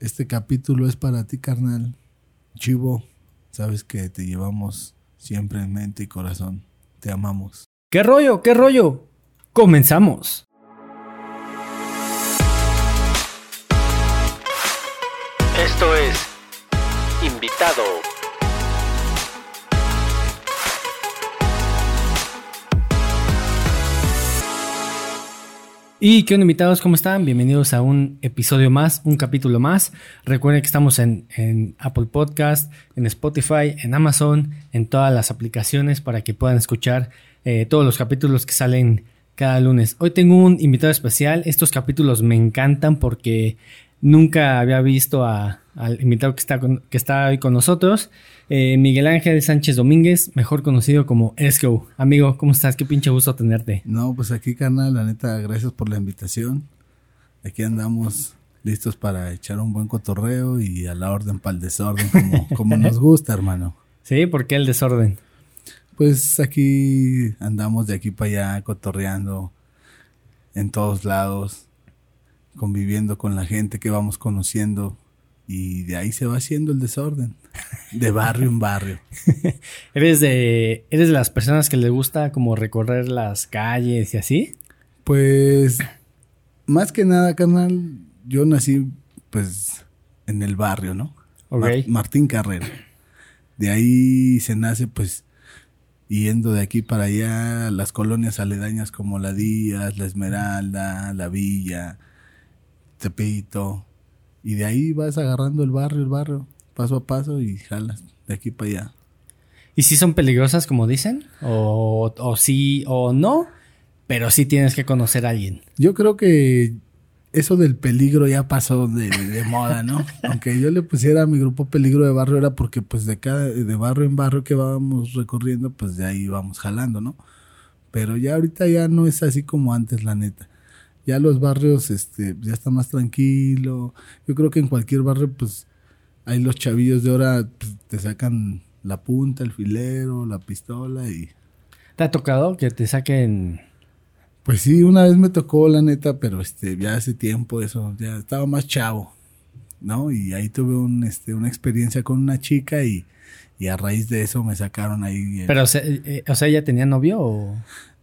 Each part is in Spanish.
Este capítulo es para ti, carnal. Chivo, sabes que te llevamos siempre en mente y corazón. Te amamos. ¿Qué rollo? ¿Qué rollo? Comenzamos. Esto es Invitado. Y qué onda invitados, ¿cómo están? Bienvenidos a un episodio más, un capítulo más. Recuerden que estamos en, Apple Podcast, en Spotify, en Amazon, en todas las aplicaciones para que puedan escuchar eh, todos los capítulos que salen cada lunes. Hoy tengo un invitado especial. Estos capítulos me encantan porque nunca había visto a, al invitado que está, con, que está hoy con nosotros. Eh, Miguel Ángel Sánchez Domínguez, mejor conocido como Esco. Amigo, ¿cómo estás? Qué pinche gusto tenerte. No, pues aquí, carnal, la neta, gracias por la invitación. Aquí andamos listos para echar un buen cotorreo y a la orden para el desorden, como, como nos gusta, hermano. Sí, ¿por qué el desorden? Pues aquí andamos de aquí para allá, cotorreando en todos lados, conviviendo con la gente que vamos conociendo y de ahí se va haciendo el desorden, de barrio en barrio. ¿Eres de, ¿Eres de las personas que les gusta como recorrer las calles y así? Pues, más que nada, carnal, yo nací pues en el barrio, ¿no? Okay. Mar Martín Carrera. De ahí se nace pues yendo de aquí para allá, las colonias aledañas como la Díaz, la Esmeralda, la Villa, Tepito, y de ahí vas agarrando el barrio, el barrio, paso a paso y jalas de aquí para allá. ¿Y si son peligrosas como dicen? ¿O, o sí o no? Pero sí tienes que conocer a alguien. Yo creo que eso del peligro ya pasó de, de moda, ¿no? Aunque yo le pusiera a mi grupo peligro de barrio era porque pues de cada, de barrio en barrio que vamos recorriendo, pues de ahí vamos jalando, ¿no? Pero ya ahorita ya no es así como antes, la neta ya los barrios este ya está más tranquilo. Yo creo que en cualquier barrio pues hay los chavillos de ahora pues, te sacan la punta, el filero, la pistola y ¿Te ha tocado que te saquen Pues sí, una vez me tocó la neta, pero este ya hace tiempo eso, ya estaba más chavo. ¿No? Y ahí tuve un este una experiencia con una chica y y a raíz de eso me sacaron ahí. Pero, o sea, eh, o sea, ¿ella tenía novio o...?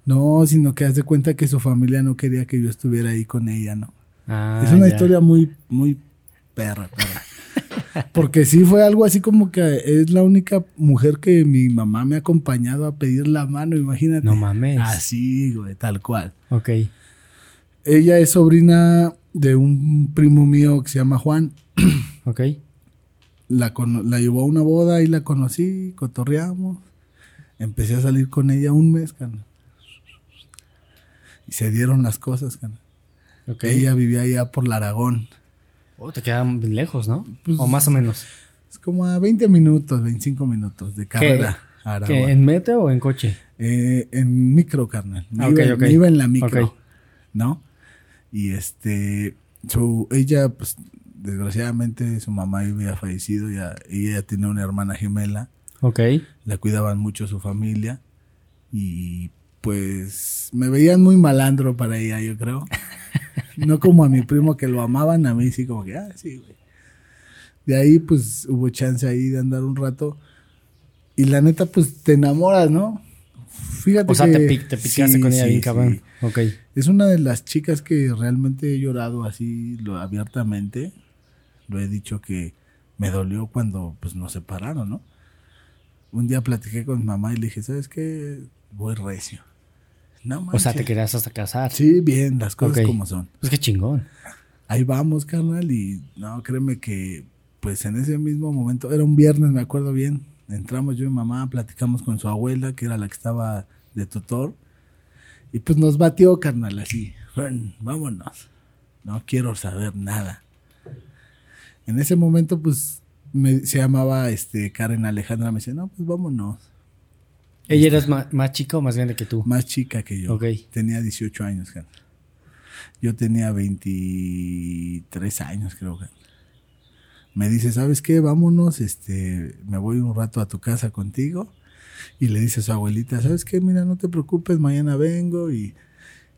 No, sino que haz de cuenta que su familia no quería que yo estuviera ahí con ella, ¿no? Ah, es una ya. historia muy, muy perra, perra. Porque sí fue algo así como que es la única mujer que mi mamá me ha acompañado a pedir la mano, imagínate. No mames. Así, güey, tal cual. Ok. Ella es sobrina de un primo mío que se llama Juan. Ok. La, la llevó a una boda y la conocí, cotorreamos. Empecé a salir con ella un mes, carnal. Y se dieron las cosas, carnal. okay. Ella vivía allá por la Aragón. Oh, te quedan lejos, ¿no? Pues, o más o menos. Es como a 20 minutos, 25 minutos de carrera. ¿Qué? a Aragón. ¿Qué, ¿En metro o en coche? Eh, en micro, carnal. Me, Ah, ok, iba, me iba en la micro. ¿no? Y este, su, ella, pues, desgraciadamente su mamá había fallecido, ya, y ella tenía una hermana gemela, Ok. la cuidaban mucho su familia, y pues me veían muy malandro para ella, yo creo. no como a mi primo que lo amaban, a mí sí como que, ah, sí, güey. De ahí, pues, hubo chance ahí de andar un rato. Y la neta, pues, te enamoras, ¿no? Fíjate O sea, que... te, pic- te picaste sí, con ella sí, bien cabrón. sí. Ok. Es una de las chicas que realmente he llorado así lo, abiertamente. Lo he dicho que me dolió cuando pues nos separaron, ¿no? Un día platiqué con mi mamá y le dije, ¿sabes qué? Voy recio. No O sea, te querías hasta casar. Sí, bien, las cosas como son. Pues qué chingón. Ahí vamos, carnal, y no, créeme que pues en ese mismo momento, era un viernes, me acuerdo bien, entramos yo y mamá, platicamos con su abuela, que era la que estaba de tutor, y pues nos batió, carnal, así, "Ven, vámonos, no quiero saber nada. En ese momento, pues, me, se llamaba este Karen Alejandra, me decía, no, pues vámonos. ¿Ella eres más, más chica o más grande que tú? Más chica que yo. Ok. Tenía 18 años, carnal. Yo tenía 23 años, creo que. Me dice, ¿sabes qué? Vámonos, este, me voy un rato a tu casa contigo. Y le dice a su abuelita, ¿sabes qué? Mira, no te preocupes, mañana vengo. Y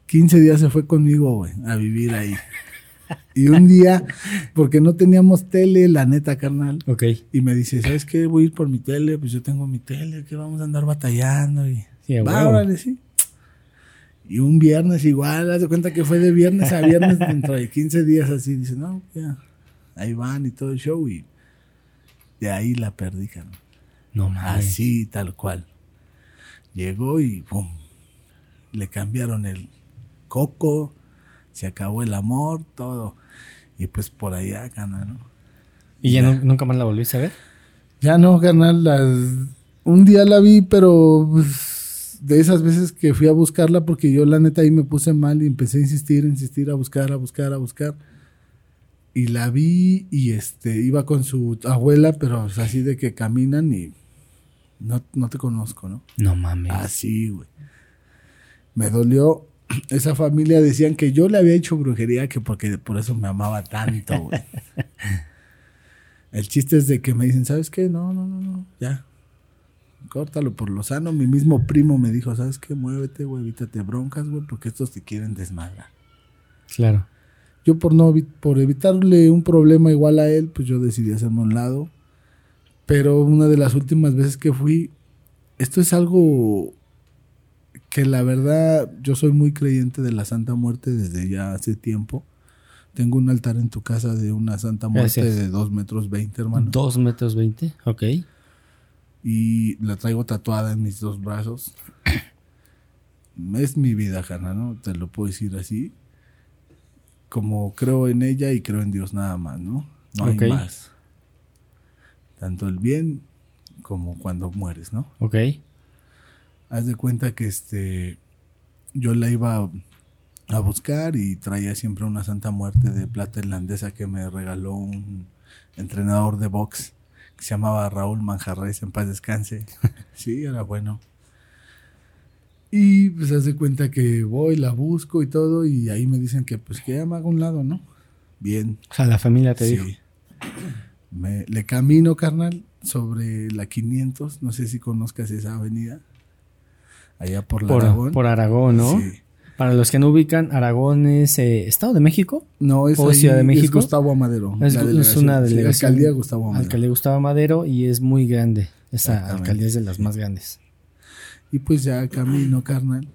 15 días se fue conmigo, güey, a vivir ahí. Y un día, porque no teníamos tele, la neta, carnal. Ok. Y me dice, ¿sabes qué? Voy a ir por mi tele. Pues yo tengo mi tele, que vamos a andar batallando. Y, Sí, a Va, huevo. órale, sí. Y un viernes igual, haz de cuenta que fue de viernes a viernes dentro de 15 días así. Dice, no, ya, ahí van y todo el show. Y de ahí la perdí, carnal. No mames. Así, tal cual. Llegó y pum. Le cambiaron el coco, se acabó el amor, todo. Y pues por allá, carnal, ¿no? ¿Y ya nu- nunca más la volviste a ver? Ya no, carnal. las- Un día la vi, pero pues, de esas veces que fui a buscarla, porque yo la neta ahí me puse mal y empecé a insistir, insistir, a buscar, a buscar, a buscar. Y la vi y este iba con su abuela, pero o sea, así de que caminan y no, no te conozco, ¿no? No mames. Así, güey. Me dolió. Esa familia decían que yo le había hecho brujería, que porque por eso me amaba tanto, güey. El chiste es de que me dicen, ¿sabes qué? No, no, no, no, ya. Córtalo por lo sano. Mi mismo primo me dijo, ¿sabes qué? Muévete, güey, evítate broncas, güey, porque estos te quieren desmadrar. Claro. Yo por no por evitarle un problema igual a él, pues yo decidí hacerme a un lado. Pero una de las últimas veces que fui, esto es algo que la verdad yo soy muy creyente de la Santa Muerte desde ya hace tiempo. Tengo un altar en tu casa de una Santa Muerte Gracias. de 2 metros 20, hermano. Dos metros veinte. Ok. Y la traigo tatuada en mis dos brazos. Es mi vida, Jana, ¿no? Te lo puedo decir así. Como creo en ella y creo en Dios nada más, ¿no? No hay más. Tanto el bien como cuando mueres, ¿no? Ok. Haz de cuenta que este yo la iba a buscar y traía siempre una santa muerte de plata irlandesa que me regaló un entrenador de box que se llamaba Raúl Manjarres, en paz descanse. Sí, era bueno. Y pues haz de cuenta que voy, la busco y todo, y ahí me dicen que pues que ya me haga un lado, ¿no? Bien. O sea, la familia te Sí. dijo. Me, le camino, carnal, sobre la 500. No sé si conozcas esa avenida. Allá por la Por Aragón. por Aragón, ¿no? Sí. Para los que no ubican, Aragón es eh, Estado de México. No, es, ¿O ahí, Ciudad de es México? Gustavo Amadero. Es, es delegación. una Sí, delegación. alcaldía Gustavo Amadero. Alcaldía Gustavo Madero y es muy grande. Esa alcaldía es de las más grandes. Y pues ya camino, carnal.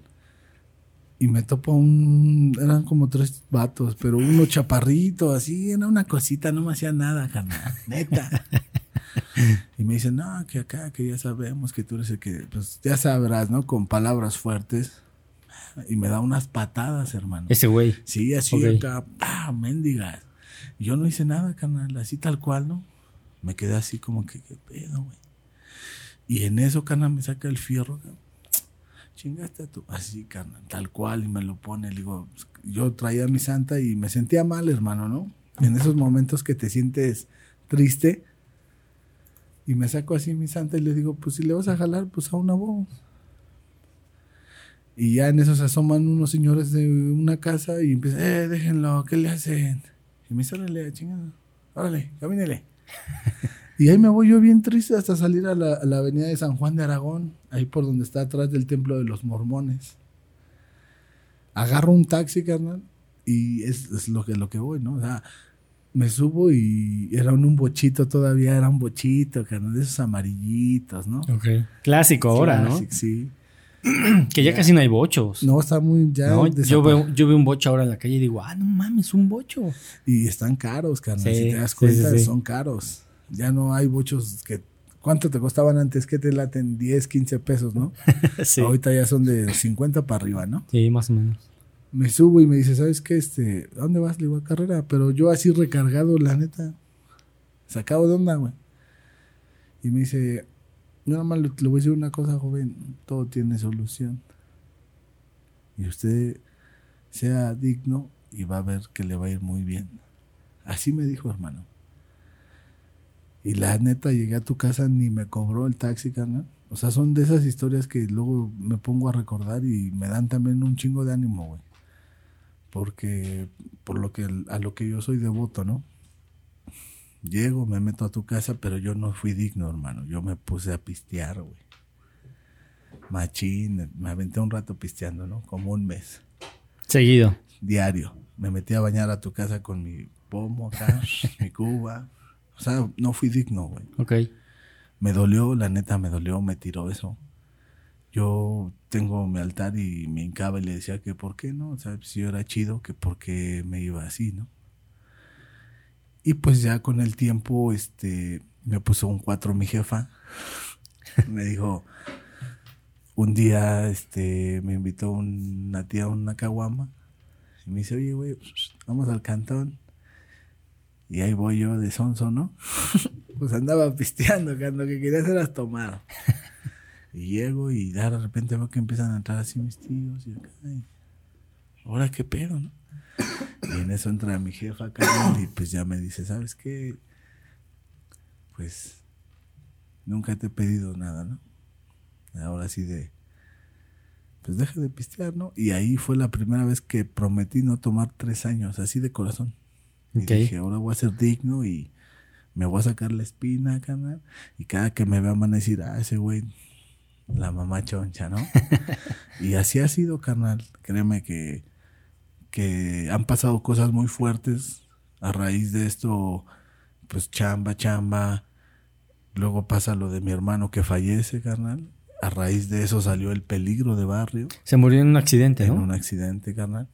Y me topo un... Eran como tres vatos, pero uno chaparrito, así. Era una cosita, no me hacía nada, carnal. Neta. y me dicen, no, que acá, que ya sabemos que tú eres el que... Pues ya sabrás, ¿no? Con palabras fuertes. Y me da unas patadas, hermano. Ese güey. Sí, así Ok. acá, ¡pah! mendigas. Yo no hice nada, carnal, así tal cual, ¿no? Me quedé así como que, ¿qué pedo, güey? Y en eso, carnal, me saca el fierro. Chingaste a tu. Así, carnal, tal cual, y me lo pone. Le digo, pues, yo traía mi santa y me sentía mal, hermano, ¿no? En esos momentos que te sientes triste. Y me saco así mi santa y le digo, pues si le vas a jalar, pues a una voz. Y ya en eso se asoman unos señores de una casa y empiezan, eh, déjenlo, ¿qué le hacen? Y me dice, órale, chingada, órale, camínele. y ahí me voy yo bien triste hasta salir a la, a la avenida de San Juan de Aragón, ahí por donde está atrás del templo de los mormones. Agarro un taxi, carnal, y es, es lo, que, lo que voy, ¿no? O sea, me subo y era un, un bochito todavía, era un bochito, carnal, de esos amarillitos, ¿no? Ok. Clásico ahora, Classic, Sí. ¿no? Que ya casi no hay bochos. No, está muy ya. No, yo, veo, yo veo un bocho ahora en la calle y digo, ah, no mames, un bocho. Y están caros, carnal. Sí, si te das sí, cuenta, sí, sí. son caros. Ya no hay bochos que. ¿Cuánto te costaban antes? Que te laten 10, 15 pesos, ¿no? sí. Ahorita ya son de 50 para arriba, ¿no? Sí, más o menos. Me subo y me dice, ¿sabes qué? Este, ¿a dónde vas? Le digo, a carrera. Pero yo así recargado, la neta. Sacado de onda, güey. Y me dice, yo nada más le, le voy a decir una cosa, joven. Todo tiene solución. Y usted sea digno y va a ver que le va a ir muy bien. Así me dijo, hermano. Y la neta, llegué a tu casa, ni me cobró el taxi, carnal. O sea, son de esas historias que luego me pongo a recordar y me dan también un chingo de ánimo, güey. Porque, por lo que, a lo que yo soy devoto, ¿no? Llego, me meto a tu casa, pero yo no fui digno, hermano. Yo me puse a pistear, güey. Machín, me aventé un rato pisteando, ¿no? Como un mes, Seguido. diario. me metí a bañar a tu casa con mi pomo acá, mi cuba. O sea, no fui digno, güey. Ok. Me dolió, la neta me dolió, me tiró eso. Yo tengo mi altar y me hincaba y le decía que por qué no, o sea, si yo era chido, que por qué me iba así, ¿no? Y pues ya con el tiempo, este, me puso un cuatro mi jefa. me dijo, un día, este, me invitó una tía a una caguama. Y me dice, oye, güey, vamos al cantón. Y ahí voy yo de sonso, ¿no? pues andaba pisteando, que lo que quería hacer era tomar. Y llego y de repente veo que empiezan a entrar así mis tíos. Y acá, y, ahora qué pedo, ¿no? Y en eso entra mi jefa, carnal, y pues ya me dice, ¿sabes qué? Pues nunca te he pedido nada, ¿no? Ahora sí de, pues deja de pistear, ¿no? Y ahí fue la primera vez que prometí no tomar tres años, así de corazón. Y dije, ahora voy a ser digno y me voy a sacar la espina, carnal. Y cada que me vean van a decir, ah, ese güey, la mamá choncha, ¿no? y así ha sido, carnal. Créeme que, que han pasado cosas muy fuertes a raíz de esto, pues chamba, chamba. Luego pasa lo de mi hermano que fallece, carnal. A raíz de eso salió el peligro de barrio Se murió en un accidente, en ¿no? un accidente, carnal.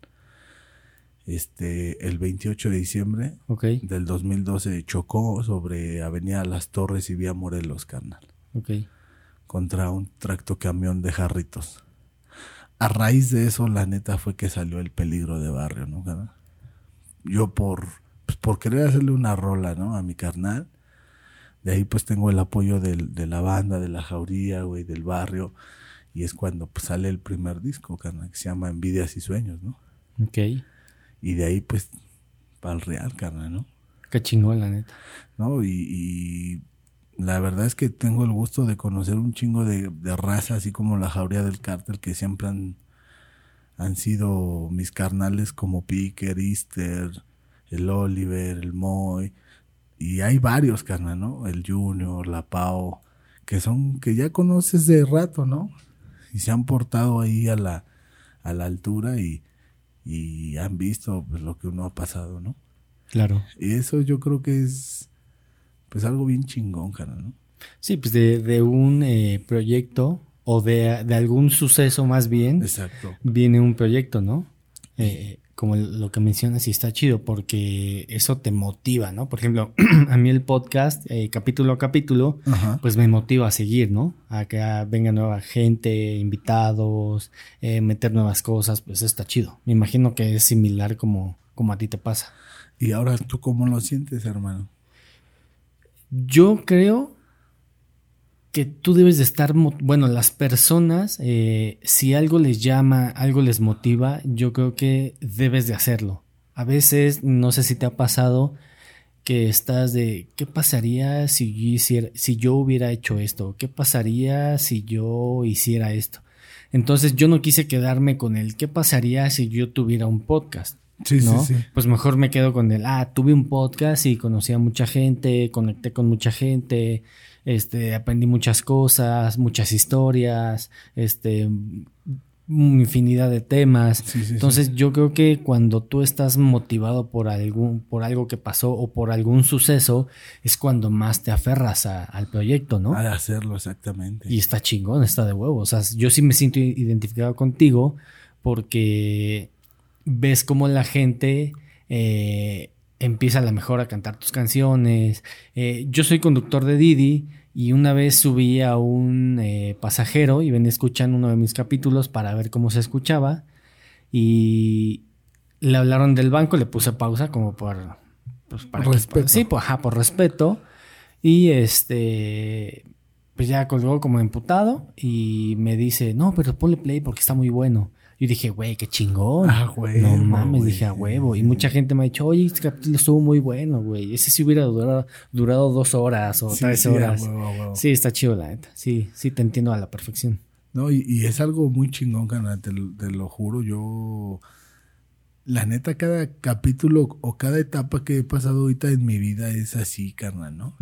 Este, el 28 de diciembre Ok, del 2012 chocó sobre Avenida Las Torres y Vía Morelos, carnal, ok. Contra un tractocamión de jarritos. A raíz de eso, la neta fue que salió el peligro de barrio, ¿no, carnal? Yo por, pues, por querer hacerle una rola, ¿no? A mi carnal. De ahí pues tengo el apoyo del- de la banda, de la jauría, güey, del barrio. Y es cuando pues, sale el primer disco, carnal, que se llama Envidias y Sueños, ¿no? Ok. Y de ahí pues para el real, carnal, ¿no? Qué chingón, la neta. ¿no? Y, y la verdad es que tengo el gusto de conocer un chingo de, de raza, así como la jauría del cártel, que siempre han, han sido mis carnales como Picker, Easter, el Oliver, el Moy, y hay varios, carnal, ¿no? El Junior, la Pau, que son, que ya conoces de rato, ¿no? Y se han portado ahí a la, a la altura y, y han visto pues, lo que uno ha pasado, ¿no? Claro. Y eso yo creo que es pues algo bien chingón, cara, ¿no? Sí, pues de, de un eh, proyecto o de, de algún suceso más bien, Exacto. viene un proyecto, ¿no? Eh, como lo que mencionas, y está chido porque eso te motiva, ¿no? Por ejemplo, a mí el podcast, eh, capítulo a capítulo, Ajá. pues me motiva a seguir, ¿no? A que venga nueva gente, invitados, eh, meter nuevas cosas, pues está chido. Me imagino que es similar como, como a ti te pasa. Y ahora tú cómo lo sientes, hermano? Yo creo que tú debes de estar, bueno, las personas, eh, si algo les llama, algo les motiva, yo creo que debes de hacerlo. A veces, no sé si te ha pasado que estás de, ¿qué pasaría si hiciera, si yo hubiera hecho esto? ¿Qué pasaría si yo hiciera esto? Entonces yo no quise quedarme con el, ¿qué pasaría si yo tuviera un podcast? Sí, ¿no? sí, sí. Pues mejor me quedo con el, ah, tuve un podcast y conocí a mucha gente, conecté con mucha gente, este, aprendí muchas cosas, muchas historias, este, infinidad de temas. Sí, sí, sí. Entonces yo creo que cuando tú estás motivado por algún, por algo que pasó o por algún suceso, es cuando más te aferras a- al proyecto, ¿no? De hacerlo exactamente. Y está chingón, está de huevo. O sea, yo sí me siento identificado contigo porque ves cómo la gente eh, empieza a la mejor a cantar tus canciones. Eh, yo soy conductor de Didi y una vez subí a un eh, pasajero y venía escuchando uno de mis capítulos para ver cómo se escuchaba y le hablaron del banco, le puse pausa como por... pues, para que- Respeto. sí, pues, ajá, por respeto. Y este, pues ya colgó como emputado y me dice, no, pero ponle play porque está muy bueno. Yo dije, güey, qué chingón. Ah, huevo, No mames, güey. dije a huevo. Y mucha gente me ha dicho, oye, este capítulo estuvo muy bueno, güey. Ese sí hubiera durado, durado dos horas o Sí, tres sí, horas. Sí, está chido, la neta. Sí, sí, te entiendo a la perfección. No, y, y es algo muy chingón, carnal, te, te lo juro. Yo, la neta, cada capítulo o cada etapa que he pasado ahorita en mi vida es así, carnal, ¿no?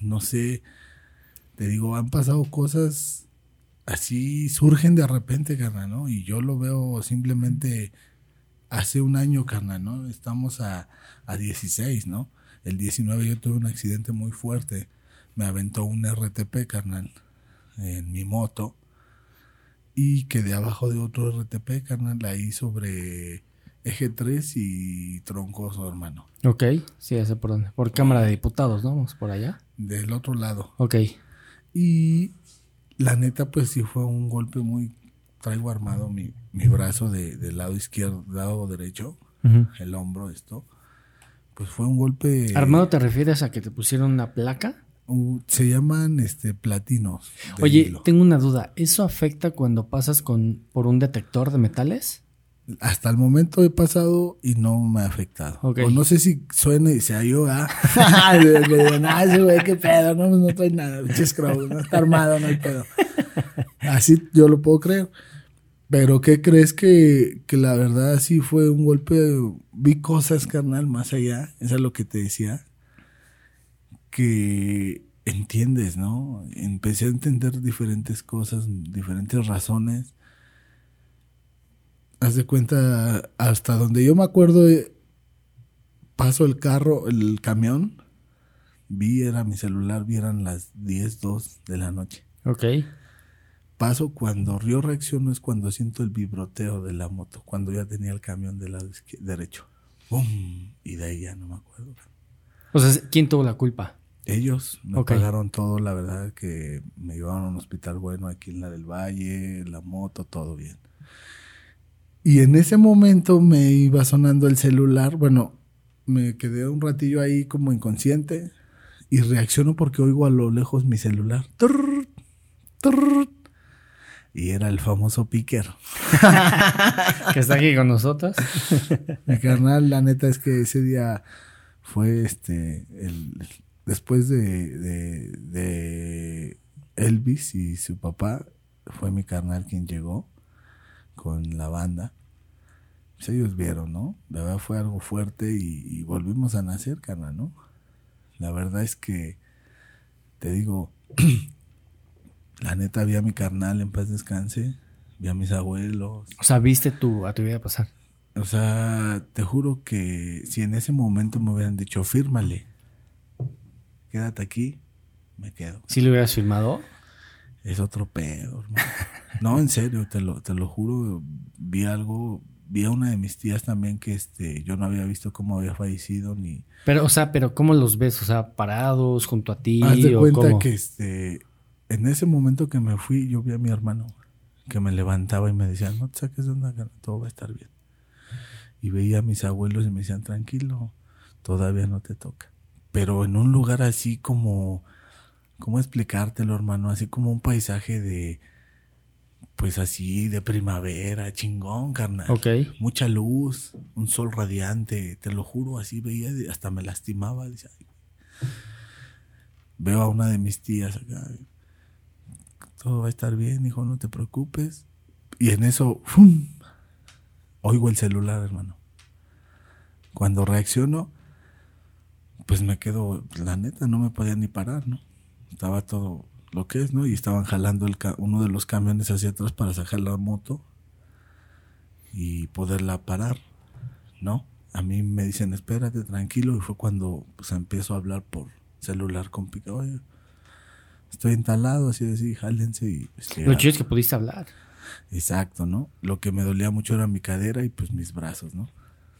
No sé, te digo, han pasado cosas así, surgen de repente, carnal, ¿no? Y yo lo veo simplemente hace un año, carnal, ¿no? Estamos a, a 16, ¿no? El 19 yo tuve un accidente muy fuerte. Me aventó un RTP, carnal, en mi moto. Y quedé abajo de otro RTP, carnal, ahí sobre eje 3 y troncoso, hermano. Ok, sí, ese por dónde. Por Cámara de Diputados, ¿no? Vamos por allá. Del otro lado. Ok. Y la neta, pues sí fue un golpe muy... Traigo armado mi, mi brazo de, del lado izquierdo, lado derecho, el hombro, esto. Pues fue un golpe... ¿Armado te refieres a que te pusieron una placa? Uh, se llaman este platinos. Oye, hilo. tengo una duda. ¿Eso afecta cuando pasas con, por un detector de metales? Hasta el momento he pasado y no me ha afectado. Ok. O no sé si suena y sea yo, ¿ah? que digan, ah, ese güey, qué pedo, no, pues no trae nada, crows, no está armado, no hay pedo. Así yo lo puedo creer. Pero ¿qué crees que, que la verdad sí fue un golpe? Vi cosas, carnal, más allá. Eso es lo que te decía. Que entiendes, ¿no? Empecé a entender diferentes cosas, diferentes razones. Haz de cuenta, hasta donde yo me acuerdo, eh, paso el carro, el camión, vi, era mi celular, vi, eran las 10, 2 de la noche. Ok. Paso cuando yo reacciono es cuando siento el vibroteo de la moto, cuando ya tenía el camión del lado derecho. ¡Bum! Y de ahí ya no me acuerdo. O sea, ¿quién tuvo la culpa? Ellos me Ok. pagaron todo, la verdad que me llevaron a un hospital bueno aquí en la del Valle, la moto, todo bien. Y en ese momento me iba sonando el celular, bueno, me quedé un ratillo ahí como inconsciente y reacciono porque oigo a lo lejos mi celular. Y era el famoso picker. Que está aquí con nosotros. Mi carnal, la neta es que ese día fue este el después de, de, de Elvis y su papá, fue mi carnal quien llegó con la banda. Pues ellos vieron, ¿no? La verdad fue algo fuerte y, y volvimos a nacer, carnal, ¿no? La verdad es que te digo, la neta vi a mi carnal en paz descanse, vi a mis abuelos, O sea, viste tu, a tu vida pasar. o sea, te juro que si en ese momento me hubieran dicho, fírmale, quédate aquí, me quedo. ¿Sí lo hubieras firmado? Es otro pedo, hermano. No, en serio, te lo, te lo juro, vi algo, vi a una de mis tías también que este, yo no había visto cómo había fallecido ni... Pero, o sea, pero ¿cómo los ves? O sea, parados junto a ti Haz de o cuenta cómo? que este, en ese momento que me fui, yo vi a mi hermano que me levantaba y me decía, no te saques de onda, carnal, todo va a estar bien. Y veía a mis abuelos y me decían, tranquilo, todavía no te toca. Pero en un lugar así como, ¿cómo explicártelo, hermano? Así como un paisaje de, pues así, de primavera, chingón, carnal. Ok. Mucha luz, un sol radiante, te lo juro, así veía, hasta me lastimaba. Veo a una de mis tías acá, todo va a estar bien, hijo, no te preocupes. Y en eso, ¡fum! oigo el celular, hermano. Cuando reacciono, pues me quedo, la neta, no me podía ni parar, ¿no? Estaba todo lo que es, ¿no? Y estaban jalando el ca- uno de los camiones hacia atrás para sacar la moto y poderla parar, ¿no? A mí me dicen, espérate, tranquilo, y fue cuando pues empiezo a hablar por celular con pica, oye, estoy entalado, así de así, jálense y... pues, Lo chido es que pudiste hablar. Exacto, ¿no? Lo que me dolía mucho era mi cadera y pues mis brazos, ¿no?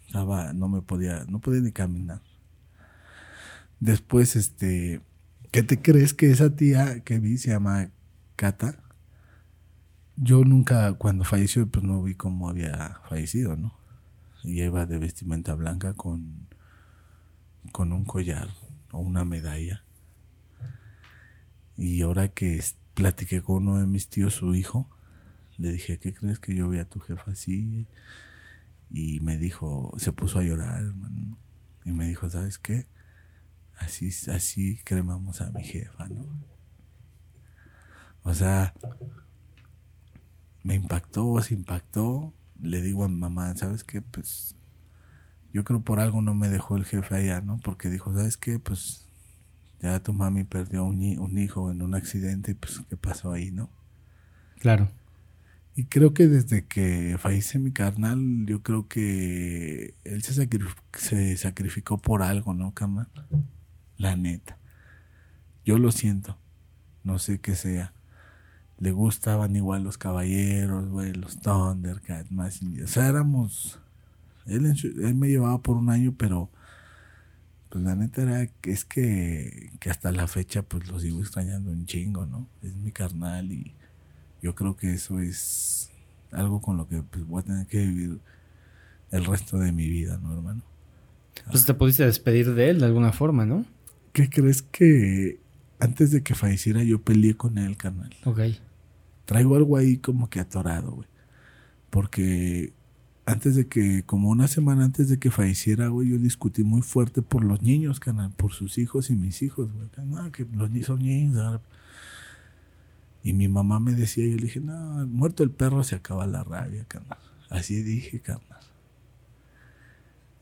Estaba, no me podía, no podía ni caminar. Después, este, ¿qué te crees que esa tía que vi se llama Cata? Yo nunca, cuando falleció, pues no vi cómo había fallecido, ¿no? Y iba de vestimenta blanca con, con un collar o una medalla. Y ahora que platiqué con uno de mis tíos, su hijo, le dije, ¿qué crees que yo vi a tu jefa así? Y me dijo, se puso a llorar, hermano. Y me dijo, ¿sabes qué? Así, así cremamos a mi jefa, ¿no? O sea, me impactó, se impactó. Le digo a mi mamá, ¿sabes qué? Pues yo creo por algo no me dejó el jefe allá, ¿no? Porque dijo, ¿sabes qué? Pues ya tu mami perdió un, un hijo en un accidente y pues ¿qué pasó ahí, no? Claro. Y creo que desde que fallece mi carnal, yo creo que él se, se sacrificó por algo, ¿no, cama? La neta. Yo lo siento. No sé qué sea. Le gustaban igual los caballeros, güey, los Thundercats, más. O sea, éramos. Él, él me llevaba por un año, pero. Pues la neta era que es que, que hasta la fecha, pues lo sigo extrañando un chingo, ¿no? Es mi carnal y yo creo que eso es algo con lo que pues, voy a tener que vivir el resto de mi vida, ¿no, hermano? Pues te pudiste despedir de él de alguna forma, ¿no? ¿Qué crees que antes de que falleciera yo peleé con él, carnal? Ok. Traigo algo ahí como que atorado, güey. Porque antes de que, como una semana antes de que falleciera, güey, yo discutí muy fuerte por los niños, canal, por sus hijos y mis hijos, güey. No, que los niños son niños. Y mi mamá me decía, yo le dije, no, muerto el perro se acaba la rabia, carnal. Así dije, carnal.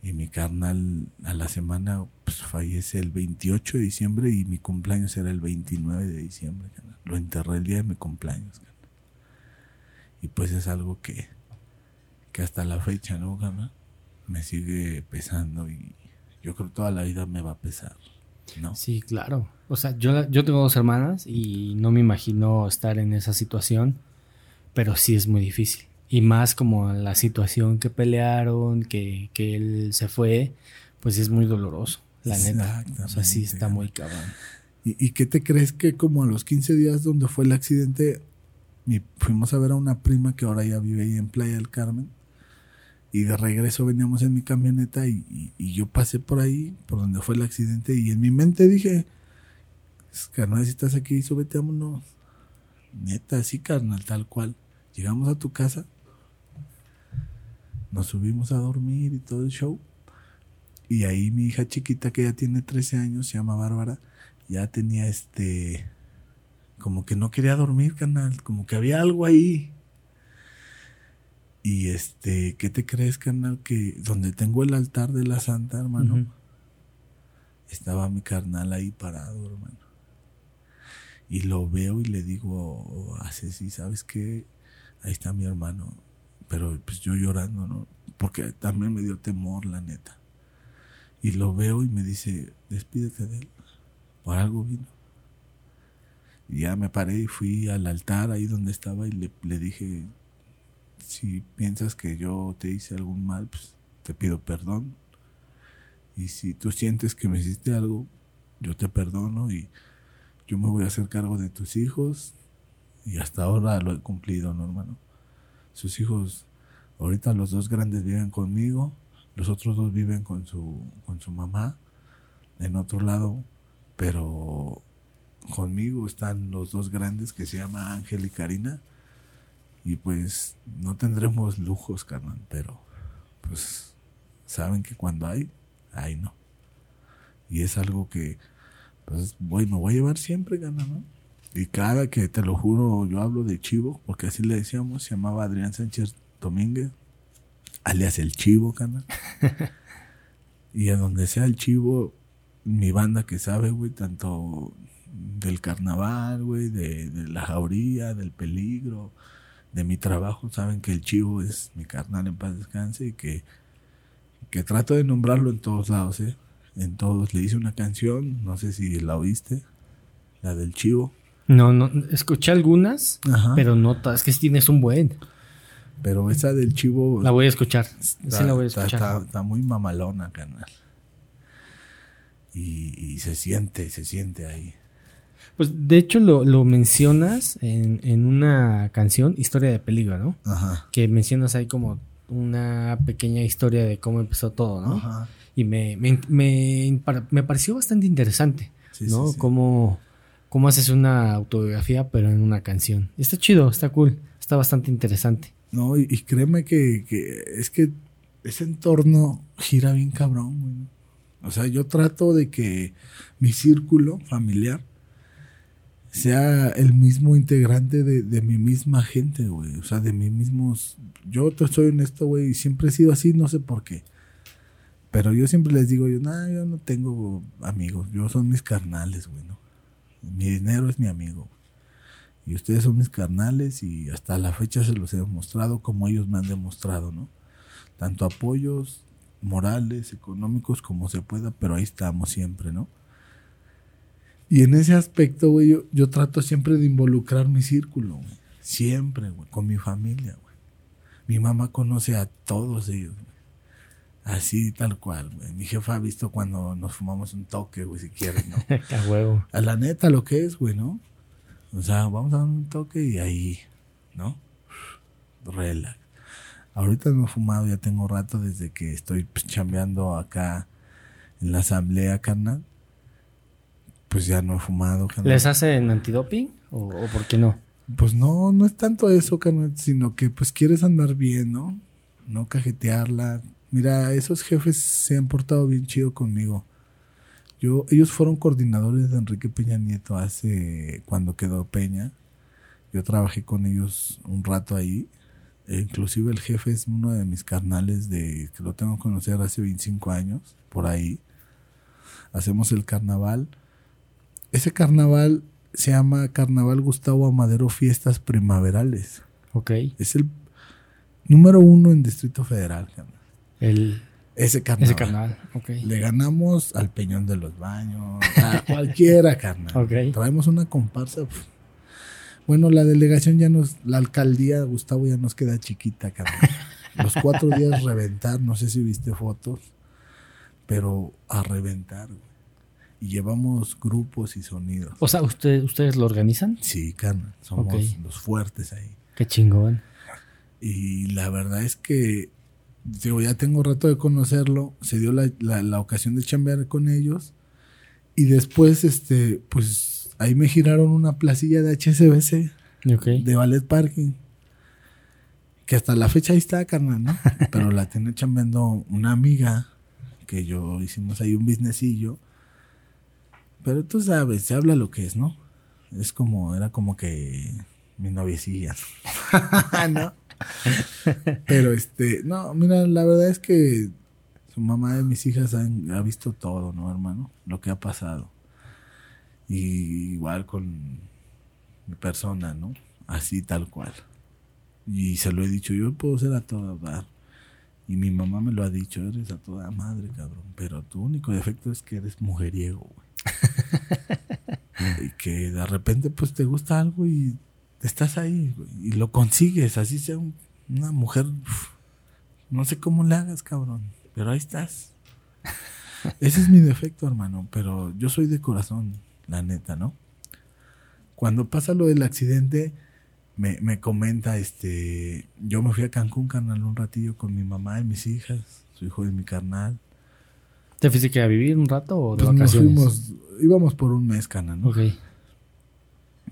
Y mi carnal a la semana pues, fallece el 28 de diciembre y mi cumpleaños era el 29 de diciembre. Lo enterré el día de mi cumpleaños. Y pues es algo que, que hasta la fecha, ¿no, carnal? Me sigue pesando y yo creo que toda la vida me va a pesar. ¿no? Sí, claro. O sea, yo, yo tengo dos hermanas y no me imagino estar en esa situación, pero sí es muy difícil. Y más como la situación que pelearon, que, que él se fue, pues es muy doloroso, la neta. O sea, sí está muy cabrón. ¿Y, ¿Y, qué te crees que como a los 15 días donde fue el accidente, fuimos a ver a una prima que ahora ya vive ahí en Playa del Carmen? Y de regreso veníamos en mi camioneta y, y, yo pasé por ahí, por donde fue el accidente, y en mi mente dije, carnal, si estás aquí, súbete, vámonos. Neta, sí, carnal, tal cual. Llegamos a tu casa nos subimos a dormir y todo el show. Y ahí mi hija chiquita, que ya tiene 13 años, se llama Bárbara, ya tenía este. Como que no quería dormir, canal. Como que había algo ahí. Y este, ¿qué te crees, canal? Que donde tengo el altar de la Santa, hermano, estaba mi carnal ahí parado, hermano. Y lo veo y le digo a Ceci, ¿sabes qué? Ahí está mi hermano pero pues yo llorando, ¿no? Porque también me dio temor, la neta. Y lo veo y me dice, despídete de él, por algo vino. Y ya me paré y fui al altar ahí donde estaba y le, le dije, si piensas que yo te hice algún mal, pues te pido perdón. Y si tú sientes que me hiciste algo, yo te perdono y yo me voy a hacer cargo de tus hijos. Y hasta ahora lo he cumplido, ¿no, hermano? Sus hijos, ahorita los dos grandes viven conmigo, los otros dos viven con su, con su mamá en otro lado, pero conmigo están los dos grandes que se llama Ángel y Karina. Y pues no tendremos lujos, carnal, pero pues saben que cuando hay, hay no. Y es algo que pues voy, me voy a llevar siempre, carnal, ¿no? Y cada que te lo juro, yo hablo de Chivo, porque así le decíamos, se llamaba Adrián Sánchez Domínguez, alias el Chivo, canal. y en donde sea el Chivo, mi banda que sabe, güey, tanto del carnaval, güey, de, la jauría, del peligro, de mi trabajo, saben que el Chivo es mi carnal en paz descanse y que, que trato de nombrarlo en todos lados, ¿eh? En todos. Le hice una canción, no sé si la oíste, la del Chivo. No, no, escuché algunas, pero no Es que tienes un buen. Pero esa del chivo. La voy a escuchar. Está, sí, la voy a escuchar. Está, muy mamalona, canal. Y, se siente, se siente ahí. Pues de hecho lo, lo mencionas en, en, una canción, Historia de Peligro, ¿no? Ajá. Que mencionas ahí como una pequeña historia de cómo empezó todo, ¿no? Ajá. Y me, me, me, me pareció bastante interesante, ¿no? Sí, Cómo cómo haces una autobiografía, pero en una canción. está chido, está cool, está bastante interesante. No, y, créeme que, es que ese entorno gira bien cabrón, güey. O sea, yo trato de que mi círculo familiar sea el mismo integrante de, mi misma gente, güey. O sea, de mis mismos... Yo estoy en esto, güey, y siempre he sido así, no sé por qué. Pero yo siempre les digo, yo, no, yo no tengo amigos, yo son mis carnales, güey, ¿no? Mi dinero es mi amigo. Y ustedes son mis carnales y hasta la fecha se los he demostrado como ellos me han demostrado, ¿no? Tanto apoyos morales, económicos, como se pueda, pero ahí estamos siempre, ¿no? Y en ese aspecto, güey, yo, yo trato siempre de involucrar mi círculo, güey. Siempre, güey, con mi familia, güey. Mi mamá conoce a todos ellos. Así, tal cual, güey. Mi jefa ha visto cuando nos fumamos un toque, güey, si quieres, ¿no? A huevo. A la neta, lo que es, güey, ¿no? O sea, vamos a dar un toque y ahí, ¿no? Relax. Ahorita no he fumado, ya tengo rato desde que estoy pues, chambeando acá en la asamblea, carnal. Pues ya no he fumado, carnal. ¿Les hacen antidoping o, o por qué no? Pues no, no es tanto eso, carnal, sino que pues quieres andar bien, ¿no? No cajetearla. Mira, esos jefes se han portado bien chido conmigo. Yo, ellos fueron coordinadores de Enrique Peña Nieto hace cuando quedó Peña. Yo trabajé con ellos un rato ahí. E inclusive el jefe es uno de mis carnales de que lo tengo que conocer hace 25 años, por ahí. Hacemos el carnaval. Ese carnaval se llama Carnaval Gustavo Amadero Fiestas Primaverales. Ok. Es el número uno en Distrito Federal, carnal. El, Ese carnaval. ese canal. Ok. Le ganamos al Peñón de los Baños, a cualquiera, carnal. Traemos una comparsa. Bueno, la delegación ya nos, la alcaldía, Gustavo, ya nos queda chiquita, carnal. Los cuatro días reventar, no sé si viste fotos, pero a reventar. Y llevamos grupos y sonidos. O sea, ¿usted, ¿ustedes lo organizan? Sí, carnal, somos los fuertes ahí. Qué chingón. Y la verdad es que, digo, ya tengo rato de conocerlo, se dio la, la- la ocasión de chambear con ellos. Y después, este, pues ahí me giraron una placilla de HSBC, Ok. de ballet parking. Que hasta la fecha ahí está, carnal, ¿no? Pero la tiene chambeando una amiga, que yo hicimos ahí un businessillo. Pero tú sabes, se habla lo que es, ¿no? Es como, era como que mi noviecilla. ¿No? Pero este, no, mira, la verdad es que su mamá de mis hijas han- ha visto todo, ¿no, hermano? Lo que ha pasado. Y igual con mi persona, ¿no? Así tal cual. Y se lo he dicho, yo puedo ser a toda dar. Y mi mamá me lo ha dicho, eres a toda madre, cabrón. Pero tu único defecto es que eres mujeriego, güey. y que de repente pues te gusta algo y estás ahí, y lo consigues, así sea un- una mujer, uf, no sé cómo le hagas, cabrón, pero ahí estás. Ese es mi defecto, hermano, pero yo soy de corazón, la neta, ¿no? Cuando pasa lo del accidente, me, me comenta, este, yo me fui a Cancún, carnal, un ratillo con mi mamá y mis hijas, su hijo y mi carnal. ¿Te fuiste que a vivir un rato o de Pues nos vacaciones? fuimos, íbamos por un mes, carnal.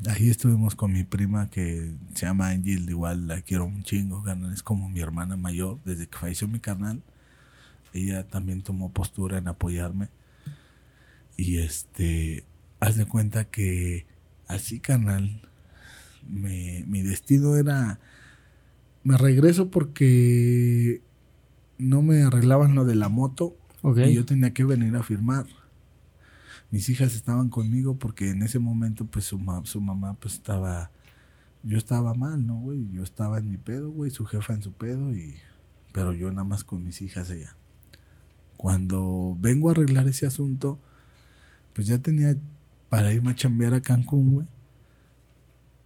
Ahí estuvimos con mi prima que se llama Angel, igual la quiero un chingo, carnal, es como mi hermana mayor, desde que falleció mi carnal, ella también tomó postura en apoyarme. Y este, haz de cuenta que así, carnal, me- mi destino era, me regreso porque no me arreglaban lo de la moto Ok. y yo tenía que venir a firmar. Mis hijas estaban conmigo porque en ese momento, pues su, ma- su mamá, pues estaba. Yo estaba mal, ¿no, güey? Yo estaba en mi pedo, güey, su jefa en su pedo, y. Pero yo nada más con mis hijas allá. Cuando vengo a arreglar ese asunto, pues ya tenía para irme a chambear a Cancún, güey.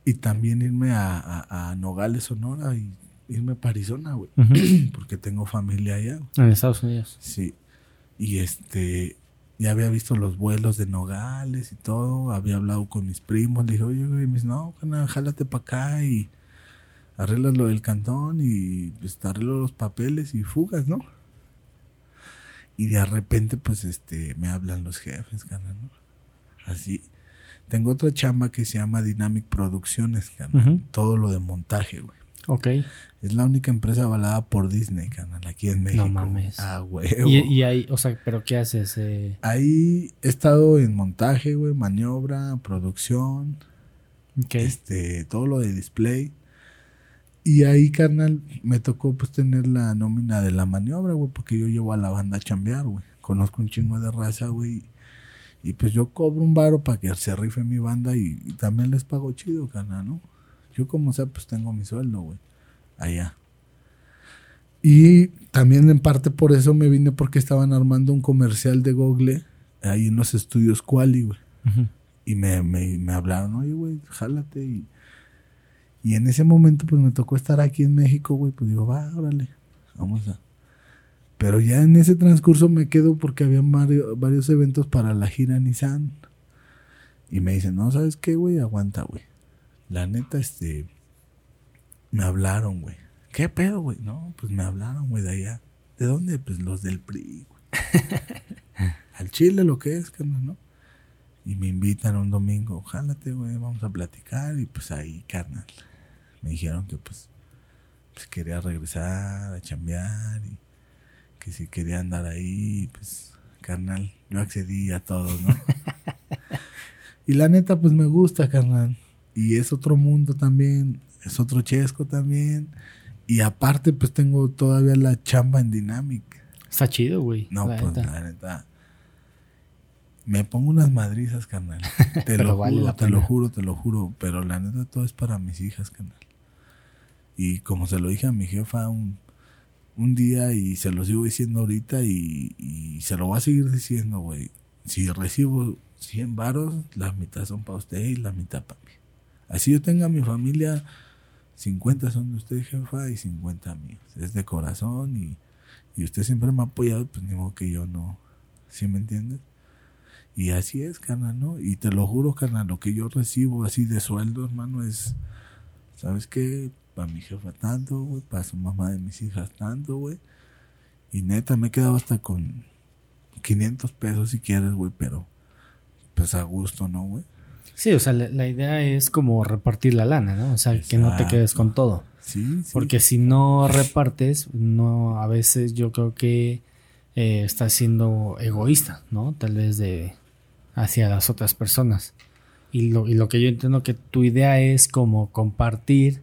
Y también irme a, a- a Nogales, Sonora, y irme para Arizona, güey. Porque tengo familia allá. En Estados Unidos. Sí. Y este, ya había visto los vuelos de Nogales y todo. Había hablado con mis primos. Le dije, oye, güey, dice, no, carnal, jálate para acá y arreglas lo del cantón y pues te arreglo los papeles y fugas, ¿no? Y de repente, pues, este, me hablan los jefes, carnal, ¿no? Así. Tengo otra chamba que se llama Dynamic Producciones, carnal. Ujú. Todo lo de montaje, güey. Ok. Es la única empresa avalada por Disney, carnal, aquí en México. mames. Ah, huevo. Y, y ahí, o sea, ¿pero qué haces? Eh, Ahí he estado en montaje, güey, maniobra, producción, este, todo lo de display. Y ahí, carnal, me tocó pues tener la nómina de la maniobra, güey, porque yo llevo a la banda a chambear, güey. Conozco un chingo de raza, güey. Y pues yo cobro un varo para que se rife mi banda y, y también les pago chido, carnal, ¿no? Yo como sea, pues tengo mi sueldo, güey. Allá. Y también en parte por eso me vine porque estaban armando un comercial de Google ahí en los estudios Quali, güey. Y me, me, me hablaron, oye, güey, jálate. Y, y en ese momento, pues me tocó estar aquí en México, güey. Pues digo, va, órale, vamos a. Pero ya en ese transcurso me quedo porque había varios, varios eventos para la gira Nissan. Y me dicen, no, ¿sabes qué, güey? Aguanta, güey. La neta, este. Me hablaron, güey. ¿Qué pedo, güey? No, pues me hablaron, güey, de allá. ¿De dónde? Pues los del PRI, güey. Al Chile lo que es, carnal, ¿no? Y me invitan un domingo, jálate, güey, vamos a platicar. Y pues ahí, carnal, me dijeron que pues, pues quería regresar a chambear y que si quería andar ahí, pues, carnal, yo accedí a todo, ¿no? y la neta, pues me gusta, carnal. Y es otro mundo también, es otro chesco también. Y aparte, pues tengo todavía la chamba en Dynamic. Está chido, güey. No, la pues neta. la neta. Me pongo unas madrizas, carnal. Te Pero lo vale juro, la te lo juro, te lo juro. Pero la neta todo es para mis hijas, carnal. Y como se lo dije a mi jefa un, un día y se lo sigo diciendo ahorita y, y se lo voy a seguir diciendo, güey. Si recibo 100 varos, la mitad son para usted y la mitad para mí. Así yo tenga mi familia, 50 son de usted, jefa, y 50 míos. Es de corazón y, y usted siempre me ha apoyado, pues ni modo que yo no. ¿Sí me entiendes? Y así es, carnal, ¿no? Y te lo juro, carnal, lo que yo recibo así de sueldo, hermano, es, ¿sabes qué? Para mi jefa tanto, güey, para su mamá de mis hijas tanto, güey. Y neta, me he quedado hasta con 500 pesos si quieres, güey, pero pues a gusto, ¿no, güey? Sí, o sea, la, la idea es como repartir la lana, ¿no? O sea, que no te quedes con todo. Sí, sí. Porque si no repartes, no, a veces yo creo que eh, estás siendo egoísta, ¿no? Tal vez de hacia las otras personas. Y lo, y lo que yo entiendo que tu idea es como compartir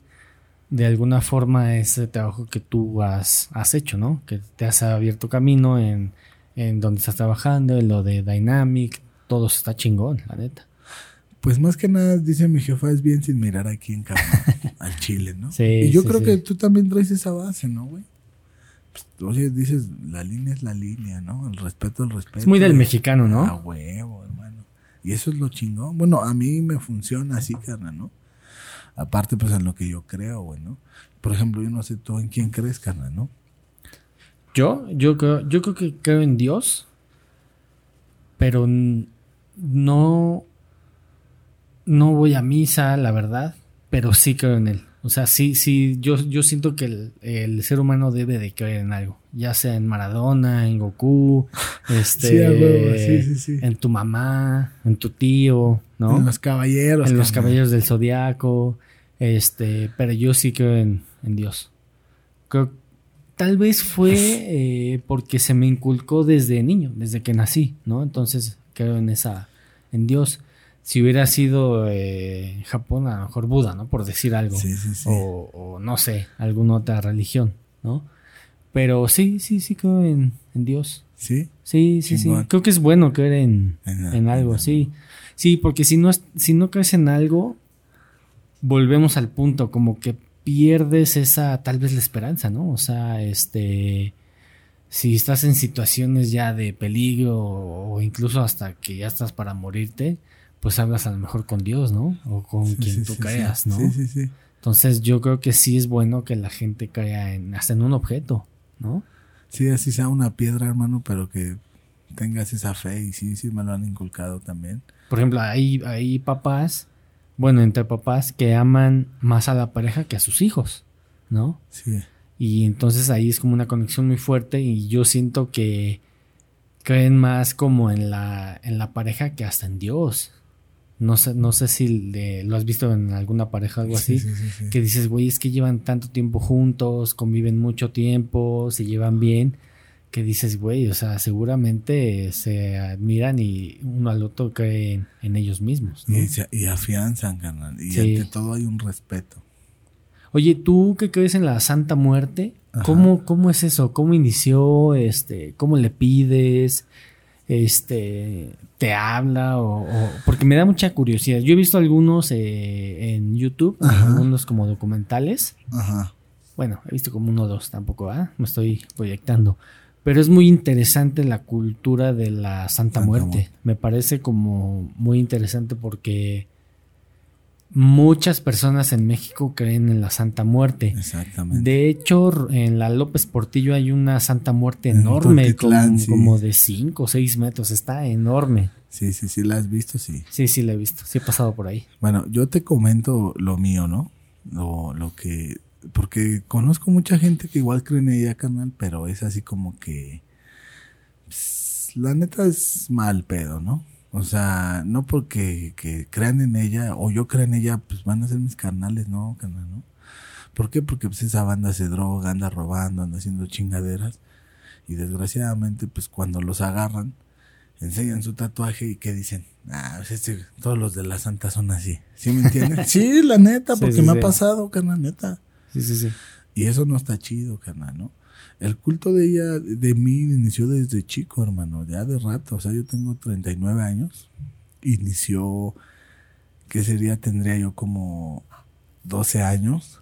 de alguna forma ese trabajo que tú has, has hecho, ¿no? Que te has abierto camino en, en donde estás trabajando, en lo de Dynamic, todo está chingón, la neta. Pues más que nada, dice mi jefa, es bien sin mirar aquí en cama al chile, ¿no? Sí, y yo sí, creo sí. que tú también traes esa base, ¿no, güey? Pues, oye, dices, la línea es la línea, ¿no? El respeto, el respeto. Es muy del mexicano, A ¿no? huevo, hermano. Y eso es lo chingón. Bueno, a mí me funciona así, carnal, ¿no? Aparte, pues en lo que yo creo, güey, ¿no? Por ejemplo, yo no sé tú en quién crees, carnal, ¿no? Yo, yo creo, yo creo que creo en Dios, pero no, no voy a misa, la verdad, pero sí creo en él. O sea, sí, sí, yo, yo siento que el, el ser humano debe de creer en algo, ya sea en Maradona, en Goku, este, Sí, a huevo, sí, sí, sí. en tu mamá, en tu tío, ¿no? En los caballeros. en los caballeros del zodiaco, este, pero yo sí creo en, en Dios. Creo, tal vez fue eh, porque se me inculcó desde niño, desde que nací, ¿no? Entonces creo en esa, en Dios. Si hubiera sido eh, Japón, a lo mejor Buda, ¿no? Por decir algo. Sí, sí, sí. O, o no sé, alguna otra religión, ¿no? Pero sí, sí, sí creo en, en Dios. ¿Sí? Sí, sí, sí. Creo que es bueno creer en, En- en algo, en- sí. Sí, porque si no, si no crees en algo, volvemos al punto, como que pierdes esa, tal vez la esperanza, ¿no? O sea, este, si estás en situaciones ya de peligro o incluso hasta que ya estás para morirte, pues hablas a lo mejor con Dios, ¿no? O con Sí, quien sí, tú sí, creas. ¿no? Sí, sí, sí. Entonces yo creo que sí es bueno que la gente crea en, hasta en un objeto, ¿no? Sí, así sea una piedra, hermano, pero que tengas esa fe y sí, sí me lo han inculcado también. Por ejemplo, hay, hay papás, bueno, entre papás que aman más a la pareja que a sus hijos, ¿no? Sí. Y entonces ahí es como una conexión muy fuerte y yo siento que creen más como en la, en la pareja que hasta en Dios. No sé, no sé si le- lo has visto en alguna pareja o algo así. Sí, sí, sí, sí. Que dices, güey, es que llevan tanto tiempo juntos, conviven mucho tiempo, se llevan bien, que dices, güey, o sea, seguramente se admiran y uno al otro cree en, ellos mismos. ¿no? Y, se- y afianzan, carnal. Y ante todo hay un respeto. Oye, ¿tú qué crees en la Santa Muerte? ¿Cómo, ¿Cómo es eso? ¿Cómo inició? Este, ¿Cómo le pides? este te habla o, o- porque me da mucha curiosidad. Yo he visto algunos eh, en YouTube, Ajá. algunos como documentales. Ajá. Bueno, he visto como uno o dos, tampoco, ¿ah? Me estoy proyectando. Pero es muy interesante la cultura de la Santa, Santa Muerte. Muerte. Me parece como muy interesante porque muchas personas en México creen en la Santa Muerte. Exactamente. De hecho, en la López Portillo hay una Santa Muerte En enorme, como, sí. como de 5 o 6 metros. Está enorme. Sí, sí, sí, la has visto, sí. Sí, sí, la he visto. Sí, he pasado por ahí. Bueno, yo te comento lo mío, ¿no? Lo, lo que... Porque conozco mucha gente que igual cree en ella, carnal, pero es así como que... pues, la neta es mal pedo, ¿no? O sea, no porque que crean en ella o yo crea en ella, pues van a ser mis carnales, ¿no, carnal, no? ¿Por qué? Porque pues esa banda se droga, anda robando, anda haciendo chingaderas. Y desgraciadamente, pues cuando los agarran, enseñan su tatuaje y que dicen, ah, pues este, todos los de la santa son así. ¿Sí me entienden? sí, la neta, Sí, porque sí, me sí. ha pasado, carnal, neta. Sí, sí, sí. Y eso no está chido, carnal, ¿no? El culto de ella, de mí, inició desde chico, hermano, ya de rato. O sea, yo tengo 39 años. Inició, ¿qué sería? Tendría yo como 12 años.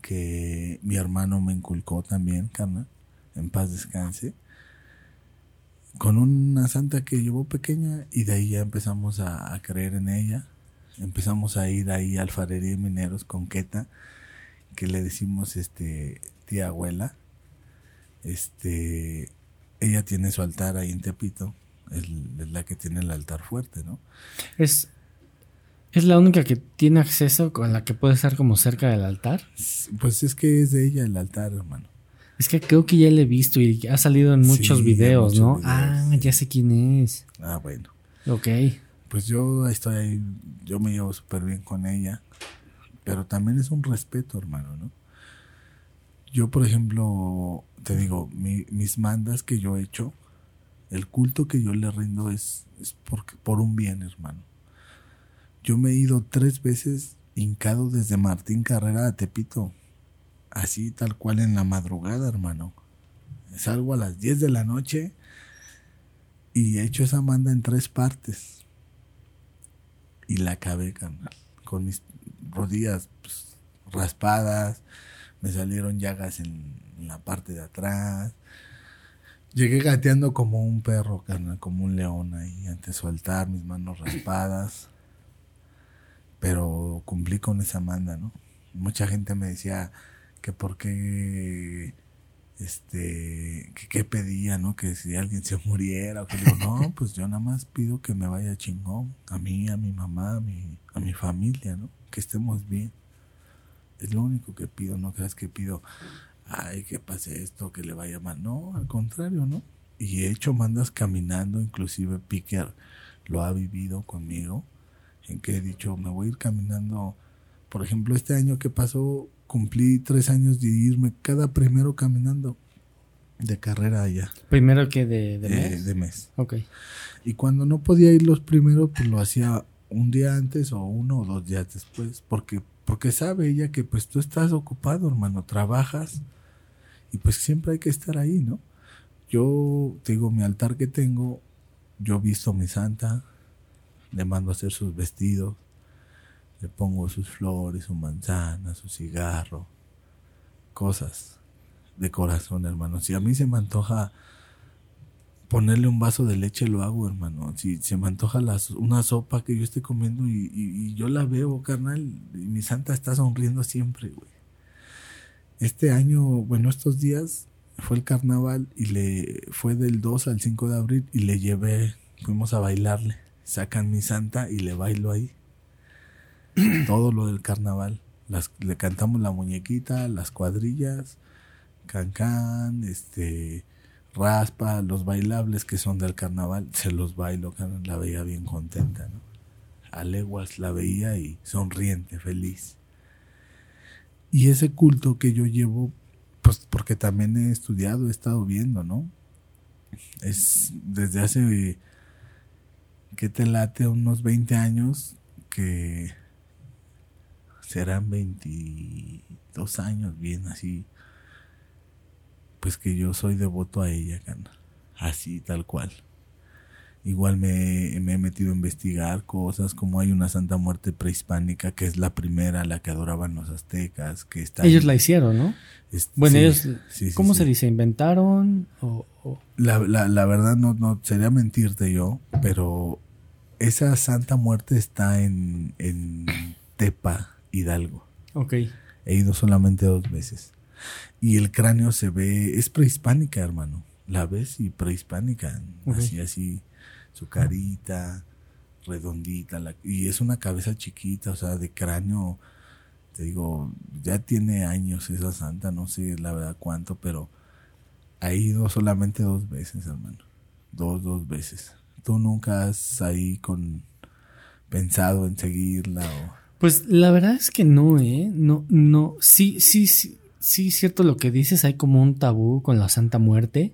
Que mi hermano me inculcó también, carnal. En paz descanse. Con una santa que llevó pequeña y de ahí ya empezamos a, a creer en ella. Empezamos a ir ahí a Alfarería y Mineros con Queta que le decimos este tía abuela este ella tiene su altar ahí en Tepito es, es la que tiene el altar fuerte no Es, es la única que tiene acceso con la que puede estar como cerca del altar. pues es que es de ella el altar hermano Es que creo que ya la he visto y ha salido en muchos Sí, videos, ¿no? videos, ah, ya sé quién es. ah bueno Ok. pues yo estoy ahí yo me llevo súper bien con ella pero también es un respeto hermano no yo por ejemplo te digo mi- mis mandas que yo he hecho el culto que yo le rindo es, es porque, por un bien hermano yo me he ido tres veces hincado desde Martín Carrera a Tepito así tal cual en la madrugada hermano salgo a las 10 de la noche y he hecho esa manda en tres partes y la acabé. Con mis rodillas pues, raspadas, me salieron llagas en, en la parte de atrás. Llegué gateando como un perro, carnal, como un león ahí ante su altar, mis manos raspadas. Pero cumplí con esa manda, ¿no? Mucha gente me decía que por qué este, que qué pedía, ¿no? Que si alguien se muriera, o que digo, no, pues yo nada más pido que me vaya chingón, a mí, a mi mamá, a mi, a mi familia, ¿no? Que estemos bien. Es lo único que pido, no creas que pido, ay, que pase esto, que le vaya mal. No, al contrario, ¿no? Y he hecho mandas caminando, inclusive Picker lo ha vivido conmigo, en que he dicho, me voy a ir caminando. Por ejemplo, este año que pasó, cumplí tres años de irme cada primero caminando de carrera allá, Primero que de, de eh, mes. de mes. Ok. Y cuando no podía ir los primeros, pues lo hacía un día antes o uno o dos días después, porque porque sabe ella que pues tú estás ocupado, hermano, trabajas y pues siempre hay que estar ahí, ¿no? Yo te digo, mi altar que tengo, yo visto a mi santa, le mando a hacer sus vestidos, le pongo sus flores, su manzana, su cigarro, cosas de corazón, hermano. Si a mí se me antoja ponerle un vaso de leche lo hago, hermano. Si se me antoja la una sopa que yo esté comiendo y, y- y yo la veo, carnal, y mi santa está sonriendo siempre, güey. Este año, bueno, estos días fue el carnaval y le fue del 2 al 5 de abril y le llevé, fuimos a bailarle. Sacan mi santa y le bailo ahí. Todo lo del carnaval. Las, le cantamos la muñequita, las cuadrillas, cancán, este, raspa, los bailables que son del carnaval, se los bailo, la veía bien contenta, ¿no? A leguas la veía y sonriente, feliz. Y ese culto que yo llevo, pues porque también he estudiado, he estado viendo, ¿no? Es desde hace, que te late, unos 20 años, que serán 22 años, bien así, pues que yo soy devoto a ella, carnal. Así, tal cual. Igual me, me he metido a investigar cosas como hay una Santa Muerte prehispánica que es la primera, la que adoraban los aztecas, que está Ellos ahí. la hicieron, ¿no? Es- Bueno, sí, ellos, sí, ¿cómo sí. se dice? ¿Inventaron? O, o- La, la, la verdad no, no sería mentirte yo, pero esa Santa Muerte está en, en Tepa, Hidalgo. Ok. He ido solamente dos veces. Y el cráneo se ve, es prehispánica, hermano. La ves y prehispánica. Así, así, su carita redondita. la- y es una cabeza chiquita, o sea, de cráneo. Te digo, ya tiene años esa santa, no sé la verdad cuánto, pero he ido solamente dos veces, hermano. Dos, dos veces. ¿Tú nunca has ahí con pensado en seguirla o...? Pues la verdad es que no, ¿eh? No, no. Sí, sí, sí, sí, es cierto lo que dices. Hay como un tabú con la Santa Muerte.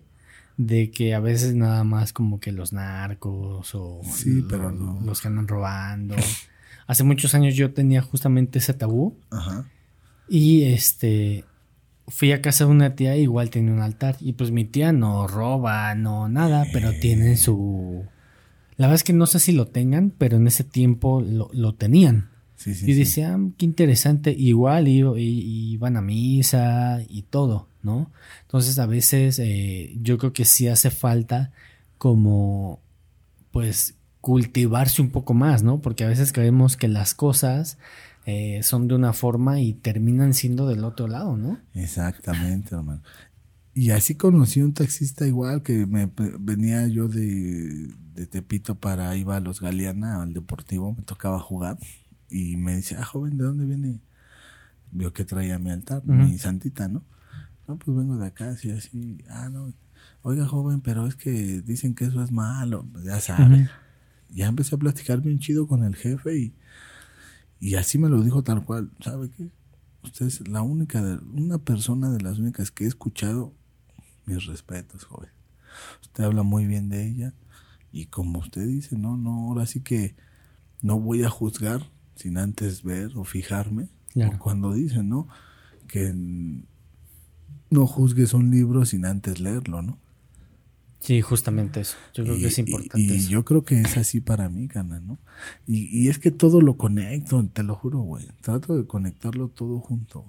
De que a veces nada más como que los narcos o Sí, lo- pero no. los que andan robando. Hace muchos años yo tenía justamente ese tabú. Ajá. Y este fui a casa de una tía, igual tenía un altar. Y pues mi tía no roba, no nada, pero tienen su. La verdad es que no sé si lo tengan, pero en ese tiempo lo, lo tenían. Sí, sí, y decía, "Ah, qué interesante. Igual iban a misa y todo, ¿no? Entonces a veces eh, yo creo que sí hace falta como, pues, cultivarse un poco más, ¿no? Porque a veces creemos que las cosas eh, son de una forma y terminan siendo del otro lado, ¿no? Exactamente, hermano. Y así conocí un taxista igual que me venía yo de, de Tepito para iba a los Galeana al deportivo, me tocaba jugar y me dice, ah, joven, ¿de dónde viene? Vio que traía mi altar, mi santita, ¿no? No, pues vengo de acá, así, así, ah, no, oiga, joven, pero es que dicen que eso es malo, pues ya sabe. Ujú. Ya empecé a platicar bien chido con el jefe y, y así me lo dijo tal cual, ¿sabe qué? Usted es la única, de- una persona de las únicas que he escuchado mis respetos, joven. Usted habla muy bien de ella y como usted dice, no, no, ahora sí que no voy a juzgar sin antes ver o fijarme. Claro. O cuando dicen, ¿no? Que no juzgues un libro sin antes leerlo, ¿no? Sí, justamente eso. Yo creo Y- que es importante Y, y eso. yo creo que es así para mí, Cana, ¿no? Y, y es que todo lo conecto, te lo juro, güey. Trato de conectarlo todo junto.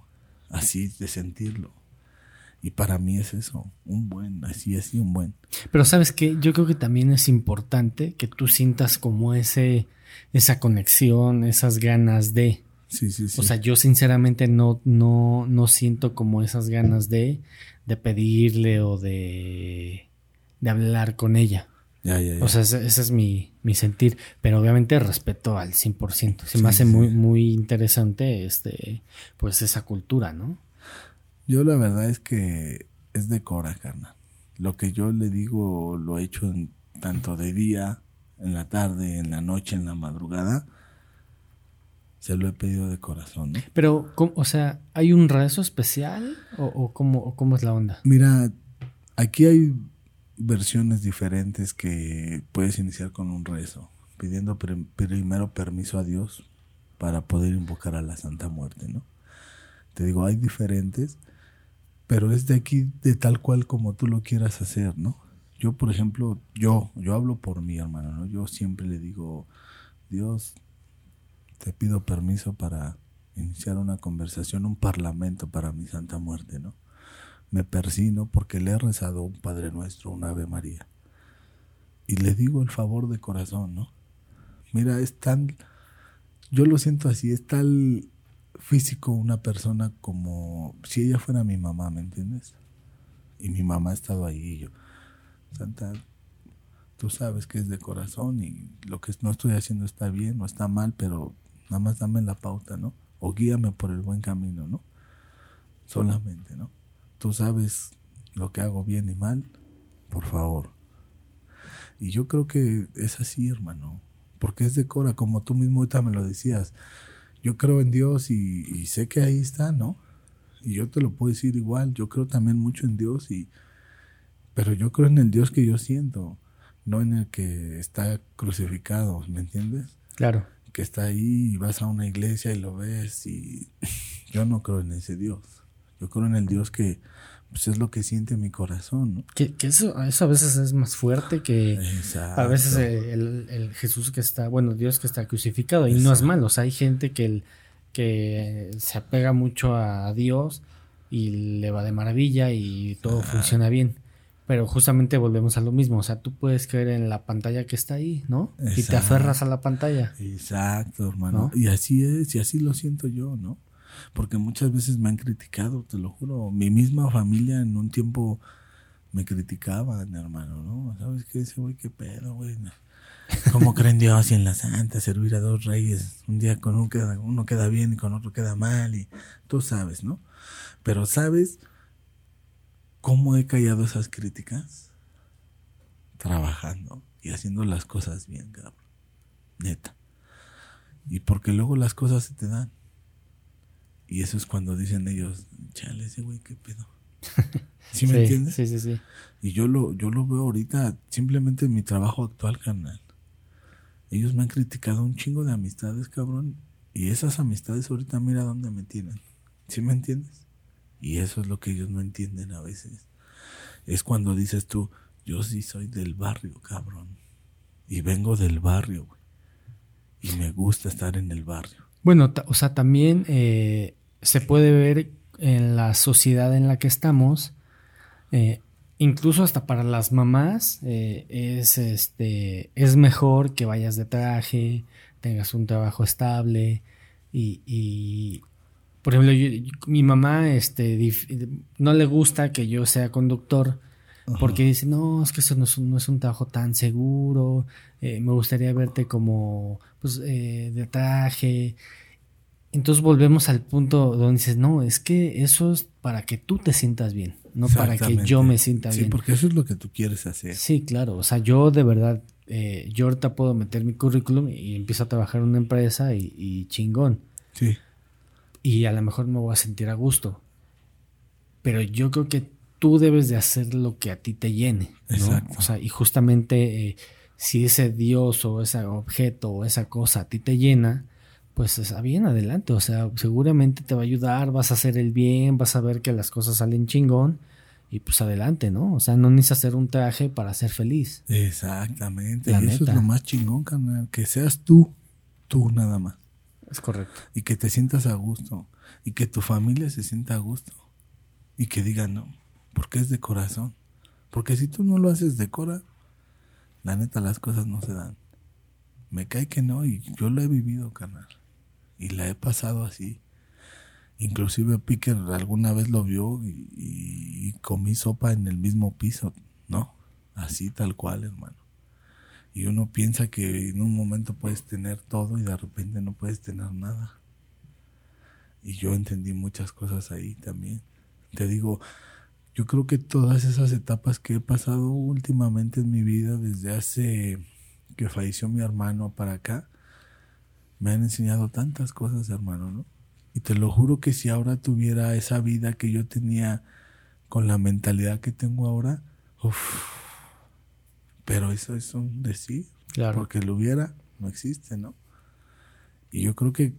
Así, de sentirlo. Y para mí es eso, un buen, así, así, un buen. Pero sabes que yo creo que también es importante que tú sientas como ese, esa conexión, esas ganas de. Sí, sí, sí. O sea, yo sinceramente no, no, no siento como esas ganas de, de pedirle o de, de hablar con ella. ya, ya, ya. O sea, ese, ese es mi, mi sentir. Pero obviamente respeto al 100%. Se Sí, me hace sí. muy, muy interesante este, pues esa cultura, ¿no? Yo la verdad es que es de Cora, carnal. Lo que yo le digo lo he hecho en, tanto de día, en la tarde, en la noche, en la madrugada. Se lo he pedido de corazón, ¿no? Pero, ¿cómo- o sea, ¿hay un rezo especial? ¿O, o cómo, o cómo es la onda? Mira, aquí hay versiones diferentes que puedes iniciar con un rezo, pidiendo prim- primero permiso a Dios para poder invocar a la Santa Muerte, ¿no? Te digo, hay diferentes, pero es de aquí de tal cual como tú lo quieras hacer, ¿no? Yo, por ejemplo, yo, yo hablo por mi hermano, ¿no? Yo siempre le digo, Dios, te pido permiso para iniciar una conversación, un parlamento para mi Santa Muerte, ¿no? me persino porque le he rezado un Padre Nuestro, un Ave María. Y le digo el favor de corazón, ¿no? Mira, es tan, yo lo siento así, es tal físico una persona como si ella fuera mi mamá, ¿me entiendes? Y mi mamá ha estado ahí y yo, Santa, tú sabes que es de corazón y lo que no estoy haciendo está bien o está mal, pero nada más dame la pauta, ¿no? O guíame por el buen camino, ¿no? Solamente, ¿no? Tú sabes lo que hago bien y mal, por favor. Y yo creo que es así, hermano, porque es de Cora, como tú mismo ahorita me lo decías. Yo creo en Dios y, y sé que ahí está, ¿no? Y yo te lo puedo decir igual, yo creo también mucho en Dios y pero yo creo en el Dios que yo siento, no en el que está crucificado, ¿me entiendes? Claro. Que está ahí y vas a una iglesia y lo ves y yo no creo en ese Dios. Yo creo en el Dios que pues es lo que siente mi corazón, ¿no? Que, que eso, eso a veces es más fuerte que Exacto. a veces el, el Jesús que está, bueno, Dios que está crucificado. Y no es malo. O sea, hay gente que, el- que se apega mucho a Dios y le va de maravilla y todo funciona bien. Pero justamente volvemos a lo mismo. O sea, tú puedes creer en la pantalla que está ahí, ¿no? Y te aferras a la pantalla. Exacto, hermano. ¿No? Y así es, y así lo siento yo, ¿no? Porque muchas veces me han criticado, te lo juro. Mi misma familia en un tiempo me criticaban, hermano, ¿no? ¿Sabes qué? Ese güey, qué pedo, güey. No. ¿Cómo creen Dios y en la Santa servir a dos reyes? Un día con uno queda, uno queda bien y con otro queda mal y tú sabes, ¿no? Pero ¿sabes cómo he callado esas críticas? Trabajando y haciendo las cosas bien, cabrón. Neta. Y porque luego las cosas se te dan. Y eso es cuando dicen ellos, chale, ese güey, qué pedo. ¿Sí me entiendes? Sí, sí, sí. Y yo lo, yo lo veo ahorita simplemente en mi trabajo actual, carnal. Ellos me han criticado un chingo de amistades, cabrón. Y esas amistades ahorita mira dónde me tienen. ¿Sí me entiendes? Y eso es lo que ellos no entienden a veces. Es cuando dices tú, yo sí soy del barrio, cabrón. Y vengo del barrio, güey. Y me gusta estar en el barrio. Bueno, o sea, también eh, se puede ver en la sociedad en la que estamos, eh, incluso hasta para las mamás, eh, es, este, es mejor que vayas de traje, tengas un trabajo estable y, por ejemplo, yo- yo- mi mamá este, dif- no le gusta que yo sea conductor. Porque dice, no, es que eso no es un, no es un trabajo tan seguro, eh, me gustaría verte como, pues, eh, de traje. Entonces volvemos al punto donde dices, no, es que eso es para que tú te sientas bien, no para que yo me sienta Sí, bien. porque eso es lo que tú quieres hacer. Sí, claro, o sea, yo de verdad, eh, yo ahorita puedo meter mi currículum y empiezo a trabajar en una empresa y, y chingón. Sí. Y a lo mejor me voy a sentir a gusto. Pero yo creo que tú debes de hacer lo que a ti te llene, ¿no? Exacto. O sea, y justamente eh, si ese Dios o ese objeto o esa cosa a ti te llena, pues está bien adelante. O sea, seguramente te va a ayudar, vas a hacer el bien, vas a ver que las cosas salen chingón y pues adelante, ¿no? O sea, no necesitas hacer un traje para ser feliz. Exactamente. La y eso es lo más chingón, carnal. Que seas tú, tú nada más. Es correcto. Y que te sientas a gusto. Y que tu familia se sienta a gusto. Y que digan, no, porque es de corazón. Porque si tú no lo haces de cora, la neta las cosas no se dan. Me cae que no, y yo lo he vivido, carnal. Y la he pasado así. Inclusive Picker alguna vez lo vio y- y comí sopa en el mismo piso. No, así tal cual, hermano. Y uno piensa que en un momento puedes tener todo y de repente no puedes tener nada. Y yo entendí muchas cosas ahí también. Te digo, yo creo que todas esas etapas que he pasado últimamente en mi vida, desde hace que falleció mi hermano para acá, me han enseñado tantas cosas, hermano, ¿no? Y te lo juro que si ahora tuviera esa vida que yo tenía con la mentalidad que tengo ahora, uff. Pero eso es un decir. Claro. Porque lo hubiera, no existe, ¿no? Y yo creo que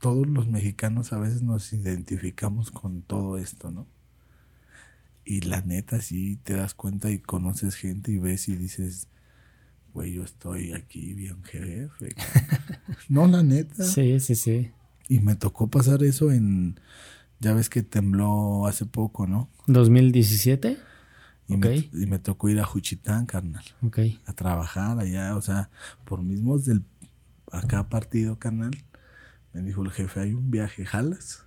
todos los mexicanos a veces nos identificamos con todo esto, ¿no? Y la neta, sí te das cuenta y conoces gente y ves y dices, güey, yo estoy aquí bien jefe. cabrón". no, la neta. Sí, sí, sí. Y me tocó pasar eso en, ya ves que tembló hace poco, ¿no? ¿2017? Y, me, y me tocó ir a Juchitán, carnal, Ok. a trabajar allá, o sea, por mismos del acá partido, carnal. Me dijo el jefe, hay un viaje, ¿jalas?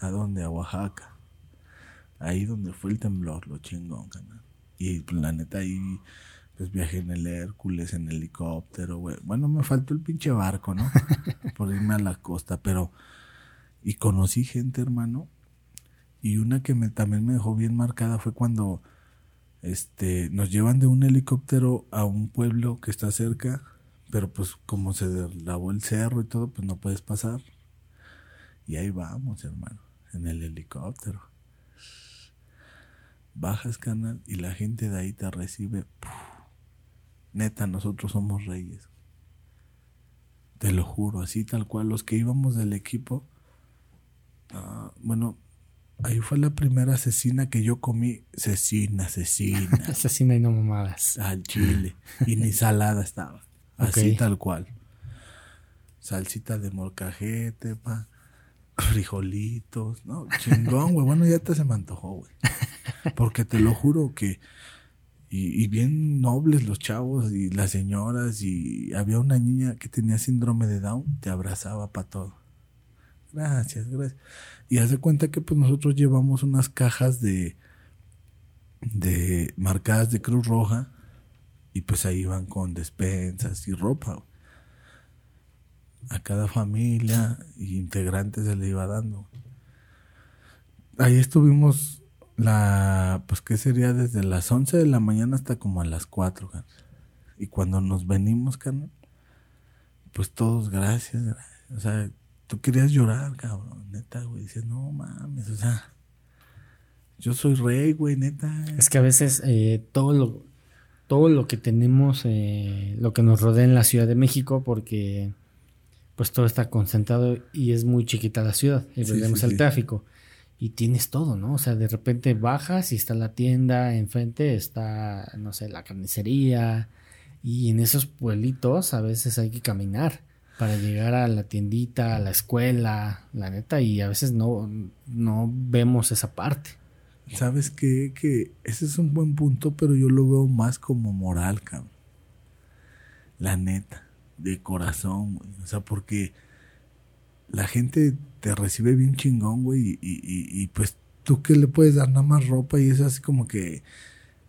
¿A dónde? A Oaxaca. Ahí donde fue el temblor, lo chingón, carnal. Y pues, la neta ahí, pues viajé en el Hércules, en helicóptero, güey. Bueno, me faltó el pinche barco, ¿no? por irme a la costa, pero... Y conocí gente, hermano. Y una que me, también me dejó bien marcada fue cuando este, nos llevan de un helicóptero a un pueblo que está cerca, pero pues como se lavó el cerro y todo, pues no puedes pasar. Y ahí vamos, hermano, en el helicóptero. Bajas, canal, y la gente de ahí te recibe. Neta, nosotros somos reyes. Te lo juro, así tal cual. Los que íbamos del equipo, ah, bueno, ahí fue la primera asesina que yo comí. Cecina, cecina. Asesina y no mamadas. al chile. Y ni salada estaba. Así tal cual. Salsita de molcajete, pa. Frijolitos, ¿no? Chingón, güey. Bueno, ya te se me antojó, güey. Porque te lo juro que. Y, y bien nobles los chavos y las señoras. Y había una niña que tenía síndrome de Down. Te abrazaba para todo. Gracias, gracias. Y haz de cuenta que pues nosotros llevamos unas cajas de. de marcadas de Cruz Roja. Y pues ahí van con despensas y ropa. A cada familia y integrante se le iba dando. Ahí estuvimos la, pues qué sería desde las 11 de la mañana hasta como a las 4, carnal. Y cuando nos venimos, carnal, pues todos gracias, gracias. O sea, tú querías llorar, cabrón, neta, güey. Dices, no mames, o sea, yo soy rey, güey, neta. Es que a veces eh, todo lo todo lo que tenemos, eh, lo que nos rodea en la Ciudad de México, porque pues todo está concentrado y es muy chiquita la ciudad, y Sí, sí. tráfico. Y tienes todo, ¿no? O sea, de repente bajas y está la tienda, enfrente está, no sé, la carnicería. Y en esos pueblitos a veces hay que caminar para llegar a la tiendita, a la escuela, la neta, y a veces no, no vemos esa parte. ¿Sabes qué? Que ese es un buen punto, pero yo lo veo más como moral, cabrón. La neta, de corazón, güey. O sea, porque la gente te recibe bien chingón, güey, y, y- y- pues tú que le puedes dar nada más ropa y es así como que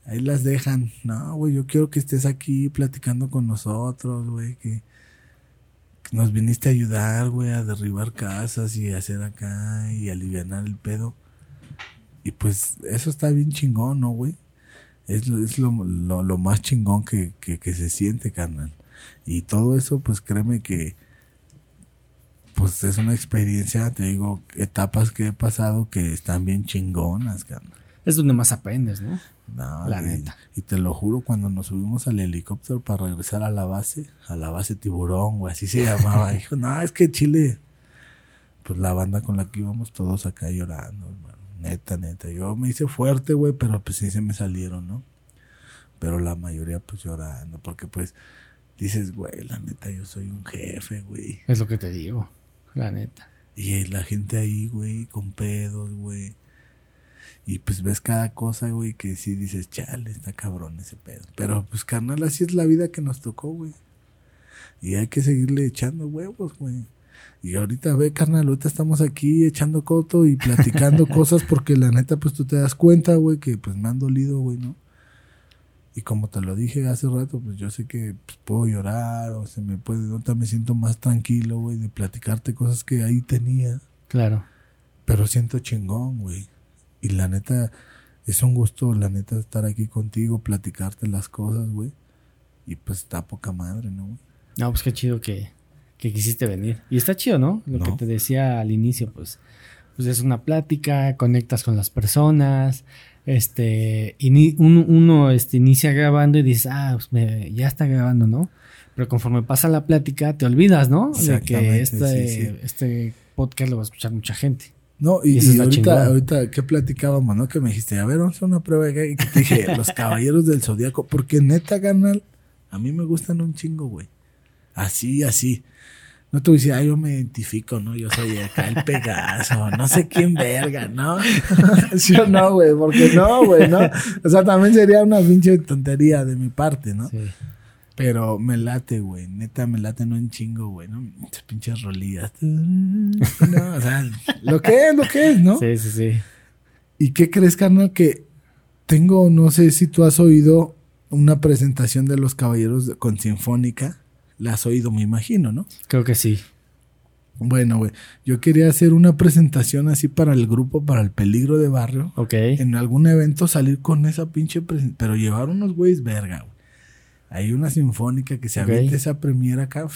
ahí las dejan. No, güey, yo quiero que estés aquí platicando con nosotros, güey, que nos viniste a ayudar, güey, a derribar casas y hacer acá y aliviar el pedo. Y pues eso está bien chingón, ¿no, güey? Es, es lo, lo, lo más chingón que, que, que se siente, carnal. Y todo eso, pues créeme que, pues es una experiencia, te digo, etapas que he pasado que están bien chingonas, carnal. Es donde más aprendes, ¿no? No, La y, neta. y te lo juro, cuando nos subimos al helicóptero para regresar a la base, a la base Tiburón, güey, así se llamaba. Dijo, no, es que Chile, pues la banda con la que íbamos todos acá llorando, hermano. Neta, neta. Yo me hice fuerte, güey, pero pues sí se me salieron, ¿no? Pero la mayoría, pues llorando, porque pues dices, güey, la neta, yo soy un jefe, güey. Es lo que te digo, la neta. Y la gente ahí, güey, con pedos, güey. Y pues ves cada cosa, güey, que sí dices, chale, está cabrón ese pedo. Pero pues, carnal, así es la vida que nos tocó, güey. Y hay que seguirle echando huevos, güey. Y ahorita ve, carnal, ahorita estamos aquí echando coto y platicando cosas porque la neta, pues tú te das cuenta, güey, que pues me han dolido, güey, ¿no? Y como te lo dije hace rato, pues yo sé que pues, puedo llorar o se me puede, ahorita me siento más tranquilo, güey, de platicarte cosas que ahí tenía. Claro. Pero siento chingón, güey. Y la neta, es un gusto, la neta, estar aquí contigo, platicarte las cosas, güey. Y pues está poca madre, ¿no, güey? No, pues qué chido que, que quisiste venir. Y está chido, ¿no? Lo No. que te decía al inicio, pues, pues es una plática, conectas con las personas, este, uno, uno, este, inicia grabando y dices, ah, pues me- ya está grabando, ¿no? Pero conforme pasa la plática, te olvidas, ¿no? De que este, sí, sí. este podcast lo va a escuchar mucha gente. No, y, ahorita, ahorita, ¿qué platicábamos, no? Que me dijiste, a ver, vamos a hacer una prueba de gay. Y te dije, los caballeros del zodiaco. Porque neta, canal, a mí me gustan un chingo, güey. Así, así. No te voy a decir, ah, yo me identifico, ¿no? Yo soy acá el Pegaso, no sé quién verga, ¿no? ¿Sí o no, güey? Porque no, güey, ¿no? O sea, también sería una pinche tontería de mi parte, ¿no? Sí. Pero me late, güey. Neta, me late no en chingo, güey, ¿no? Esas pinches rolillas. No, o sea, lo que es, lo que es, ¿no? Sí, sí, sí. ¿Y qué crees, carnal? Que tengo, no sé si tú has oído una presentación de los caballeros con sinfónica. La has oído, me imagino, ¿no? Creo que sí. Bueno, güey, yo quería hacer una presentación así para el grupo, para el peligro de barrio. Ok. En algún evento salir con esa pinche presentación. Pero llevar unos güeyes verga, güey. Hay una sinfónica que se Ok. avienta esa premiera acá.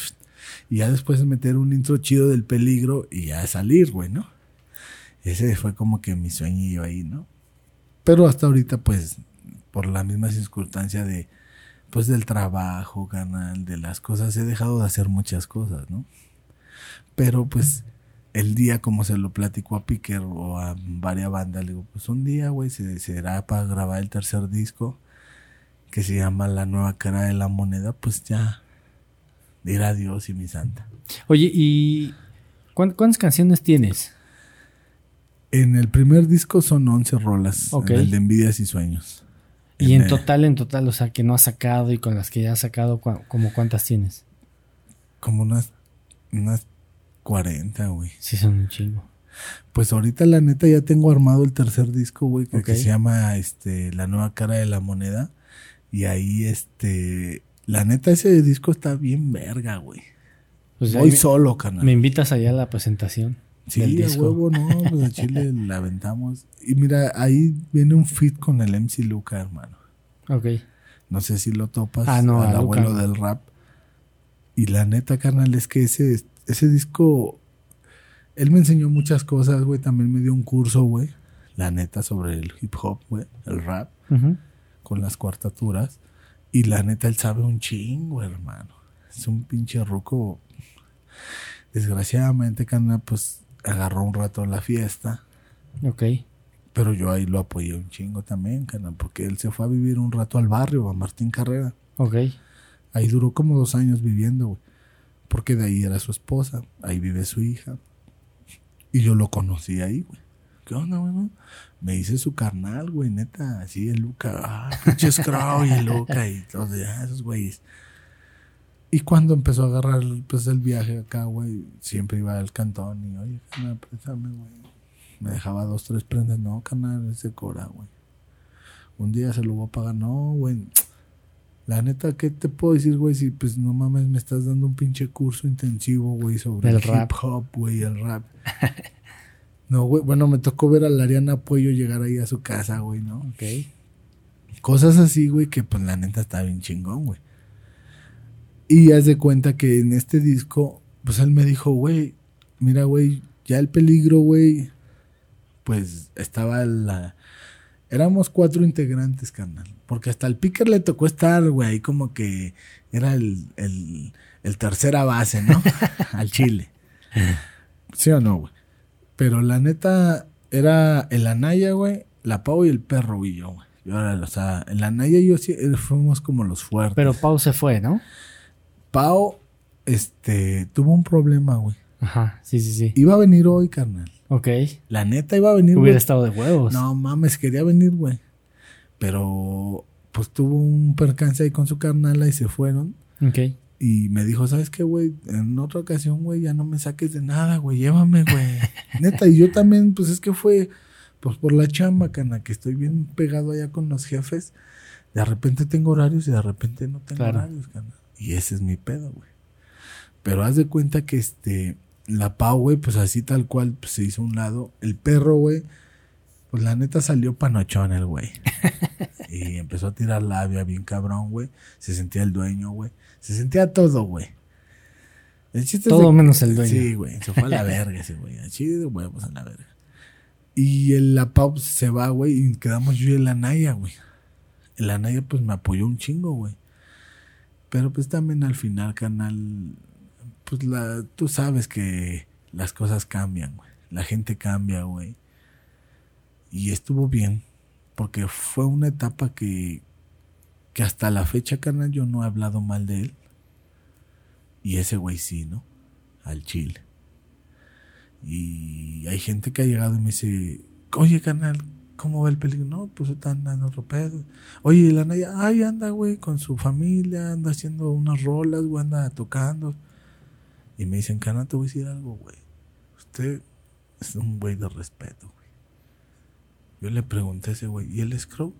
Y ya después meter un intro chido del peligro y ya salir, güey, ¿no? Ese fue como que mi sueño ahí, ¿no? Pero hasta ahorita, pues, por la misma circunstancia de, pues, del trabajo, canal, de las cosas, he dejado de hacer muchas cosas, ¿no? Pero, pues, el día como se lo platicó a Piquer o a varias bandas, le digo, pues un día, güey, se será para grabar el tercer disco que se llama La nueva cara de la moneda, pues ya dirá Dios y mi santa. Oye, ¿y cuán- cuántas canciones tienes? En el primer disco son 11 rolas, Ok. en el de Envidias y Sueños. Y en total, en total, o sea, que no has sacado y con las que ya has sacado, cua- como cuántas tienes? Como unas, unas 40, güey. Sí, son un chingo. Pues ahorita la neta ya tengo armado el tercer disco, güey, que, que se llama este La nueva cara de la moneda. Y ahí, este, la neta ese disco está bien verga, güey. Pues Voy me, solo, canal. me invitas allá a la presentación sí, del a disco. huevo, no, pues a Chile la aventamos. Y mira, ahí viene un fit con el MC Luca, hermano. Ok. No sé si lo topas. Ah, no, al a abuelo del rap. Y la neta, carnal, es que ese, ese disco. Él me enseñó muchas cosas, güey. También me dio un curso, güey. La neta, sobre el hip hop, güey. El rap. Ujú. Con las cuartaturas. Y la neta, él sabe un chingo, hermano. Es un pinche ruco. Desgraciadamente, carnal, pues agarró un rato la fiesta. Ok. Pero yo ahí lo apoyé un chingo también, carnal. Porque él se fue a vivir un rato al barrio, a Martín Carrera. Ok. Ahí duró como dos años viviendo, güey. Porque de ahí era su esposa. Ahí vive su hija. Y yo lo conocí ahí, güey. ¿Qué onda, güey? Me hice su carnal, güey, neta. Así el Luca. Ah, pinches Crow y el Luca y todos ah, esos güeyes. Y cuando empezó a agarrar pues, el viaje acá, güey, siempre iba al cantón y, oye, carnal, préstame, güey. Me dejaba dos, tres prendas. No, carnal, ese cora, güey. Un día se lo voy a pagar. No, güey. La neta, ¿qué te puedo decir, güey? Si pues no mames, me estás dando un pinche curso intensivo, güey, sobre el rap. hip hop, güey, el rap. no, güey, bueno, me tocó ver a la Ariana Puello llegar ahí a su casa, güey, ¿no? Ok. Cosas así, güey, que pues la neta está bien chingón, güey. Y haz de cuenta que en este disco, pues él me dijo, güey, mira, güey, ya el peligro, güey, pues estaba la... Éramos cuatro integrantes, carnal. Porque hasta el Picker le tocó estar, güey, ahí como que era el, el, el tercera base, ¿no? Al Chile. ¿Sí o no, güey? Pero la neta era el Anaya, güey, la Pau y el perro y yo, güey. Y ahora, o sea, el Anaya y yo sí eh, fuimos como los fuertes. Pero Pau se fue, ¿no? Pau, este, tuvo un problema, güey. Ajá. Sí, sí, sí. Iba a venir hoy, carnal. Ok. La neta iba a venir, Hubiera güey. estado de huevos. No mames, quería venir, güey. Pero, pues tuvo un percance ahí con su carnala y se fueron. Ok. Y me dijo, ¿sabes qué, güey? En otra ocasión, güey, ya no me saques de nada, güey. Llévame, güey. Neta, y yo también, pues es que fue, pues por la chamba, cana, que estoy bien pegado allá con los jefes. De repente tengo horarios y de repente no tengo Claro. horarios, cana. Y ese es mi pedo, güey. Pero haz de cuenta que este, la Pau, güey, pues así tal cual, pues se hizo a un lado. El perro, güey, pues la neta salió panochón el güey. y empezó a tirar labia bien cabrón, güey. Se sentía el dueño, güey. Se sentía todo, güey. El chiste es Todo de- menos el dueño. Sí, güey. Se fue a la verga ese güey. De huevos a la verga. Y el, la Pau se va, güey, y quedamos yo y el Anaya, güey. El Anaya, pues me apoyó un chingo, güey. Pero pues también al final, canal, pues la, tú sabes que las cosas cambian, güey. La gente cambia, güey. Y estuvo bien, porque fue una etapa que, que hasta la fecha, canal, yo no he hablado mal de él. Y ese güey sí, ¿no? Al chile. Y hay gente que ha llegado y me dice, oye, canal, ¿cómo va el peligro? No, pues está andando otro pedo. Oye, la Naya, ay, anda, güey, con su familia, anda haciendo unas rolas, güey, anda tocando. Y me dicen, canal, te voy a decir algo, güey. Usted es un güey de respeto, güey. Yo le pregunté a ese güey, ¿y él es Crow?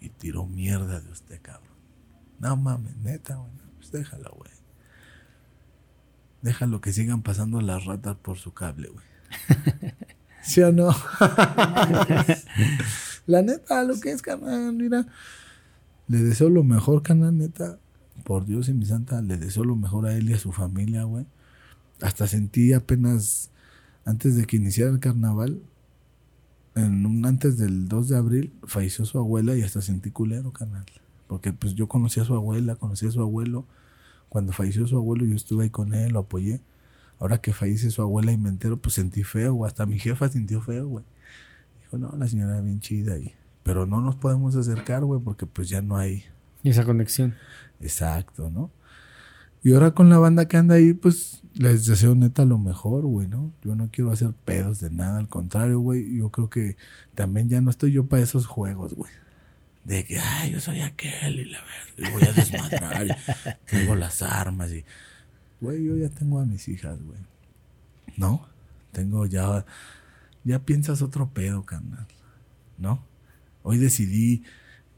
Y tiró mierda de usted, cabrón. No mames, neta, güey. Pues déjalo, güey. Déjalo que sigan pasando las ratas por su cable, güey. ¿Sí o no? La neta, lo que es, carnal, mira. Le deseo lo mejor, carnal, neta. Por Dios y mi santa, le deseo lo mejor a él y a su familia, güey. Hasta sentí apenas antes de que iniciara el carnaval, antes del 2 de abril, falleció su abuela y hasta sentí culero, carnal. Porque pues yo conocí a su abuela, conocí a su abuelo. Cuando falleció su abuelo, yo estuve ahí con él, lo apoyé. Ahora que fallece su abuela y me entero, pues sentí feo, güey. Hasta mi jefa sintió feo, güey. Dijo, no, la señora bien chida. Y, pero no nos podemos acercar, güey, porque pues ya no hay. Y esa conexión. Exacto, ¿no? Y ahora con la banda que anda ahí, pues les deseo neta lo mejor, güey, ¿no? Yo no quiero hacer pedos de nada, al contrario, güey. Yo creo que también ya no estoy yo para esos juegos, güey. De que, ay, yo soy aquel y la verdad, y voy a desmadrar, y tengo las armas y... Güey, yo ya tengo a mis hijas, güey. ¿No? Tengo ya... Ya piensas otro pedo, carnal. ¿No? Hoy decidí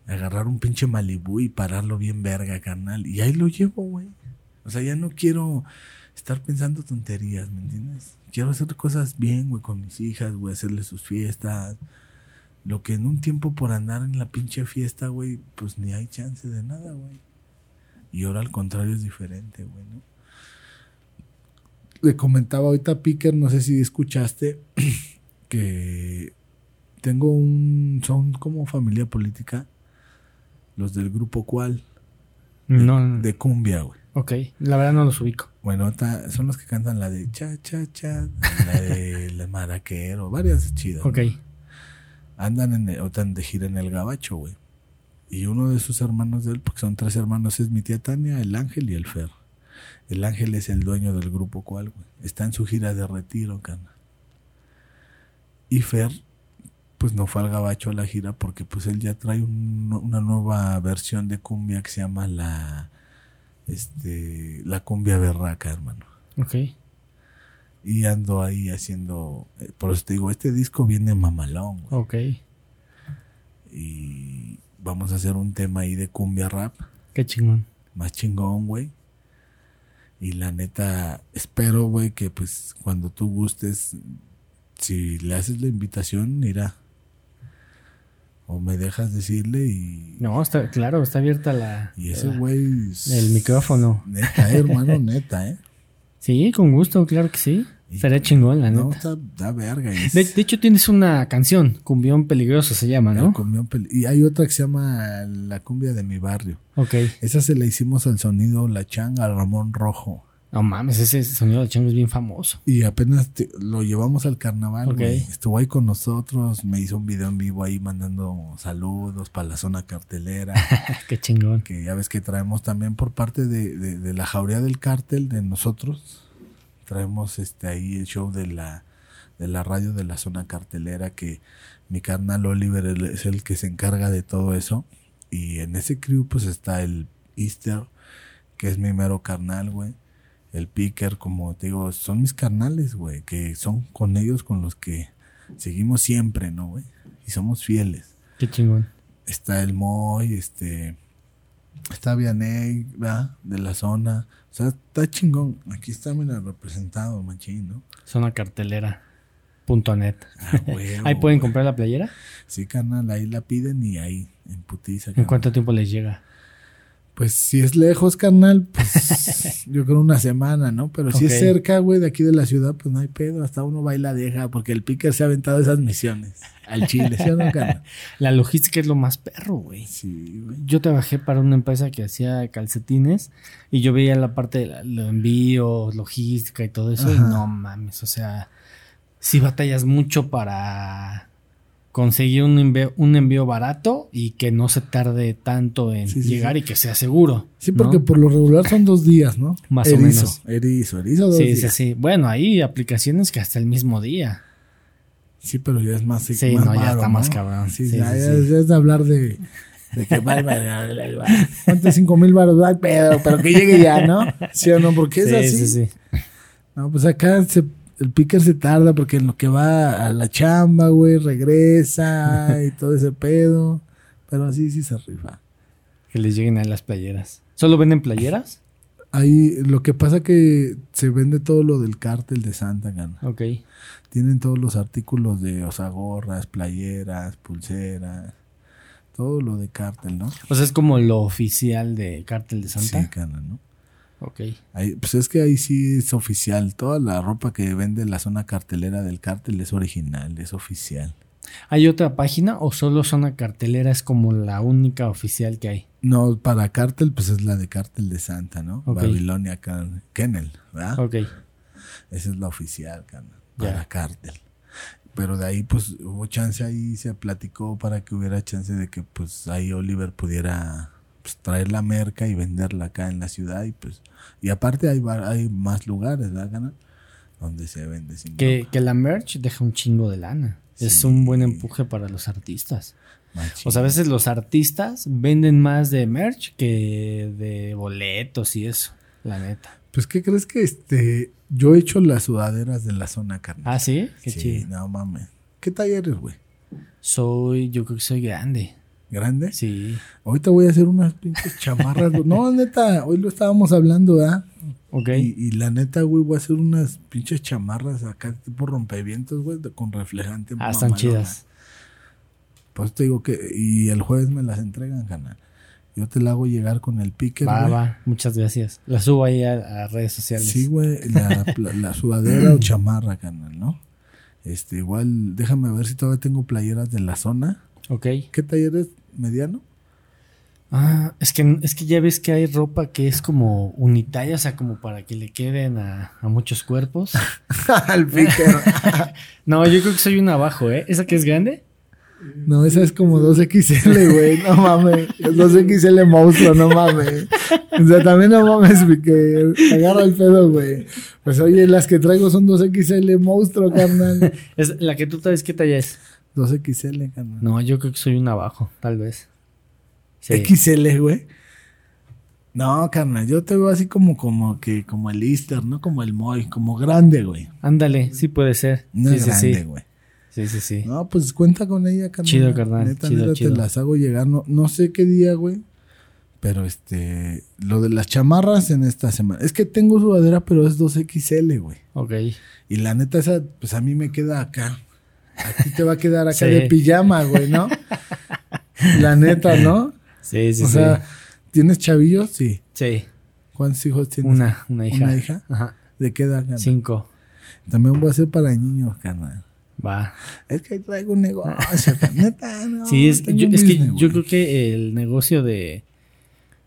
agarrar un pinche Malibú y pararlo bien verga, carnal. Y ahí lo llevo, güey. O sea, ya no quiero estar pensando tonterías, ¿me entiendes? Quiero hacer cosas bien, güey, con mis hijas, güey, hacerles sus fiestas. Lo que en un tiempo por andar en la pinche fiesta, güey, pues ni hay chance de nada, güey. Y ahora al contrario es diferente, güey, ¿no? Le comentaba ahorita a Picker, no sé si escuchaste, que tengo un. son como familia política, los del grupo cual, No, no. de cumbia, güey. Ok, la verdad no los ubico. Bueno, ta- son los que cantan la de cha cha cha, la de la maraquero, varias chidas. ¿no? Andan en el, ahorita de gira en el gabacho, güey. Y uno de sus hermanos de él, porque son tres hermanos, es mi tía Tania, el Ángel y el Fer. El Ángel es el dueño del grupo cual, güey. Está en su gira de retiro, cana. Y Fer, pues no fue al gabacho a la gira porque pues él ya trae un- una nueva versión de cumbia que se llama la este la cumbia berraca, hermano. Ok. Y ando ahí haciendo, eh, por eso te digo, este disco viene mamalón, güey. Ok. Y vamos a hacer un tema ahí de cumbia rap, Qué chingón. más chingón, güey. Y la neta, espero, güey, que pues cuando tú gustes, si le haces la invitación, irá. O me dejas decirle y... No, está claro, está abierta la. Y ese güey... el micrófono. Neta, eh, hermano, neta, ¿eh? Sí, con gusto, claro que sí. Estaría chingón, la No, neta. está, da verga. es- De, de hecho, tienes una canción, Cumbión Peligroso se llama, ¿no? cumbión pel- Y hay otra que se llama La cumbia de mi barrio. Ok. Esa se la hicimos al sonido La Changa, Ramón Rojo. No mames, ese sonido de chango es bien famoso. Y apenas te- lo llevamos al carnaval, Ok. güey. Estuvo ahí con nosotros, me hizo un video en vivo ahí mandando saludos para la zona cartelera. Qué chingón. que ya ves que traemos también por parte de, de- de la jauría del cártel de nosotros. Traemos este ahí el show de la, de la radio de la zona cartelera que mi carnal Oliver es el que se encarga de todo eso. Y en ese crew pues está el Easter, que es mi mero carnal, güey. El Picker, como te digo, son mis carnales, güey, que son con ellos con los que seguimos siempre, ¿no, güey? Y somos fieles Qué chingón. está el Moy, este, está Vianey, ¿verdad? De la zona. Sea, está chingón. Aquí está, mira, representado, machín, ¿no? Zona cartelera. Punto net. Ah, huevo, Ahí pueden comprar la playera. Sí, carnal, ahí la piden y ahí, en putiza. ¿En cuánto tiempo les llega? Pues si es lejos, carnal, pues yo creo una semana, ¿no? Pero si es cerca, güey, de aquí de la ciudad, pues no hay pedo. Hasta uno va y la deja, porque el picker se ha aventado esas misiones al Chile, ¿sí o no, carnal? La logística es lo más perro, güey. Sí, güey. Yo trabajé para una empresa que hacía calcetines y yo veía la parte de la- lo envío, logística y todo eso. Y no mames, o sea, sí batallas mucho para conseguir un envío, un envío barato y que no se tarde tanto en Sí, sí, llegar sí. y que sea seguro. Sí, ¿no? porque por lo regular son dos días, ¿no? Más o menos. Erizo, erizo, dos Sí, días. sí, sí. Bueno, hay aplicaciones que hasta el mismo día. Sí, pero ya es más. Sí, más no, ya varo, está más cabrón. Sí, Sí, ya, es de hablar de, de que. ¿Cuántos cinco mil baros? Ay, pedo, pero que llegue ya, ¿no? ¿Sí o no? Porque es Sí, así. sí, sí. No, pues acá se- el picker se tarda porque en lo que va a la chamba, güey, regresa y todo ese pedo. Pero así sí se rifa. Que les lleguen a las playeras. ¿Solo venden playeras? Ahí lo que pasa que se vende todo lo del cártel de Santa Gana. Ok. Tienen todos los artículos de, o sea, gorras, playeras, pulseras, todo lo de cártel, ¿no? O sea, es como lo oficial de Cártel de Santa. Sí, cana, ¿no? Ok. Ahí, pues es que ahí sí es oficial. Toda la ropa que vende la zona cartelera del cártel es original, es oficial. ¿Hay otra página o solo Zona Cartelera es como la única oficial que hay? No, para cártel, pues es la de cártel de Santa, ¿no? Ok. Babilonia Kennel, ¿verdad? Ok. Esa es la oficial, carnal. Para cártel. Pero de ahí, pues, hubo chance ahí, se platicó para que hubiera chance de que, pues, ahí Oliver pudiera pues, traer la merca y venderla acá en la ciudad. Y pues, y aparte hay, va- hay más lugares, ¿verdad? Donde se vende sin Que, que la merch deja un chingo de lana. Es un buen empuje para los artistas. O sea, a veces los artistas venden más de merch que de boletos y eso, la neta. Pues, ¿qué crees que este... Yo he hecho las sudaderas de la zona, carnal. Ah, sí, qué sí, chido. no mames. ¿Qué talla eres, güey? Soy, yo creo que soy grande. ¿Grande? Sí. Ahorita voy a hacer unas pinches chamarras. no, neta, hoy lo estábamos hablando, ¿verdad? Ok. Y, y la neta, güey, voy a hacer unas pinches chamarras acá, tipo rompevientos, güey, con reflejante. Ah, están chidas. Pues te digo que, y el jueves me las entregan, canal. Yo te la hago llegar con el picker, Va, güey. va. Muchas gracias. La subo ahí a, a redes sociales. Sí, güey, la, la, la sudadera o chamarra, canal, ¿no? Este, igual, déjame ver si todavía tengo playeras de la zona. Ok. ¿Qué taller es? ¿Mediano? Ah, es que, es que ya ves que hay ropa que es como unitaria, o sea, como para que le queden a, a muchos cuerpos. Al picker. No, yo creo que soy un abajo, ¿eh? ¿Esa que es grande? No, esa es como 2XL, güey. No mames. Es 2XL monstruo, no mames. O sea, también no mames, que agarra el pedo, güey. Pues oye, las que traigo son 2XL monstruo, carnal. Es la que tú sabes qué talla es. 2XL, carnal. No, yo creo que soy un abajo, tal vez. Sí. XL, güey. No, carnal, yo te veo así como, como que, como el Easter, ¿no? Como el Moy, como grande, güey. Ándale, sí puede ser. No sí, es sí, grande, sí. güey. Sí, sí, sí. No, pues cuenta con ella, carnal. Chido, carnal, Neta, chido, neta, chido. te las hago llegar. No, no sé qué día, güey. Pero este, lo de las chamarras en esta semana. Es que tengo sudadera, pero es 2XL, güey. Ok. Y la neta, esa, pues a mí me queda acá. A ti te va a quedar acá Sí. de pijama, güey, ¿no? La neta, ¿no? Sí, sí, o sí. sea, ¿tienes chavillos? Sí. sí. ¿Cuántos hijos tienes? Una, una hija. ¿Una hija? Ajá. ¿De qué edad, carnal? Cinco. También voy a hacer para niños, carnal. Va. Es que traigo un negocio, carnal. neta, no. Sí, es, yo, es que yo creo que el negocio de,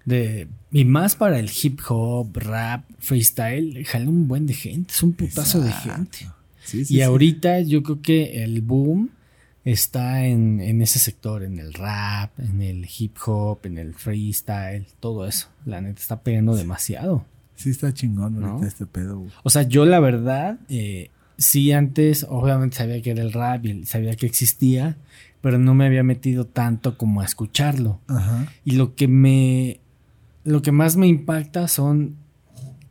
de. Y más para el hip hop, rap, freestyle, jala un buen de gente. Es un putazo de gente. Sí, sí, y ahorita yo creo que el boom está en, en ese sector, en el rap, en el hip hop, en el freestyle, todo eso. La neta está pegando demasiado. Sí está chingón ahorita ¿No? este pedo, güey. O sea, yo la verdad, eh, sí antes, obviamente sabía que era el rap y sabía que existía, pero no me había metido tanto como a escucharlo. Ajá. Y lo que me, lo que más me impacta son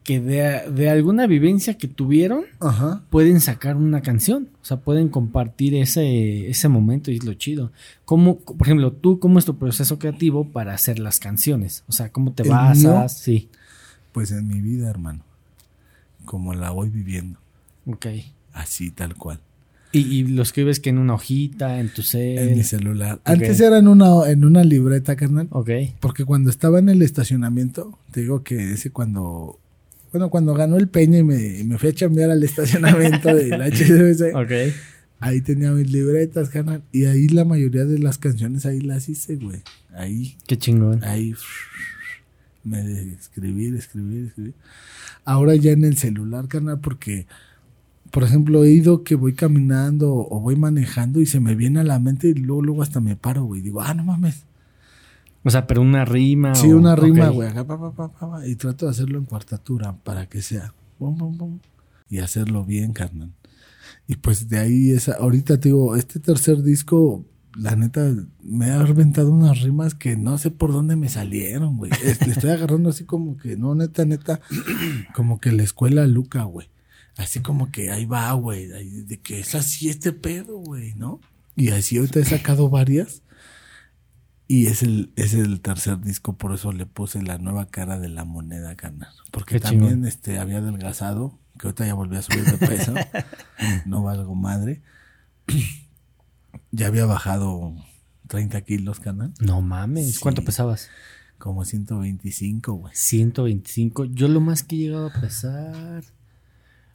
que de, de alguna vivencia que tuvieron, Ajá. pueden sacar una canción. O sea, pueden compartir ese, ese momento y es lo chido. ¿Cómo, por ejemplo, tú, cómo es tu proceso creativo para hacer las canciones? O sea, ¿cómo te mío? Sí. Pues en mi vida, hermano. Como la voy viviendo. Ok. Así, tal cual. Y, y lo escribes que en una hojita, en tu En mi cel. celular. Antes era en una, en una libreta, carnal. Ok. Porque cuando estaba en el estacionamiento, te digo que ese cuando. Bueno, cuando ganó el Peña y me, me fui a chambear al estacionamiento del HDBC, Ok. ahí tenía mis libretas, carnal. Y ahí la mayoría de las canciones ahí las hice, güey. Ahí, Qué chingón. ahí. Me de escribir, escribir, escribir. Ahora ya en el celular, carnal, porque, por ejemplo, he ido que voy caminando o voy manejando y se me viene a la mente y luego, luego hasta me paro, güey. Digo, ah, no mames. O sea, pero una rima. Sí, o- una rima, güey. pa, y trato de hacerlo en cuartatura para que sea. bum, bum, bum, y hacerlo bien, carnal. Y pues de ahí, esa, ahorita te digo, este tercer disco, la neta, me ha reventado unas rimas que no sé por dónde me salieron, güey. Es- Le estoy agarrando así como que, no, neta, neta, como que la escuela Luca, güey. Así como que ahí va, güey. De que es así este pedo, güey, ¿no? Y así ahorita he sacado varias. Y es el, es el tercer disco, por eso le puse la nueva cara de la moneda, carnal. Porque Qué también chingón. este, había adelgazado, que ahorita ya volví a subir de peso. no valgo madre. ya había bajado 30 kilos, carnal. No mames. Sí. ¿Cuánto pesabas? Como 125, güey. 125. Yo lo más que he llegado a pesar.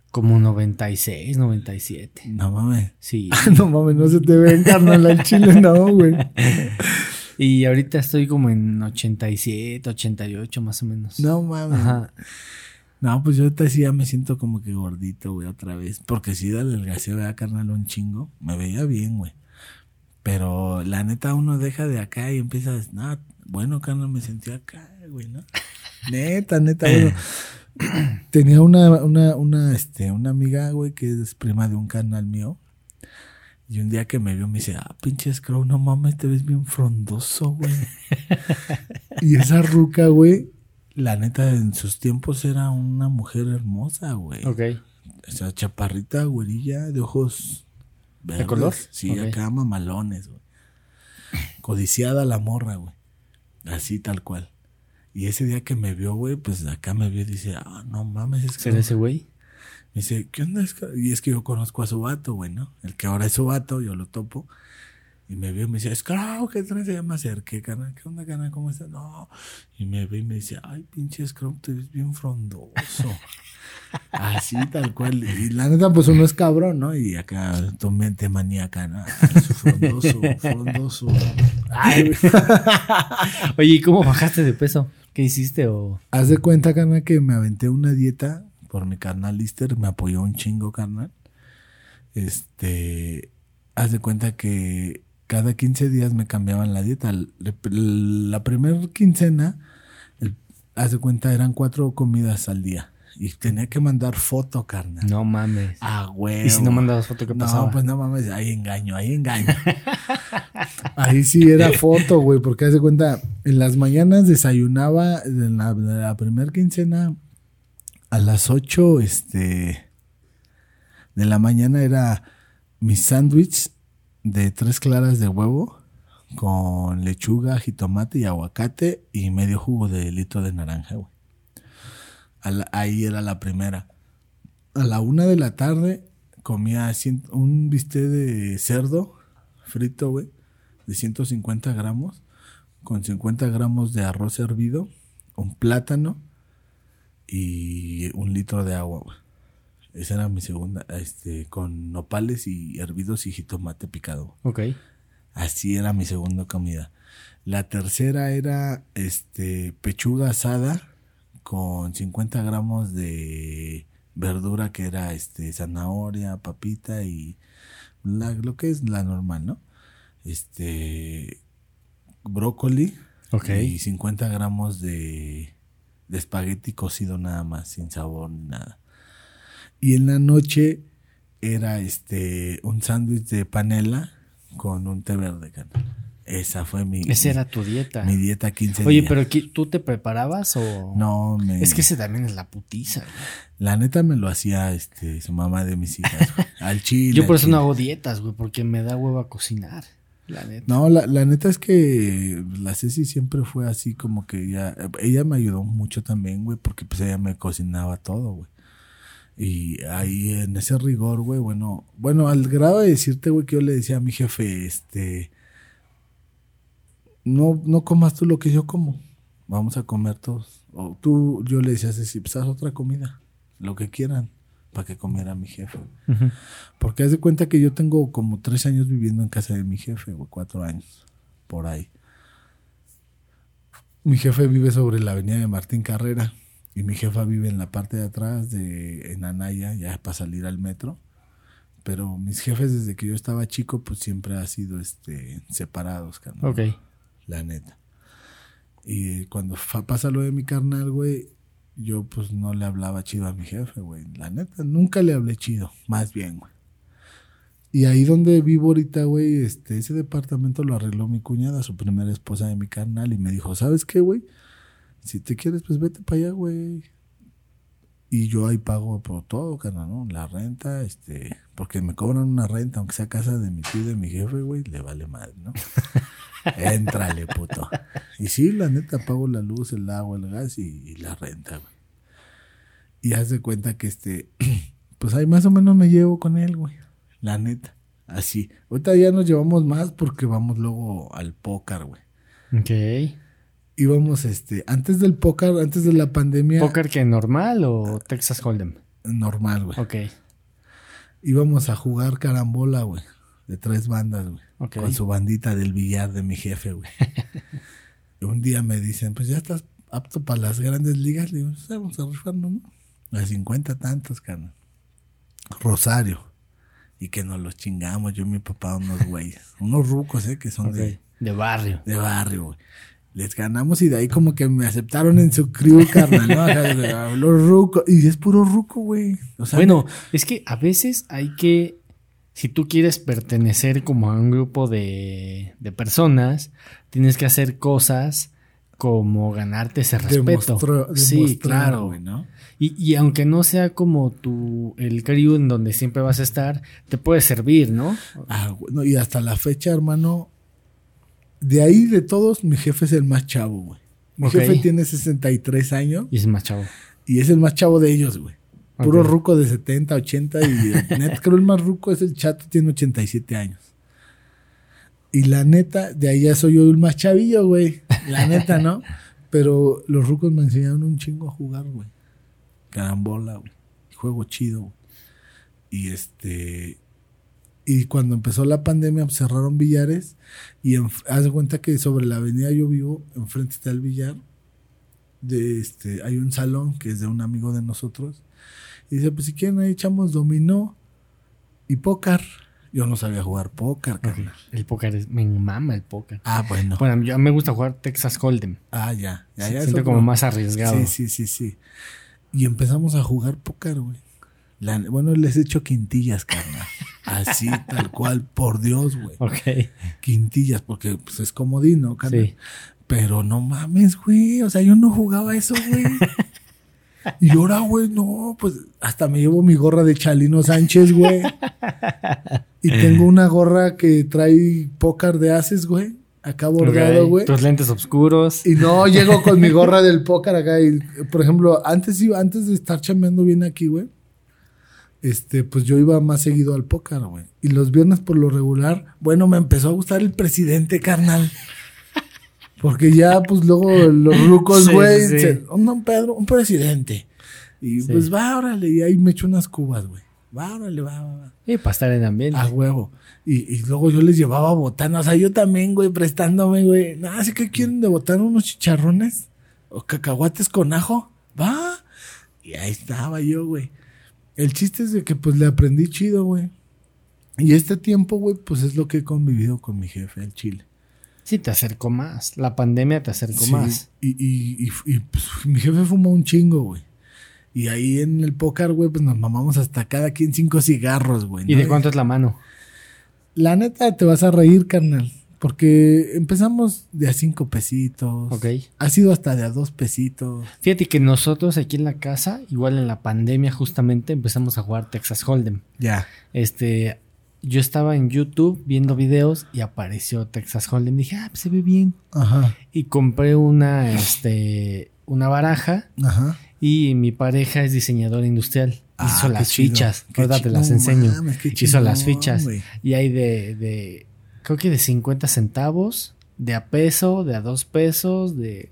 Como 96, 97. No mames. Sí. no mames, no se te ve, carnal, al chile, no, güey. y ahorita estoy como en 87, 88 más o menos. No mames. Ajá. No, pues yo ahorita sí ya me siento como que gordito, güey, otra vez. Porque sí, adelgacé, ¿verdad, carnal? Un chingo. Me veía bien, güey. Pero la neta, uno deja de acá y empieza a decir, no, bueno, carnal, me sentí acá, güey, ¿no? Neta, neta, güey. Tenía una, una, una, este, una amiga, güey, que es prima de un canal mío. Y un día que me vio me dice, ah, pinche Scrow, no mames, te ves bien frondoso, güey. y esa ruca, güey, la neta, en sus tiempos era una mujer hermosa, güey. Ok. Esa chaparrita, güerilla, de ojos verdes. color? Sí, acá mamalones, güey. Codiciada la morra, güey. Así tal cual. Y ese día que me vio, güey, pues acá me vio y dice, ah, no mames, es que... ¿Será ese güey? Me dice, ¿qué onda? que-?" Y es que yo conozco a su vato, güey, ¿no? El que ahora es su vato, yo lo topo. Y me vio y me dice, es claro, ¿qué traes? Se llama acerqué, carnal. ¿Qué onda, carnal? ¿Cómo estás? No. Y me ve y me dice, ay, pinche Scrum, te ves bien frondoso. Así, tal cual. Y la neta, pues uno es cabrón, ¿no? Y acá tu mente maníaca, ¿no? Ay, frondoso, frondoso. Ay. Oye, ¿y cómo bajaste de peso? ¿Qué hiciste o...? Haz de cuenta, carnal, que me aventé una dieta por mi carnal Lister, me apoyó un chingo, carnal. Este, haz de cuenta que cada 15 días me cambiaban la dieta. La, primera quincena, el- haz de cuenta, eran cuatro comidas al día. Y tenía que mandar foto, carnal. No mames. Ah, güey. ¿Y si no mandabas foto, qué pasaba? No, pues no mames, ahí engaño, ahí engaño. ahí sí era foto, güey, porque haz de cuenta, en las mañanas desayunaba, en la, la primera quincena, a las 8, este, de la mañana era mi sándwich de tres claras de huevo con lechuga, jitomate y aguacate y medio jugo de litro de naranja, güey. Ahí era la primera. A la una de la tarde comía un bistec de cerdo frito, güey, de 150 gramos, con 50 gramos de arroz hervido, un plátano y un litro de agua, güey. Esa era mi segunda, este, con nopales y hervidos y jitomate picado. Ok. Así era mi segunda comida. La tercera era este pechuga asada con 50 gramos de verdura que era este zanahoria, papita y la- lo que es la normal, ¿no? Este brócoli Ok. y 50 gramos de, de espagueti cocido nada más, sin sabor ni nada. Y en la noche era este un sándwich de panela con un té verde, carnal. Esa fue mi, Esa era tu dieta. mi dieta 15 Oye, días. pero ¿qui- ¿tú te preparabas o...? No, me, Es que ese también es la putiza. güey. la neta me lo hacía este su mamá de mis hijas. Al chile. Yo por eso no hago dietas, güey, porque me da hueva cocinar. La neta. No, la, la neta es que la Ceci siempre fue así como que ella, ella me ayudó mucho también, güey, porque pues ella me cocinaba todo, güey. Y ahí en ese rigor, güey, bueno, bueno, al grado de decirte, güey, que yo le decía a mi jefe, este, no, no comas tú lo que yo como, vamos a comer todos. O tú, yo le decía a Ceci, pues haz otra comida, lo que quieran, para que comiera mi jefe. Ujú. Porque haz de cuenta que yo tengo como tres años viviendo en casa de mi jefe, o cuatro años, por ahí. Mi jefe vive sobre la avenida de Martín Carrera y mi jefa vive en la parte de atrás de en Anaya, ya para salir al metro. Pero mis jefes desde que yo estaba chico, pues siempre ha sido este separados, carnal. Ok. La neta. Y cuando pasa lo de mi carnal, güey, yo pues no le hablaba chido a mi jefe, güey. La neta, nunca le hablé chido, más bien, güey. Y ahí donde vivo ahorita, güey, este, ese departamento lo arregló mi cuñada, su primera esposa de mi carnal, y me dijo, ¿sabes qué, güey? Si te quieres, pues vete para allá, güey. Y yo ahí pago por todo, carnal, ¿no? La renta, este, porque me cobran una renta, aunque sea casa de mi tío y de mi jefe, güey, le vale madre, ¿no? Éntrale, puto. Y sí, la neta, pago la luz, el agua, el gas y, y la renta, güey. Y haz de cuenta que este, pues ahí más o menos me llevo con él, güey. La neta. Así. Ahorita ya nos llevamos más porque vamos luego al póker, güey. Ok. Íbamos, este, antes del póker, antes de la pandemia. ¿Póker que normal o Texas Hold'em? Normal, güey. Ok. Íbamos a jugar carambola, güey. De tres bandas, güey. Ok. Con su bandita del billar de mi jefe, güey. un día me dicen, pues ya estás apto para las grandes ligas. Le digo, "Pues, vamos a rifarnos, ¿no? A 50 tantos, carnal. Rosario. Y que nos los chingamos, yo y mi papá, unos güeyes. unos rucos, ¿eh? Que son de, De barrio. de barrio, güey. Les ganamos y de ahí como que me aceptaron en su crew, carnal, ¿no? Acá, de- Los rucos. Y es puro ruco, güey. O sea, bueno, es que a veces hay que, si tú quieres pertenecer como a un grupo de, de personas, tienes que hacer cosas como ganarte ese respeto. sí, claro. güey, ¿no? Y, y aunque no sea como tu, el crew en donde siempre vas a estar, te puede servir, ¿no? Ah, bueno, y hasta la fecha, hermano, de ahí de todos, mi jefe es el más chavo, güey. Mi jefe tiene 63 años Y es más chavo. y es el más chavo de ellos, güey. Puro ruco de 70, 80 y net, creo el más ruco es el chato, tiene 87 años. Y la neta, de ahí ya soy yo el más chavillo, güey. La neta, ¿no? Pero los rucos me enseñaron un chingo a jugar, güey. Carambola, güey. Juego chido, güey. Y este. Y cuando empezó la pandemia, pues, cerraron billares. Y en- haz de cuenta que sobre la avenida yo vivo, enfrente está el billar. De este, hay un salón que es de un amigo de nosotros. Y dice, pues si quieren ahí echamos dominó y póker. Yo no sabía jugar póker, carnal. El póker es, me mama el póker. Ah, bueno. Bueno, yo, me gusta jugar Texas Hold'em. Ah, ya. ya, Siento como más arriesgado. Sí, sí, sí, sí. Y empezamos a jugar póker, güey. Bueno, les he hecho quintillas, carnal. Así, tal cual, por Dios, güey. Ok. Quintillas, porque pues, es comodín, ¿no? Sí. Pero no mames, güey. O sea, yo no jugaba eso, güey. Y ahora, güey, no, pues hasta me llevo mi gorra de Chalino Sánchez, güey. Y tengo una gorra que trae pócar de haces, güey. Acá bordado, güey. Tus lentes oscuros. Y no llego con mi gorra del pócar acá. Y, por ejemplo, antes iba, antes de estar chambeando bien aquí, güey. Este, pues yo iba más seguido al pócar, güey. Y los viernes por lo regular, bueno, me empezó a gustar el presidente, carnal. Porque ya, pues luego los rucos, güey, sí, sí. se- un don Pedro, un presidente. Y Sí. pues va, órale, y ahí me echo unas cubas, güey. Va, órale, va, va, va. Y para estar en ambiente. A huevo. Y, y luego yo les llevaba botana. O sea, yo también, güey, prestándome, güey. Nada, así que quieren de botana unos chicharrones o cacahuates con ajo. Va. Y ahí estaba yo, güey. El chiste es de que pues le aprendí chido, güey. Y este tiempo, güey, pues es lo que he convivido con mi jefe, el chile. Sí, te acercó más. La pandemia te acercó Sí, más. Y, y, y, y, pues, mi jefe fumó un chingo, güey. Y ahí en el póker, güey, pues nos mamamos hasta cada quien cinco cigarros, güey. ¿Y de cuánto es la mano? La neta te vas a reír, carnal. Porque empezamos de a cinco pesitos. Ok. Ha sido hasta de a dos pesitos. Fíjate que nosotros aquí en la casa, igual en la pandemia justamente, empezamos a jugar Texas Hold'em. Ya. Este, yo estaba en YouTube viendo videos y apareció Texas Hold'em. Dije, ah, pues se ve bien. Ajá. Y compré una, este, una baraja Ajá. y mi pareja es diseñadora industrial. Ah, Hizo las chido. fichas. Ahorita te las enseño. mames, Hizo las fichas. Y hay de, de, creo que de 50 centavos, de a peso, de a dos pesos, de,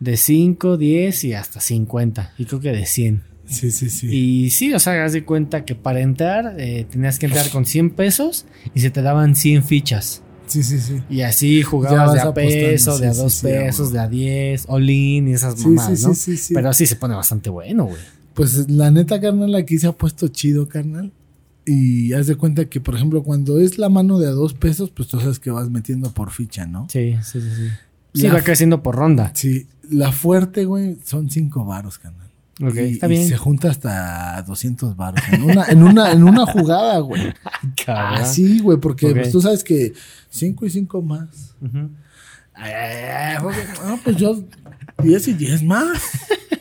de 5, 10 y hasta 50. Y creo que de 100. Sí, sí, sí. Y sí, o sea, haz de cuenta que para entrar eh, tenías que entrar con 100 pesos y se te daban 100 fichas. Sí, sí, sí. Y así jugabas de a peso, de a dos sí, pesos, de a 10, all-in y esas mamadas, sí, ¿no? sí, sí, sí. Pero sí se pone bastante bueno, güey. Pues la neta, carnal, aquí se ha puesto chido, carnal. Y haz de cuenta que, por ejemplo, cuando es la mano de a dos pesos, pues tú sabes que vas metiendo por ficha, ¿no? Sí, sí, sí. Sí, Sí, va creciendo por ronda. Sí. La fuerte, güey, son cinco varos, carnal. Ok, y, está y bien. se junta hasta 200 varos. En una, en una, en una jugada, güey. Así, güey, porque pues, tú sabes que 5 y 5 más. Ujú. Ay, ay, ay, porque, no, pues yo 10 y 10 más.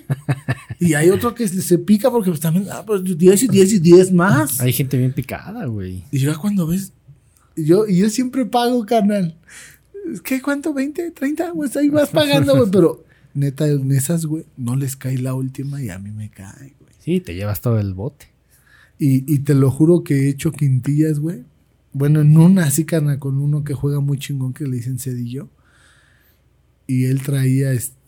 Y hay otro que se se pica porque pues también, ah, pues 10 y 10 y 10 más. Hay gente bien picada, güey. Y ya cuando ves, yo, y yo siempre pago, carnal. Que cuánto, 20, 30, pues ahí vas pagando, güey. Pero neta, en esas, güey, no les cae la última y a mí me cae, güey. Sí, te llevas todo el bote. Y, y te lo juro que he hecho quintillas, güey. Bueno, en una así, carnal, con uno que juega muy chingón que le dicen Cedillo. Y él traía, este,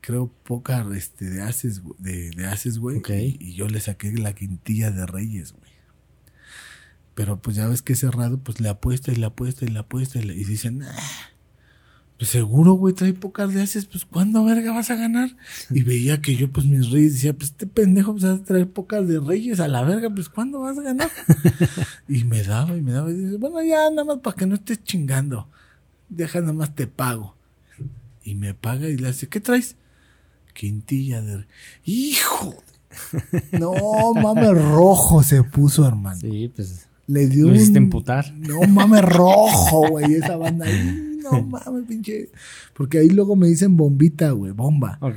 creo, poca, este, de haces, güey, de, de haces, güey. Y, y yo le saqué la quintilla de Reyes, güey. Pero pues ya ves que es cerrado, pues le apuesta y le apuesta y le apuesta y, le- y dicen, "Ah, Pues seguro, güey, trae pocas de haces, pues ¿cuándo verga vas a ganar? Y veía que yo, pues mis reyes, decía, pues este pendejo pues va a traer pocas de reyes a la verga, pues ¿cuándo vas a ganar? y me daba y me daba y dice, bueno, ya nada más para que no estés chingando. Deja nada más te pago. Y me paga y le hace, ¿qué traes? Quintilla de... ¡Hijo! No, mames, rojo se puso, hermano. Sí, pues. Le dio Lo hiciste un- emputar. No mames, rojo, güey, esa banda ahí. No mames, pinche. Porque ahí luego me dicen bombita, güey, bomba. Ok.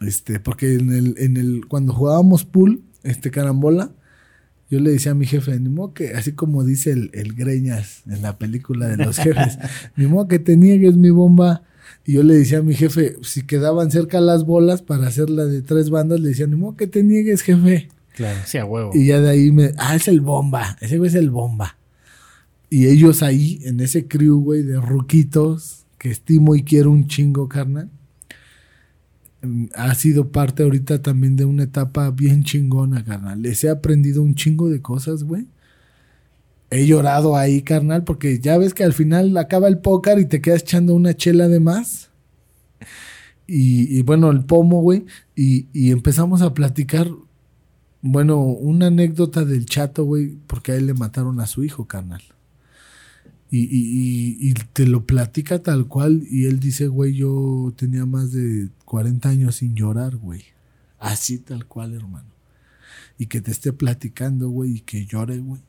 Este, porque en el, en el, cuando jugábamos pool, este carambola, yo le decía a mi jefe, ni modo que, así como dice el, el Greñas en la película de los jefes, ni modo que te niegues mi bomba. Y yo le decía a mi jefe, si quedaban cerca las bolas para hacer la de tres bandas, le decía, ni modo que te niegues, jefe. Claro. Sí, a huevo. Y ya de ahí me, ah, es el bomba, ese güey es el bomba. Y ellos ahí, en ese crew, güey, de ruquitos, que estimo y quiero un chingo, carnal, ha sido parte ahorita también de una etapa bien chingona, carnal. Les he aprendido un chingo de cosas, güey. He llorado ahí, carnal, porque ya ves que al final acaba el póker y te quedas echando una chela de más. Y, bueno, el pomo, güey. Y, y empezamos a platicar bueno, una anécdota del chato, güey, porque a él le mataron a su hijo, carnal. Y, y, y, y te lo platica tal cual, y él dice, güey, yo tenía más de 40 años sin llorar, güey. Así tal cual, hermano. Y que te esté platicando, güey, y que llore, güey.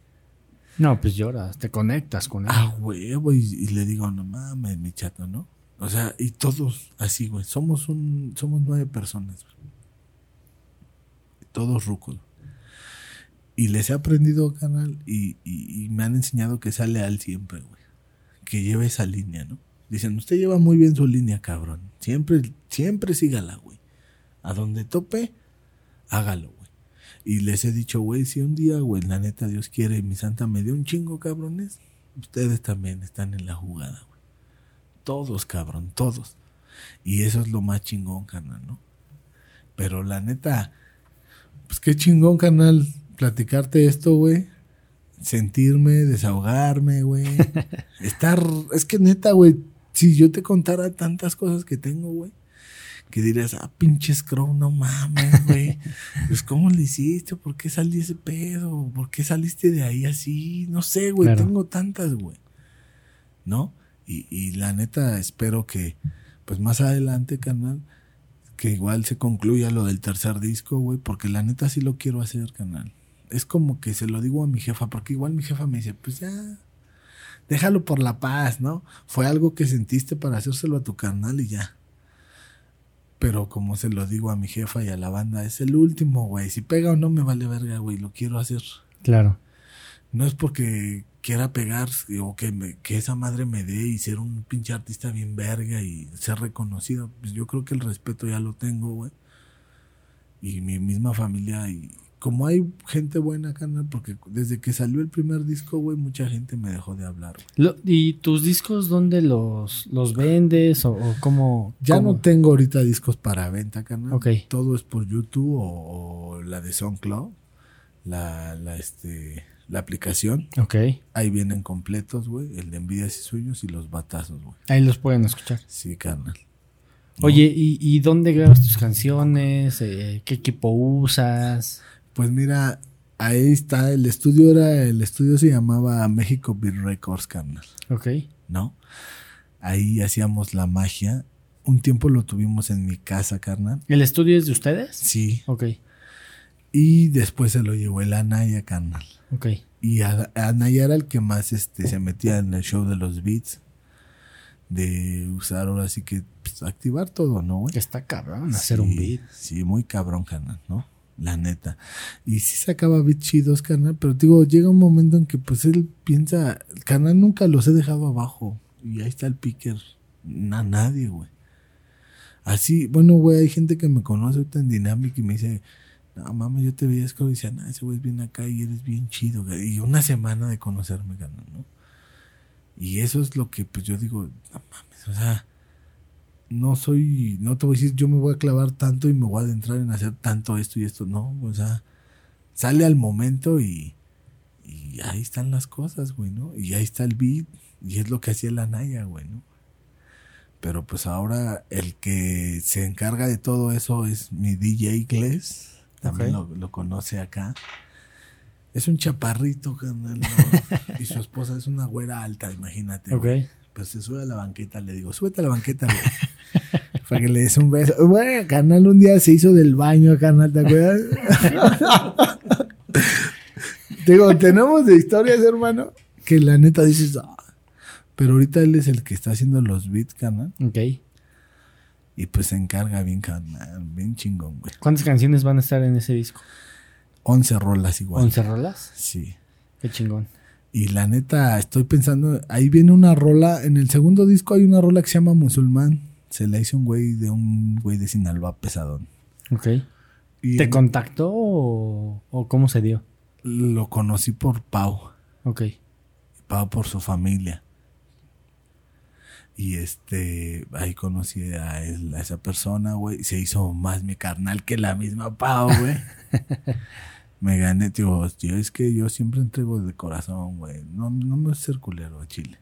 No, pues lloras, te conectas con él. Ah, güey, güey. Y le digo, no mames, mi chato, ¿no? O sea, y todos así, güey. Somos un, somos nueve personas. güey. Todos rucos. Y les he aprendido, canal, y, y, y me han enseñado que sale al siempre, güey. Que lleve esa línea, ¿no? Dicen, usted lleva muy bien su línea, cabrón. Siempre, siempre sígala, güey. A donde tope, hágalo. Y les he dicho, güey, si un día, güey, la neta Dios quiere, mi santa me dio un chingo, cabrones. Ustedes también están en la jugada, güey. Todos, cabrón, todos. Y eso es lo más chingón, carnal, ¿no? Pero la neta, pues qué chingón, carnal, platicarte esto, güey. Sentirme, desahogarme, güey. Estar, es que neta, güey, si yo te contara tantas cosas que tengo, güey, que dirías, ah, pinches Crow, no mames, güey. Pues, ¿cómo le hiciste? ¿Por qué salí ese pedo? ¿Por qué saliste de ahí así? No sé, güey, Claro. tengo tantas, güey. ¿No? Y, y la neta, espero que, pues más adelante, canal, que igual se concluya lo del tercer disco, güey, porque la neta sí lo quiero hacer, canal. Es como que se lo digo a mi jefa, porque igual mi jefa me dice, pues ya, déjalo por la paz, ¿no? Fue algo que sentiste para hacérselo a tu carnal y ya. Pero como se lo digo a mi jefa y a la banda, es el último, güey. Si pega o no me vale verga, güey, lo quiero hacer. Claro. No es porque quiera pegar o que, me- que esa madre me dé y ser un pinche artista bien verga y ser reconocido. Pues yo creo que el respeto ya lo tengo, güey. Y mi misma familia y como hay gente buena, carnal, porque desde que salió el primer disco, güey, mucha gente me dejó de hablar. Lo- ¿Y tus discos dónde los, los vendes o, o cómo? Ya cómo? no tengo ahorita discos para venta, carnal. Ok. Todo es por YouTube o, o la de SoundCloud, la, la, este, la aplicación. Ok. Ahí vienen completos, güey. El de envidias y sueños y los batazos, güey. Ahí los pueden escuchar. Sí, carnal. Oye, ¿y, y dónde grabas tus canciones? Eh, ¿Qué equipo usas? Pues mira, ahí está. El estudio era, el estudio se llamaba México Beat Records, carnal. Ok. ¿No? Ahí hacíamos la magia. Un tiempo lo tuvimos en mi casa, carnal. ¿El estudio es de ustedes? Sí. Ok. Y después se lo llevó el Anaya, carnal. Ok. Y a- Anaya era el que más este, se metía en el show de los beats. De usar ahora sí que pues, activar todo, ¿no, güey? Que está cabrón hacer Sí, un beat. Sí, muy cabrón, carnal, ¿no? La neta. Y sí sacaba beats chidos, carnal, pero digo, llega un momento en que pues él piensa, el canal nunca los he dejado abajo. Y ahí está el picker. A nadie, güey. Así, bueno, güey, hay gente que me conoce en Dynamic y me dice, no mames, yo te veía es como decía, nah, ese güey es bien acá y eres bien chido, güey". Y una semana de conocerme, carnal, ¿no? Y eso es lo que pues yo digo, no mames, o sea, no soy, no te voy a decir, yo me voy a clavar tanto y me voy a adentrar en hacer tanto esto y esto, no, o sea, sale al momento y, y ahí están las cosas, güey, ¿no? Y ahí está el beat, y es lo que hacía la Naya, güey, ¿no? Pero pues ahora el que se encarga de todo eso es mi DJ Igles. También lo, lo conoce acá. Es un chaparrito, carnal, ¿no? y su esposa es una güera alta, imagínate. Ok. güey. Pues se sube a la banqueta, le digo, súbete a la banqueta, güey. Para que le des un beso. Güey, carnal, un día se hizo del baño, carnal, ¿te acuerdas? Digo, tenemos de historias, hermano, que la neta dices, "Ah". pero ahorita él es el que está haciendo los beats, carnal, Ok. y pues se encarga bien, carnal, bien chingón, güey. ¿Cuántas canciones van a estar en ese disco? 11 rolas igual. ¿11 rolas? Sí. Qué chingón. Y la neta, estoy pensando, ahí viene una rola, en el segundo disco hay una rola que se llama Musulmán. Se la hizo un güey de un güey de Sinaloa pesadón. Ok. Y ¿Te en- contactó o, o cómo se dio? lo conocí por Pau. Ok. Pau por su familia. Y este, ahí conocí a, él- a esa persona, güey. Se hizo más mi carnal que la misma Pau, güey. me gané, tío. Yo es que yo siempre entrego de corazón, güey. No, no me voy a ser culero a Chile.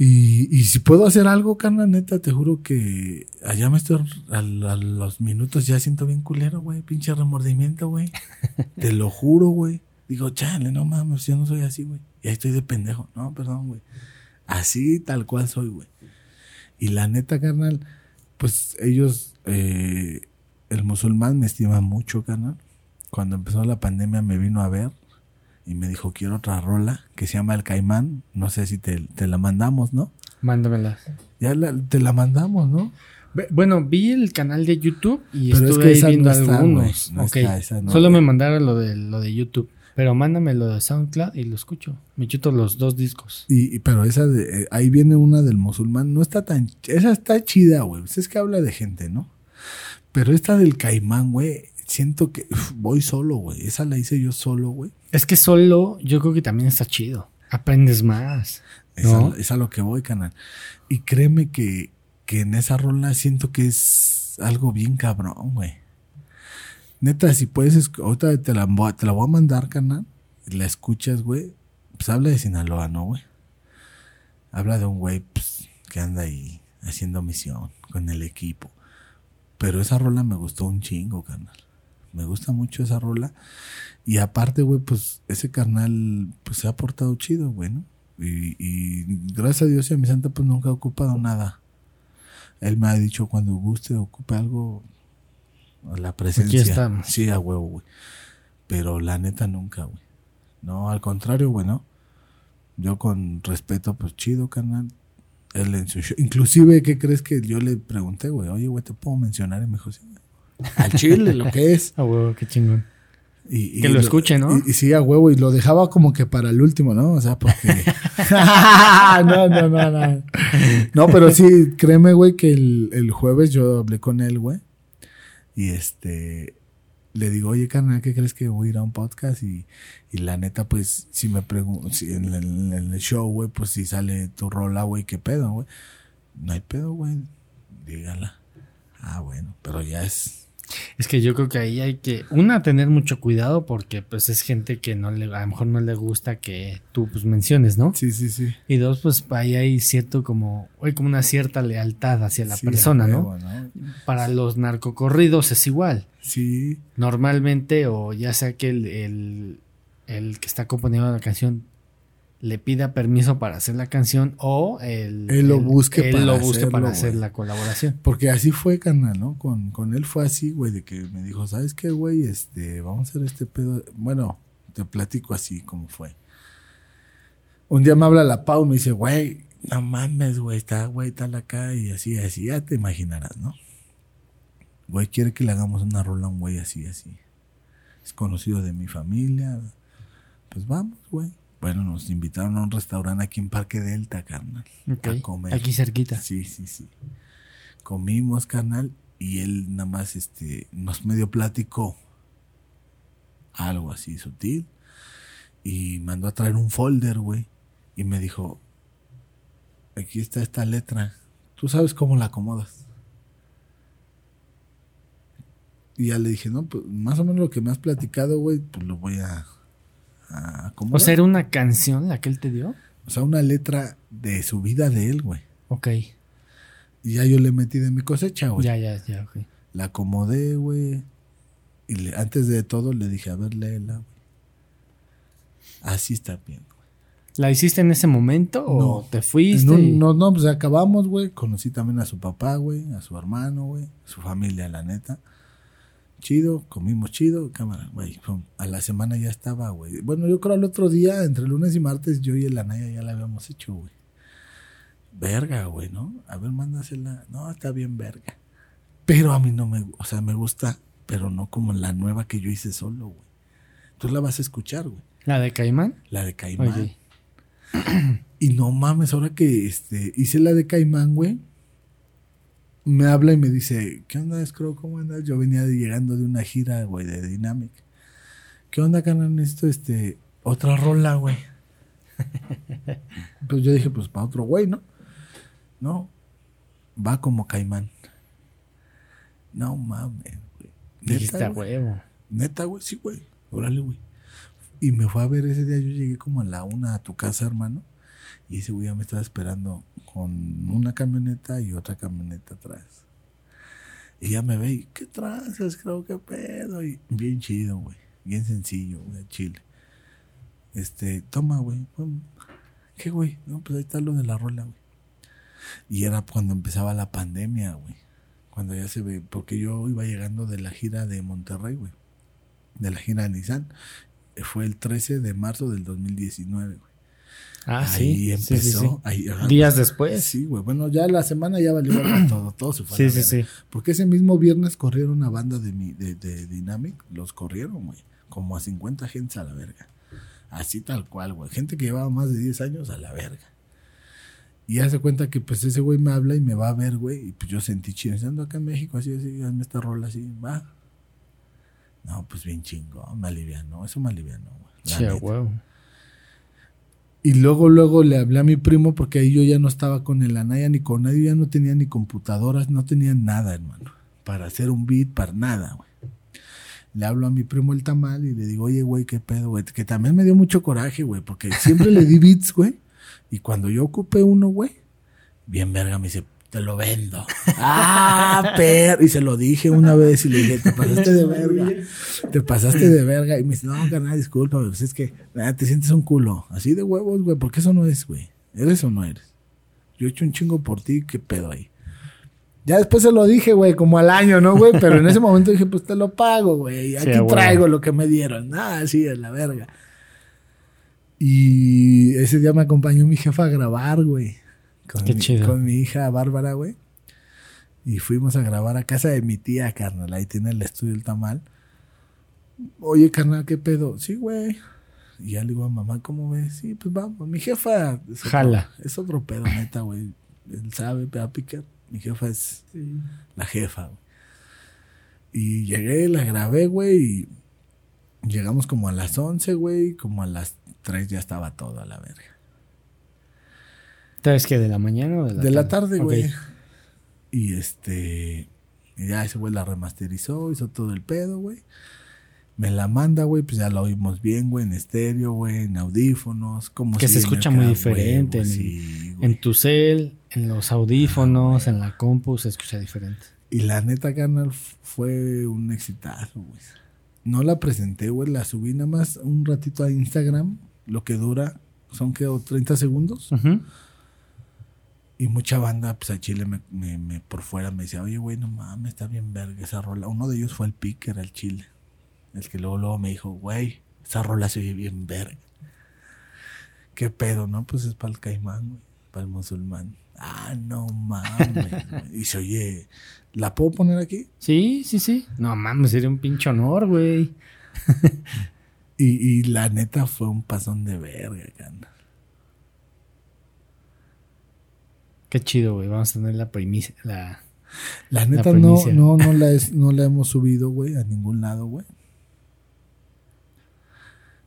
Y, y si puedo hacer algo, carnal, neta, te juro que allá me estoy, a, a los minutos ya siento bien culero, güey. Pinche remordimiento, güey. te lo juro, güey. Digo, chale, no mames, yo no soy así, güey. Y ahí estoy de pendejo. No, perdón, güey. Así tal cual soy, güey. Y la neta, carnal, pues ellos, eh, el musulmán me estima mucho, carnal. Cuando empezó la pandemia me vino a ver y me dijo, quiero otra rola que se llama El Caimán. No sé si te, te la mandamos, ¿no? Mándamelas. Ya la- te la mandamos, ¿no? Bueno, vi el canal de YouTube y Pero es estuve que ahí no viendo está, algunos. no Ok. está, esa no, Solo me mandaron lo de, lo de YouTube. Pero mándame lo de SoundCloud y lo escucho. Me chuto los dos discos. Y, y- pero esa de, eh, ahí viene una del musulmán, no está tan, esa está chida, güey. Pues es que habla de gente, ¿no? Pero esta del caimán, güey, siento que uf, voy solo, güey. Esa la hice yo solo, güey. Es que solo yo creo que también está chido. Aprendes más. Es, ¿No? a, es a lo que voy, canal. Y créeme que, que en esa rola siento que es algo bien cabrón, güey. Neta, si puedes, ahorita te la, voy a- te la voy a mandar, canal. La escuchas, güey. Pues habla de Sinaloa, ¿no, güey? Habla de un güey pues, que anda ahí haciendo misión con el equipo. Pero esa rola me gustó un chingo, carnal. Me gusta mucho esa rola. Y aparte, güey, pues ese carnal pues se ha portado chido, güey, ¿no? Y, y gracias a Dios y a mi santa pues nunca ha ocupado nada. Él me ha dicho cuando guste, ocupe algo, la presencia. estamos. Sí, a huevo, güey. Pero la neta nunca, güey. No, al contrario, güey, ¿no? Yo con respeto, pues chido, carnal. Él en su show. Inclusive, ¿qué crees que yo le pregunté, güey? Oye, güey, ¿te puedo mencionar? Y me dijo, sí. Al chile, lo que es. Ah, huevo, qué chingón. Y, y Que lo escuche, ¿no? Y, y sí, a huevo, y lo dejaba como que para el último, ¿no? O sea, porque... no, no, no, no. No, pero sí, créeme, güey, que el, el jueves yo hablé con él, güey. Y este... Le digo, oye, carnal, ¿qué crees que voy a ir a un podcast? Y, y la neta, pues, si me pregunto, si en, el, en el show, güey, pues si sale tu rola, güey, ¿qué pedo, güey? No hay pedo, güey. Dígala. Ah, bueno, pero ya es... Es que yo creo que ahí hay que, una, tener mucho cuidado porque pues es gente que no le, a lo mejor no le gusta que tú pues menciones, ¿no? Sí, sí, sí. Y dos, pues ahí hay cierto como, hay como una cierta lealtad hacia la Sí, persona, ¿no? Para los narcocorridos es igual. Sí, Normalmente, o ya sea que el, el, el que está componiendo la canción le pida permiso para hacer la canción o el, Él lo busque él para lo busque hacerlo, para hacer la colaboración. Porque así fue, carnal, ¿no? Con, con él fue así, güey, de que me dijo, ¿sabes qué, güey? Este, vamos a hacer este pedo. Bueno, te platico así como fue. Un día me habla la Pau y me dice, güey, no mames, güey, está, güey, tal acá y así, así, ya te imaginarás, ¿no? Güey, quiere que le hagamos una rola a un güey así, así. Es conocido de mi familia. Pues vamos, güey. Bueno, nos invitaron a un restaurante aquí en Parque Delta, carnal. Ok. A comer. Aquí cerquita. Sí, sí, sí. Comimos, carnal, y él nada más este, nos medio platicó algo así sutil. Y mandó a traer un folder, güey. Y me dijo, aquí está esta letra. Tú sabes cómo la acomodas. Y ya le dije, no, pues más o menos lo que me has platicado, güey, pues lo voy a, a acomodar. O sea, era una canción la que él te dio. O sea, una letra de su vida de él, güey. Ok. Y ya yo le metí de mi cosecha, güey. Ya, ya, ya, ok. La acomodé, güey. Y le- antes de todo le dije, a ver, léela, güey. Así está bien, güey. ¿La hiciste en ese momento o No. te fuiste? No, y- no, no, pues acabamos, güey. Conocí también a su papá, güey, a su hermano, güey, a su familia, la neta. Chido, comimos chido, cámara, güey. A la semana ya estaba, güey. Bueno, yo creo al otro día, entre lunes y martes, yo y el Anaya ya la habíamos hecho, güey. Verga, güey, ¿no? A ver, mándasela. No, está bien, verga. Pero a mí no me, o sea, me gusta, pero no como la nueva que yo hice solo, güey. Tú la vas a escuchar, güey. ¿La de Caimán? La de Caimán. Oye. Y no mames, ahora que este, hice la de Caimán, güey, me habla y me dice, ¿qué onda, Scro? ¿Cómo andas? Yo venía llegando de una gira, güey, de Dynamic. ¿Qué onda, canal? Esto, este, otra rola, güey. pues yo dije, pues para otro güey, ¿no? No, va como Caimán. No mames, güey. Dijiste huevo. Neta, güey, sí, güey. Órale, güey. Y me fue a ver ese día. Yo llegué como a la una a tu casa, hermano. Y ese güey ya me estaba esperando con una camioneta y otra camioneta atrás. Y ya me ve y, ¿qué tranzas? Creo que pedo. Y bien chido, güey. Bien sencillo, güey, Chile. Este, toma, güey. ¿Qué, güey? No, pues ahí está lo de la rola, güey. Y era cuando empezaba la pandemia, güey. Cuando ya se ve, porque yo iba llegando de la gira de Monterrey, güey. De la gira de Nissan. Fue el 13 de marzo del 2019, güey. Ah, ahí sí. Sí, empezó. sí, sí. ahí- ajá. Días después. Sí, güey. Bueno, ya la semana ya valió todo. Todo se fue a Sí, la sí, sí. Porque ese mismo viernes corrieron una banda de, mi, de, de Dynamic. Los corrieron, güey. Como a 50 gentes a la verga. Así tal cual, güey. Gente que llevaba más de 10 años a la verga. Y hace cuenta que pues ese güey me habla y me va a ver, güey. Y pues yo sentí chido. Ando acá en México, así, así, hazme esta rola así. Va. No, pues bien chingón. Me alivianó. Eso me alivianó, güey. Sí. Y luego, luego le hablé a mi primo porque ahí yo ya no estaba con el Anaya ni con nadie, ya no tenía ni computadoras, no tenía nada, hermano, para hacer un beat, para nada, güey. Le hablo a mi primo el tamal y le digo, oye, güey, qué pedo, güey, que también me dio mucho coraje, güey, porque siempre le di beats, güey, y cuando yo ocupé uno, güey, bien verga, me dice, te lo vendo. ah, per, y se lo dije una vez y le dije, te pasaste de verga, te pasaste de verga. Y me dice, no, carnal, disculpa, pues es que nada, te sientes un culo. Así de huevos, güey, porque eso no es, güey. ¿Eres o no eres? Yo he hecho un chingo por ti, qué pedo ahí. Ya después se lo dije, güey, como al año, ¿no, güey? Pero en ese momento dije, pues te lo pago, güey. Aquí traigo lo que me dieron. Nada, sí, a la verga. Y ese día me acompañó mi jefa a grabar, güey. Con, Qué mi, chido. con mi hija Bárbara, güey. Y fuimos a grabar a casa de mi tía, carnal. Ahí tiene el estudio el tamal. Oye, carnal, ¿qué pedo? Sí, güey. Y ya le digo a mamá, ¿cómo ves? Sí, pues vamos. Mi jefa es otro- Jala. es otro pedo, neta, güey. Él sabe, pega picar. Mi jefa es la jefa, güey. Y llegué, la grabé, güey, y llegamos como a las 11, güey, como a las 3 ya estaba todo a la verga. ¿Sabes qué? ¿De la mañana o de la de la tarde, güey. Y este, ya ese güey la remasterizó, hizo todo el pedo, güey. Me la manda, güey, pues ya la oímos bien, güey, en estéreo, güey, en audífonos, como Que si se escucha muy diferente güey, en- sí. En tu cel, en los audífonos, en la compu, se escucha diferente. Y la neta, carnal, fue un exitazo, güey. No la presenté, güey, la subí nada más un ratito a Instagram, lo que dura son que 30 segundos. Ujú. Y mucha banda, pues a Chile me, me- me- por fuera me decía, oye, güey, no mames, está bien verga esa rola. Uno de ellos fue el Picker, el Chile. El que luego, luego me dijo, güey, esa rola se oye bien verga. ¿Qué pedo, no? Pues es para el caimán, güey, para el musulmán. Ah, no mames. güey. y se oye, ¿la puedo poner aquí? Sí, sí, sí. No mames, sería un pinche honor, güey. Y, y la neta fue un pasón de verga, carnal. Qué chido, güey. Vamos a tener la primicia. La... La neta no, primicia. no, no la es, no la hemos subido, güey, a ningún lado, güey.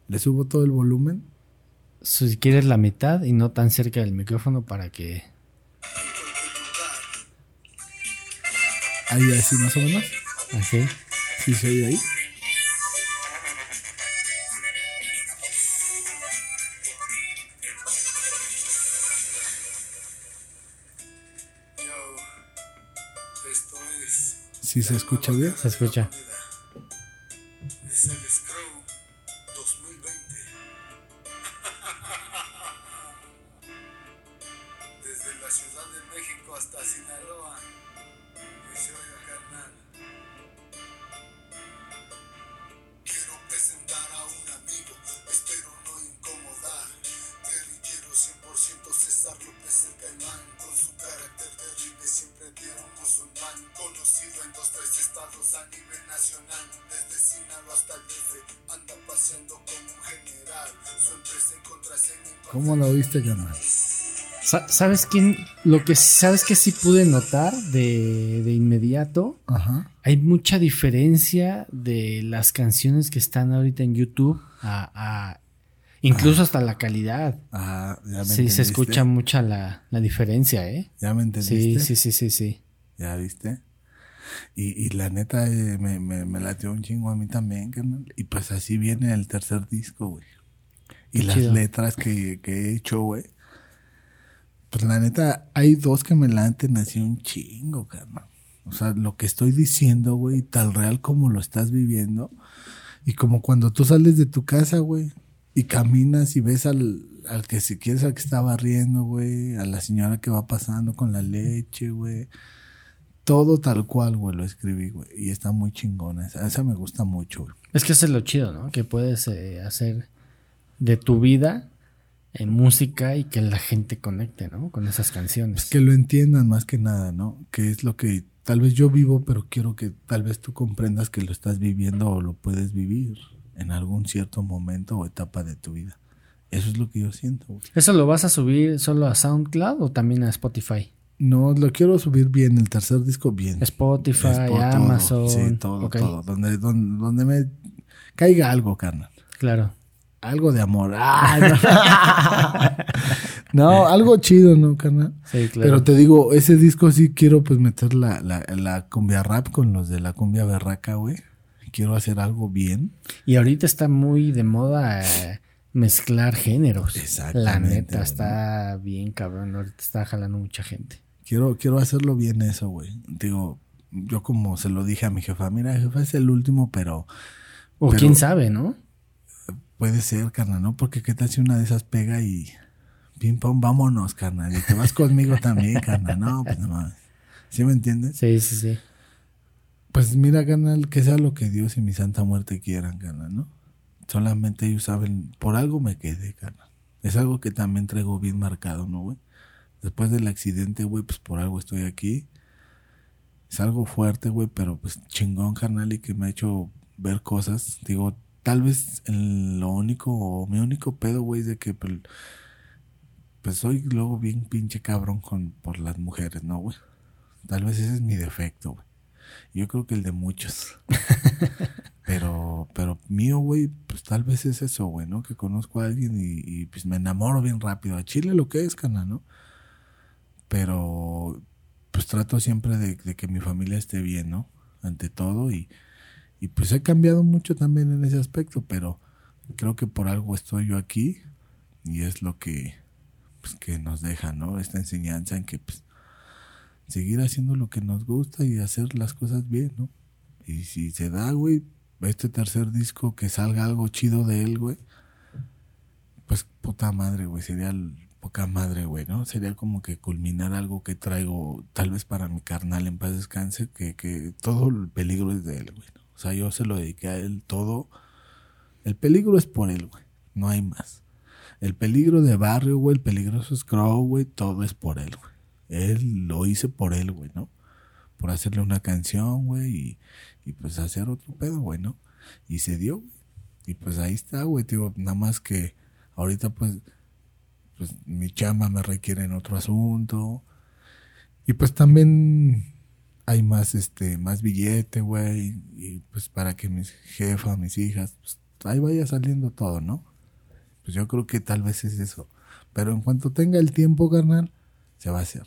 Le subo todo el volumen. Si quieres la mitad y no tan cerca del micrófono para que. Ahí así más o menos. Así. Sí se oye ahí. ¿Sí se escucha bien? Se escucha. ¿Sabes quién? Lo que sabes que sí pude notar de, de inmediato. Ajá. Hay mucha diferencia de las canciones que están ahorita en YouTube a, a- incluso hasta la calidad. Ah, ya me Sí, se escucha mucha la, la diferencia, ¿eh? ¿Ya me entendiste? Sí, sí, sí, sí, sí. ¿Ya viste? Y, y la neta eh, me, me, me latió un chingo a mí también, carnal. Y pues así viene el tercer disco, güey. Y Qué las chido. letras que, que he hecho, güey. Pues la neta, hay dos que me laten así un chingo, carnal. O sea, lo que estoy diciendo, güey, tal real como lo estás viviendo. Y como cuando tú sales de tu casa, güey, y caminas y ves al, al que si quieres al que está barriendo, güey, a la señora que va pasando con la leche, güey. Todo tal cual, güey, lo escribí, güey. Y está muy chingona. Esa, me gusta mucho, güey. Es que eso es lo chido, ¿no? Que puedes eh, hacer de tu vida en música y que la gente conecte, ¿no? Con esas canciones. Que lo entiendan más que nada, ¿no? Que es lo que tal vez yo vivo, pero quiero que tal vez tú comprendas que lo estás viviendo o lo puedes vivir en algún cierto momento o etapa de tu vida. Eso es lo que yo siento, güey. ¿Eso lo vas a subir solo a SoundCloud o también a Spotify? No, lo quiero subir bien, el tercer disco bien. Spotify, por todo. Amazon. Sí, todo, todo. Donde, donde, donde me caiga algo, carnal. Claro. Algo de amor. Ah, no. No, algo chido, ¿no, carnal? Sí, claro. Pero te digo, ese disco sí quiero pues meter la, la, la cumbia rap con los de la cumbia berraca, güey. Quiero hacer algo bien. Y ahorita está muy de moda eh, mezclar géneros. La neta, está bien cabrón. Ahorita está jalando mucha gente. Quiero, quiero hacerlo bien eso, güey. Digo, yo como se lo dije a mi jefa, mira, jefa, es el último, pero O Pero- quién sabe, ¿no? Puede ser, carnal, ¿no? Porque qué tal si una de esas pega y pim pam, vámonos, carnal. Y te vas conmigo también, carnal. No, pues mames. ¿Sí me entiendes? Sí, sí, sí. Pues mira, carnal, que sea lo que Dios y mi santa muerte quieran, carnal, ¿no? Solamente ellos saben, por algo me quedé, carnal. Es algo que también traigo bien marcado, ¿no, güey? Después del accidente, güey, pues por algo estoy aquí. Es algo fuerte, güey, pero pues chingón, carnal, y que me ha hecho ver cosas. Digo, tal vez el- lo único, o mi único pedo, güey, es de que pues, pues soy luego bien pinche cabrón con, por las mujeres, ¿no, güey? Tal vez ese es mi defecto, güey. Yo creo que el de muchos. pero, pero mío, güey, pues tal vez es eso, güey, ¿no? Que conozco a alguien y, y, pues me enamoro bien rápido. A Chile lo que es, cana, ¿no? Pero pues trato siempre de, de que mi familia esté bien, ¿no? Ante todo y, y pues he cambiado mucho también en ese aspecto, pero creo que por algo estoy yo aquí y es lo que, pues, que nos deja, ¿no? Esta enseñanza en que pues seguir haciendo lo que nos gusta y hacer las cosas bien, ¿no? Y si se da, güey, este tercer disco que salga algo chido de él, güey, pues puta madre, güey, sería poca madre, güey, ¿no? Sería como que culminar algo que traigo, tal vez para mi carnal en paz descanse, que, que todo el peligro es de él, güey. Sea, yo se lo dediqué a él todo. El peligro es por él, güey. No hay más. El peligro de barrio, güey, el peligroso Scrow, güey, todo es por él, güey. Él lo hice por él, güey, ¿no? Por hacerle una canción, güey, y, y pues hacer otro pedo, güey, ¿no? Y se dio, güey. Y pues ahí está, güey, digo, nada más que ahorita pues, pues mi chamba me requiere en otro asunto. Y pues también hay más, este, más billete, güey, y pues para que mis jefas, mis hijas, pues ahí vaya saliendo todo, ¿no? Pues yo creo que tal vez es eso. Pero en cuanto tenga el tiempo, carnal, se va a hacer.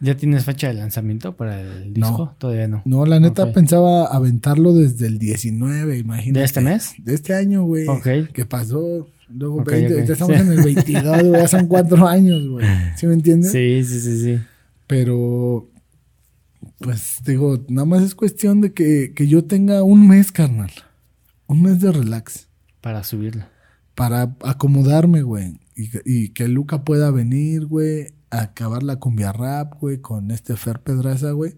¿Ya tienes fecha de lanzamiento para el No. disco? Todavía no. No, la neta pensaba aventarlo desde el 19, imagínate. ¿De este mes? De este año, güey. Ok. ¿Qué pasó? Luego Ok, 20, ok. ya estamos en el 22, güey, ya son cuatro años, güey. ¿Sí me entiendes? Sí, sí, sí, sí. Pero, Pues digo, nada más es cuestión de que, que yo tenga un mes, carnal. Un mes de relax. Para subirla. Para acomodarme, güey. Y, y que Luca pueda venir, güey. A acabar la cumbia rap, güey. Con este Fer Pedraza, güey.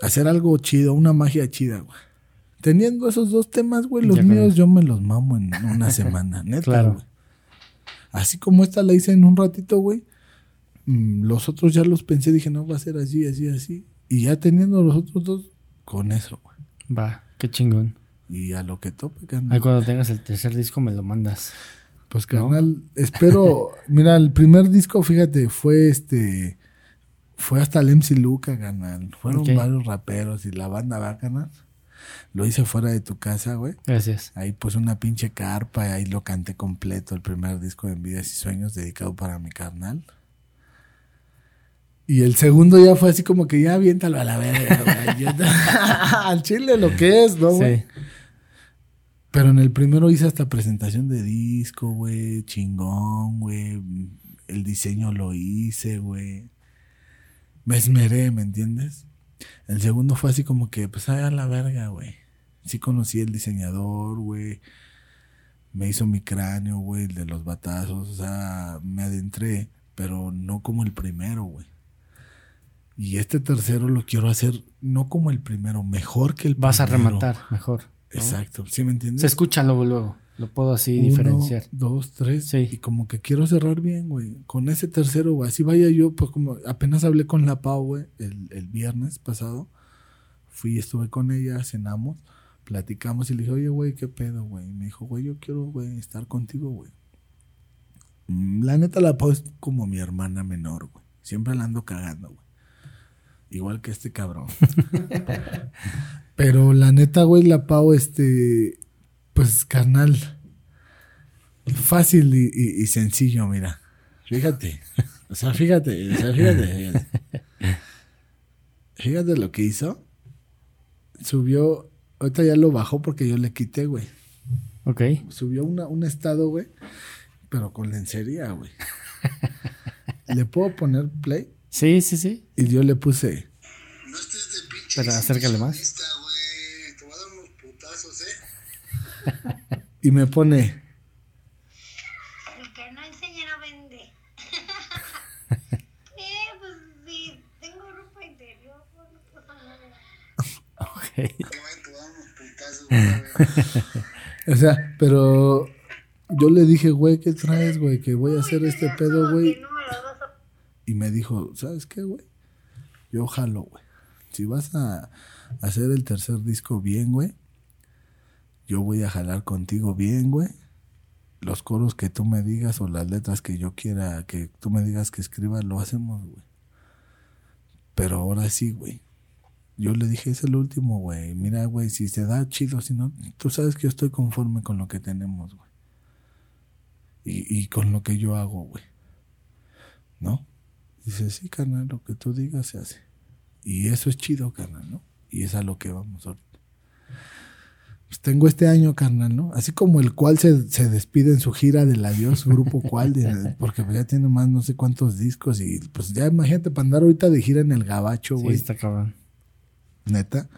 Hacer algo chido, una magia chida, güey. Teniendo esos dos temas, güey, los Ya, míos yo me los mamo en una semana, neta, Claro. güey. Así como esta la hice en un ratito, güey. mm, Los otros ya los pensé, dije, no, va a ser así, así, así. Y ya teniendo los otros dos, con eso, güey. Va, qué chingón. Y a lo que tope, carnal. Ahí cuando tengas el tercer disco me lo mandas. Pues carnal, espero, mira, el primer disco, fíjate, fue este, fue hasta el MC Luca, carnal. Fueron varios raperos y la banda va, carnal. Lo hice fuera de tu casa, güey. Gracias. Ahí puse una pinche carpa y ahí lo canté completo, el primer disco de Envidias y Sueños dedicado para mi carnal. Y el segundo ya fue así como que ya aviéntalo a la verga, güey. Al chile lo que es, ¿no, güey? Sí. Pero en el primero hice hasta presentación de disco, güey, chingón, güey. El diseño lo hice, güey. Me esmeré, ¿me entiendes? El segundo fue así como que, pues, ay, a la verga, güey. Sí conocí el diseñador, güey. Me hizo mi cráneo, güey, el de los batazos. O sea, me adentré, pero no como el primero, güey. Y este tercero lo quiero hacer no como el primero, mejor que el Vas a primero. rematar mejor. ¿no? Exacto, ¿sí me entiendes? Se escucha luego, luego. Lo puedo así Uno, diferenciar. dos, tres. Sí. Y como que quiero cerrar bien, güey. Con ese tercero, güey. Así vaya yo, pues como apenas hablé con la Pau, güey, el, el viernes pasado. Fui, estuve con ella, cenamos, platicamos y le dije, oye, güey, ¿qué pedo, güey? Y me dijo, güey, yo quiero, güey, estar contigo, güey. Mm, La neta, la Pau es como mi hermana menor, güey. Siempre la ando cagando, güey. Igual que este cabrón. Pero la neta, güey, la Pau, este, pues carnal, fácil y, y- y sencillo, mira. Fíjate. O sea, fíjate, o sea, fíjate, fíjate. Fíjate lo que hizo. Subió, ahorita ya lo bajó porque yo le quité, güey. Ok. Subió una, un estado, güey, pero con lencería, güey. ¿Le puedo poner play? Sí, sí, sí. Y yo le puse, No estés de pinche. Pero acércale más. Te voy a dar unos putazos, eh. y me pone, El que no enseña no vende. eh, pues sí, tengo ropa interior, pues no pasa nada. Ok. Güey, te voy a dar unos putazos. O sea, pero yo le dije, güey, ¿qué traes, güey? Que voy a hacer este pedo, güey. Que no me lo vas a Y me dijo, ¿sabes qué, güey? Yo jalo, güey. Si vas a hacer el tercer disco bien, güey, yo voy a jalar contigo bien, güey. Los coros que tú me digas o las letras que yo quiera que tú me digas que escriba, lo hacemos, güey. Pero ahora sí, güey. Yo le dije, es el último, güey. Mira, güey, si se da chido, si no, tú sabes que yo estoy conforme con lo que tenemos, güey. Y, y con lo que yo hago, güey. ¿No? Dice, sí, carnal, lo que tú digas se hace. Y eso es chido, carnal, ¿no? Y es a lo que vamos ahorita. Pues tengo este año, carnal, ¿no? Así como el cual se, se despide en su gira del adiós, grupo cual, de- porque ya tiene más no sé cuántos discos y pues ya imagínate para andar ahorita de gira en el gabacho, Sí, güey, está cabrón. neta.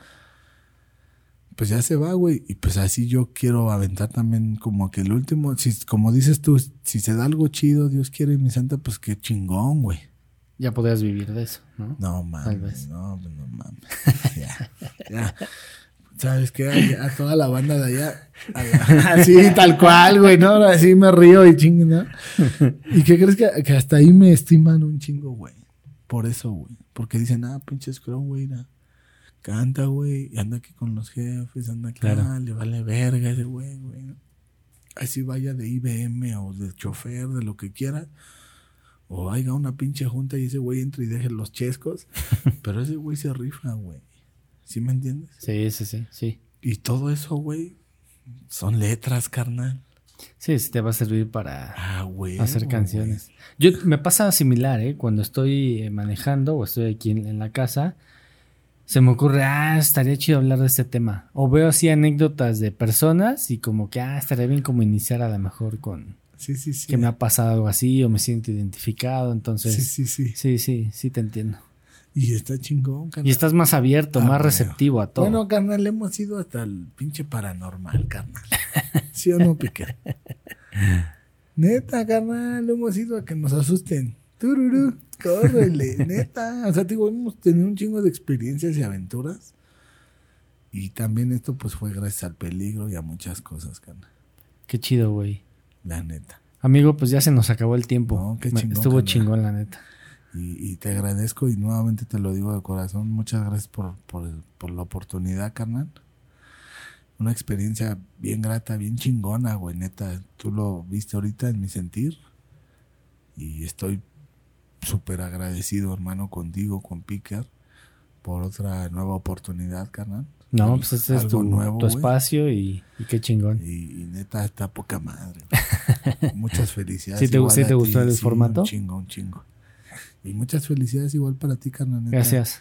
Pues ya se va, güey. Y pues así yo quiero aventar también como que el último, si, como dices tú, si se da algo chido, Dios quiere, mi santa, pues qué chingón, güey. Ya podrías vivir de eso, ¿no? No Tal mames, vez. no, pues, no mames. ya, ya. ¿Sabes qué? A, a toda la banda de allá. la- así, tal cual, güey, ¿no? Así me río y chingue, ¿no? ¿Y qué crees que, que hasta ahí me estiman un chingo, güey? Por eso, güey. Porque dicen, ah, pinche Scrum, güey, na. Canta, güey, y anda aquí con los jefes, anda aquí, Claro. le vale verga ese güey, güey. Así vaya de IBM o de chofer, de lo que quiera. O haya una pinche junta y ese güey entra y deje los chescos. Pero ese güey se rifa, güey. ¿Sí me entiendes? Sí, sí, sí, sí. Y todo eso, güey, son letras, carnal. Sí, sí te va a servir para Ah, güey. hacer canciones. Yo me pasa similar, ¿eh? Cuando estoy eh, manejando o estoy aquí en, en la casa, se me ocurre, ah, estaría chido hablar de este tema. O veo así anécdotas de personas y como que, ah, estaría bien como iniciar a lo mejor con Sí, sí, sí. que me ha pasado algo así o me siento identificado. Entonces, Sí, sí, sí. sí, sí, sí te entiendo. Y está chingón, carnal. Y estás más abierto, Ah, más bueno. receptivo a todo. Bueno, carnal, hemos ido hasta el pinche paranormal, carnal. ¿Sí o no, Piqué? Neta, carnal, hemos ido a que nos asusten. Tururú, córrele, neta. O sea, te digo, hemos tenido un chingo de experiencias y aventuras. Y también esto, pues, fue gracias al peligro y a muchas cosas, carnal. Qué chido, güey. La neta. Amigo, pues ya se nos acabó el tiempo. No, qué chingón, Estuvo chingón, la neta. Y, y te agradezco y nuevamente te lo digo de corazón. Muchas gracias por, por, la oportunidad, carnal. Una experiencia bien grata, bien chingona, güey, neta. Tú lo viste ahorita en mi sentir. Y estoy súper agradecido, hermano, contigo, con Picker, por otra nueva oportunidad, carnal. No, pues este es tu, nuevo, tu güey. espacio y, y qué chingón. Y, y neta, está poca madre. Muchas felicidades. ¿Sí te- igual sí a te gustó ti, el sí, formato? Un chingo, un chingo. Y muchas felicidades igual para ti, carnal. Gracias.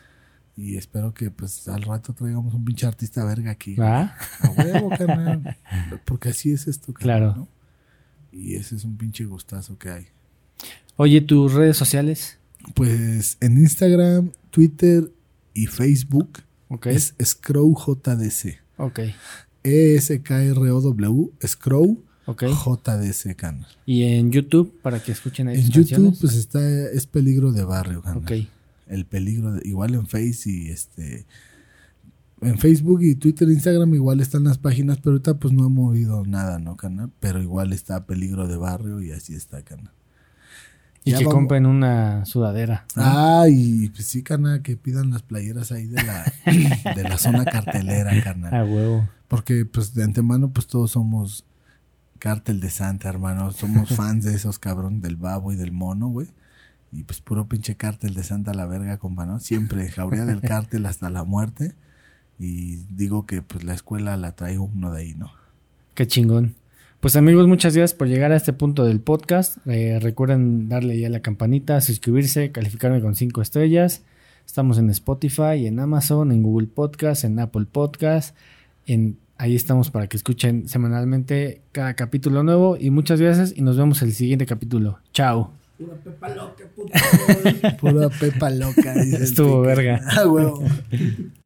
Y espero que pues al rato traigamos un pinche artista verga aquí. güey. ¿Va? A huevo, carnal. Porque así es esto, carnal, Claro. ¿no? Y ese es un pinche gustazo que hay. Oye, tus redes sociales. Pues en Instagram, Twitter y Facebook Ok. es ScrowJDC. Ok. E-S-K-R-O-W, Scrow Ok. JDC, carnal. Y en YouTube, para que escuchen ahí En YouTube, canciones. pues está, es peligro de barrio, carnal. Ok. El peligro, de- igual en Face y este. En Facebook y Twitter, Instagram igual están las páginas, pero ahorita pues no he movido nada, ¿no, carnal? Pero igual está peligro de barrio y así está, carnal. Y Ya que vamos- compren una sudadera. ¿no? Ah, y pues sí, carnal, que pidan las playeras ahí de la, de la zona cartelera, carnal. A huevo. Porque pues de antemano pues todos somos cártel de Santa, hermano. Somos fans de esos cabrón del babo y del mono, güey. Y pues puro pinche cártel de Santa a la verga, compa, ¿no? Siempre jauría del cártel hasta la muerte. Y digo que pues la escuela la trae uno de ahí, ¿no? Qué chingón. Pues amigos, muchas gracias por llegar a este punto del podcast. Eh, recuerden darle ya a la campanita, suscribirse, calificarme con cinco estrellas. Estamos en Spotify, en Amazon, en Google Podcast, en Apple Podcast. En, ahí estamos para que escuchen semanalmente cada capítulo nuevo. Y muchas gracias y nos vemos el siguiente capítulo. Chao. Pura pepa loca, puta. Pura pepa loca. dice Estuvo verga. Ah, huevo.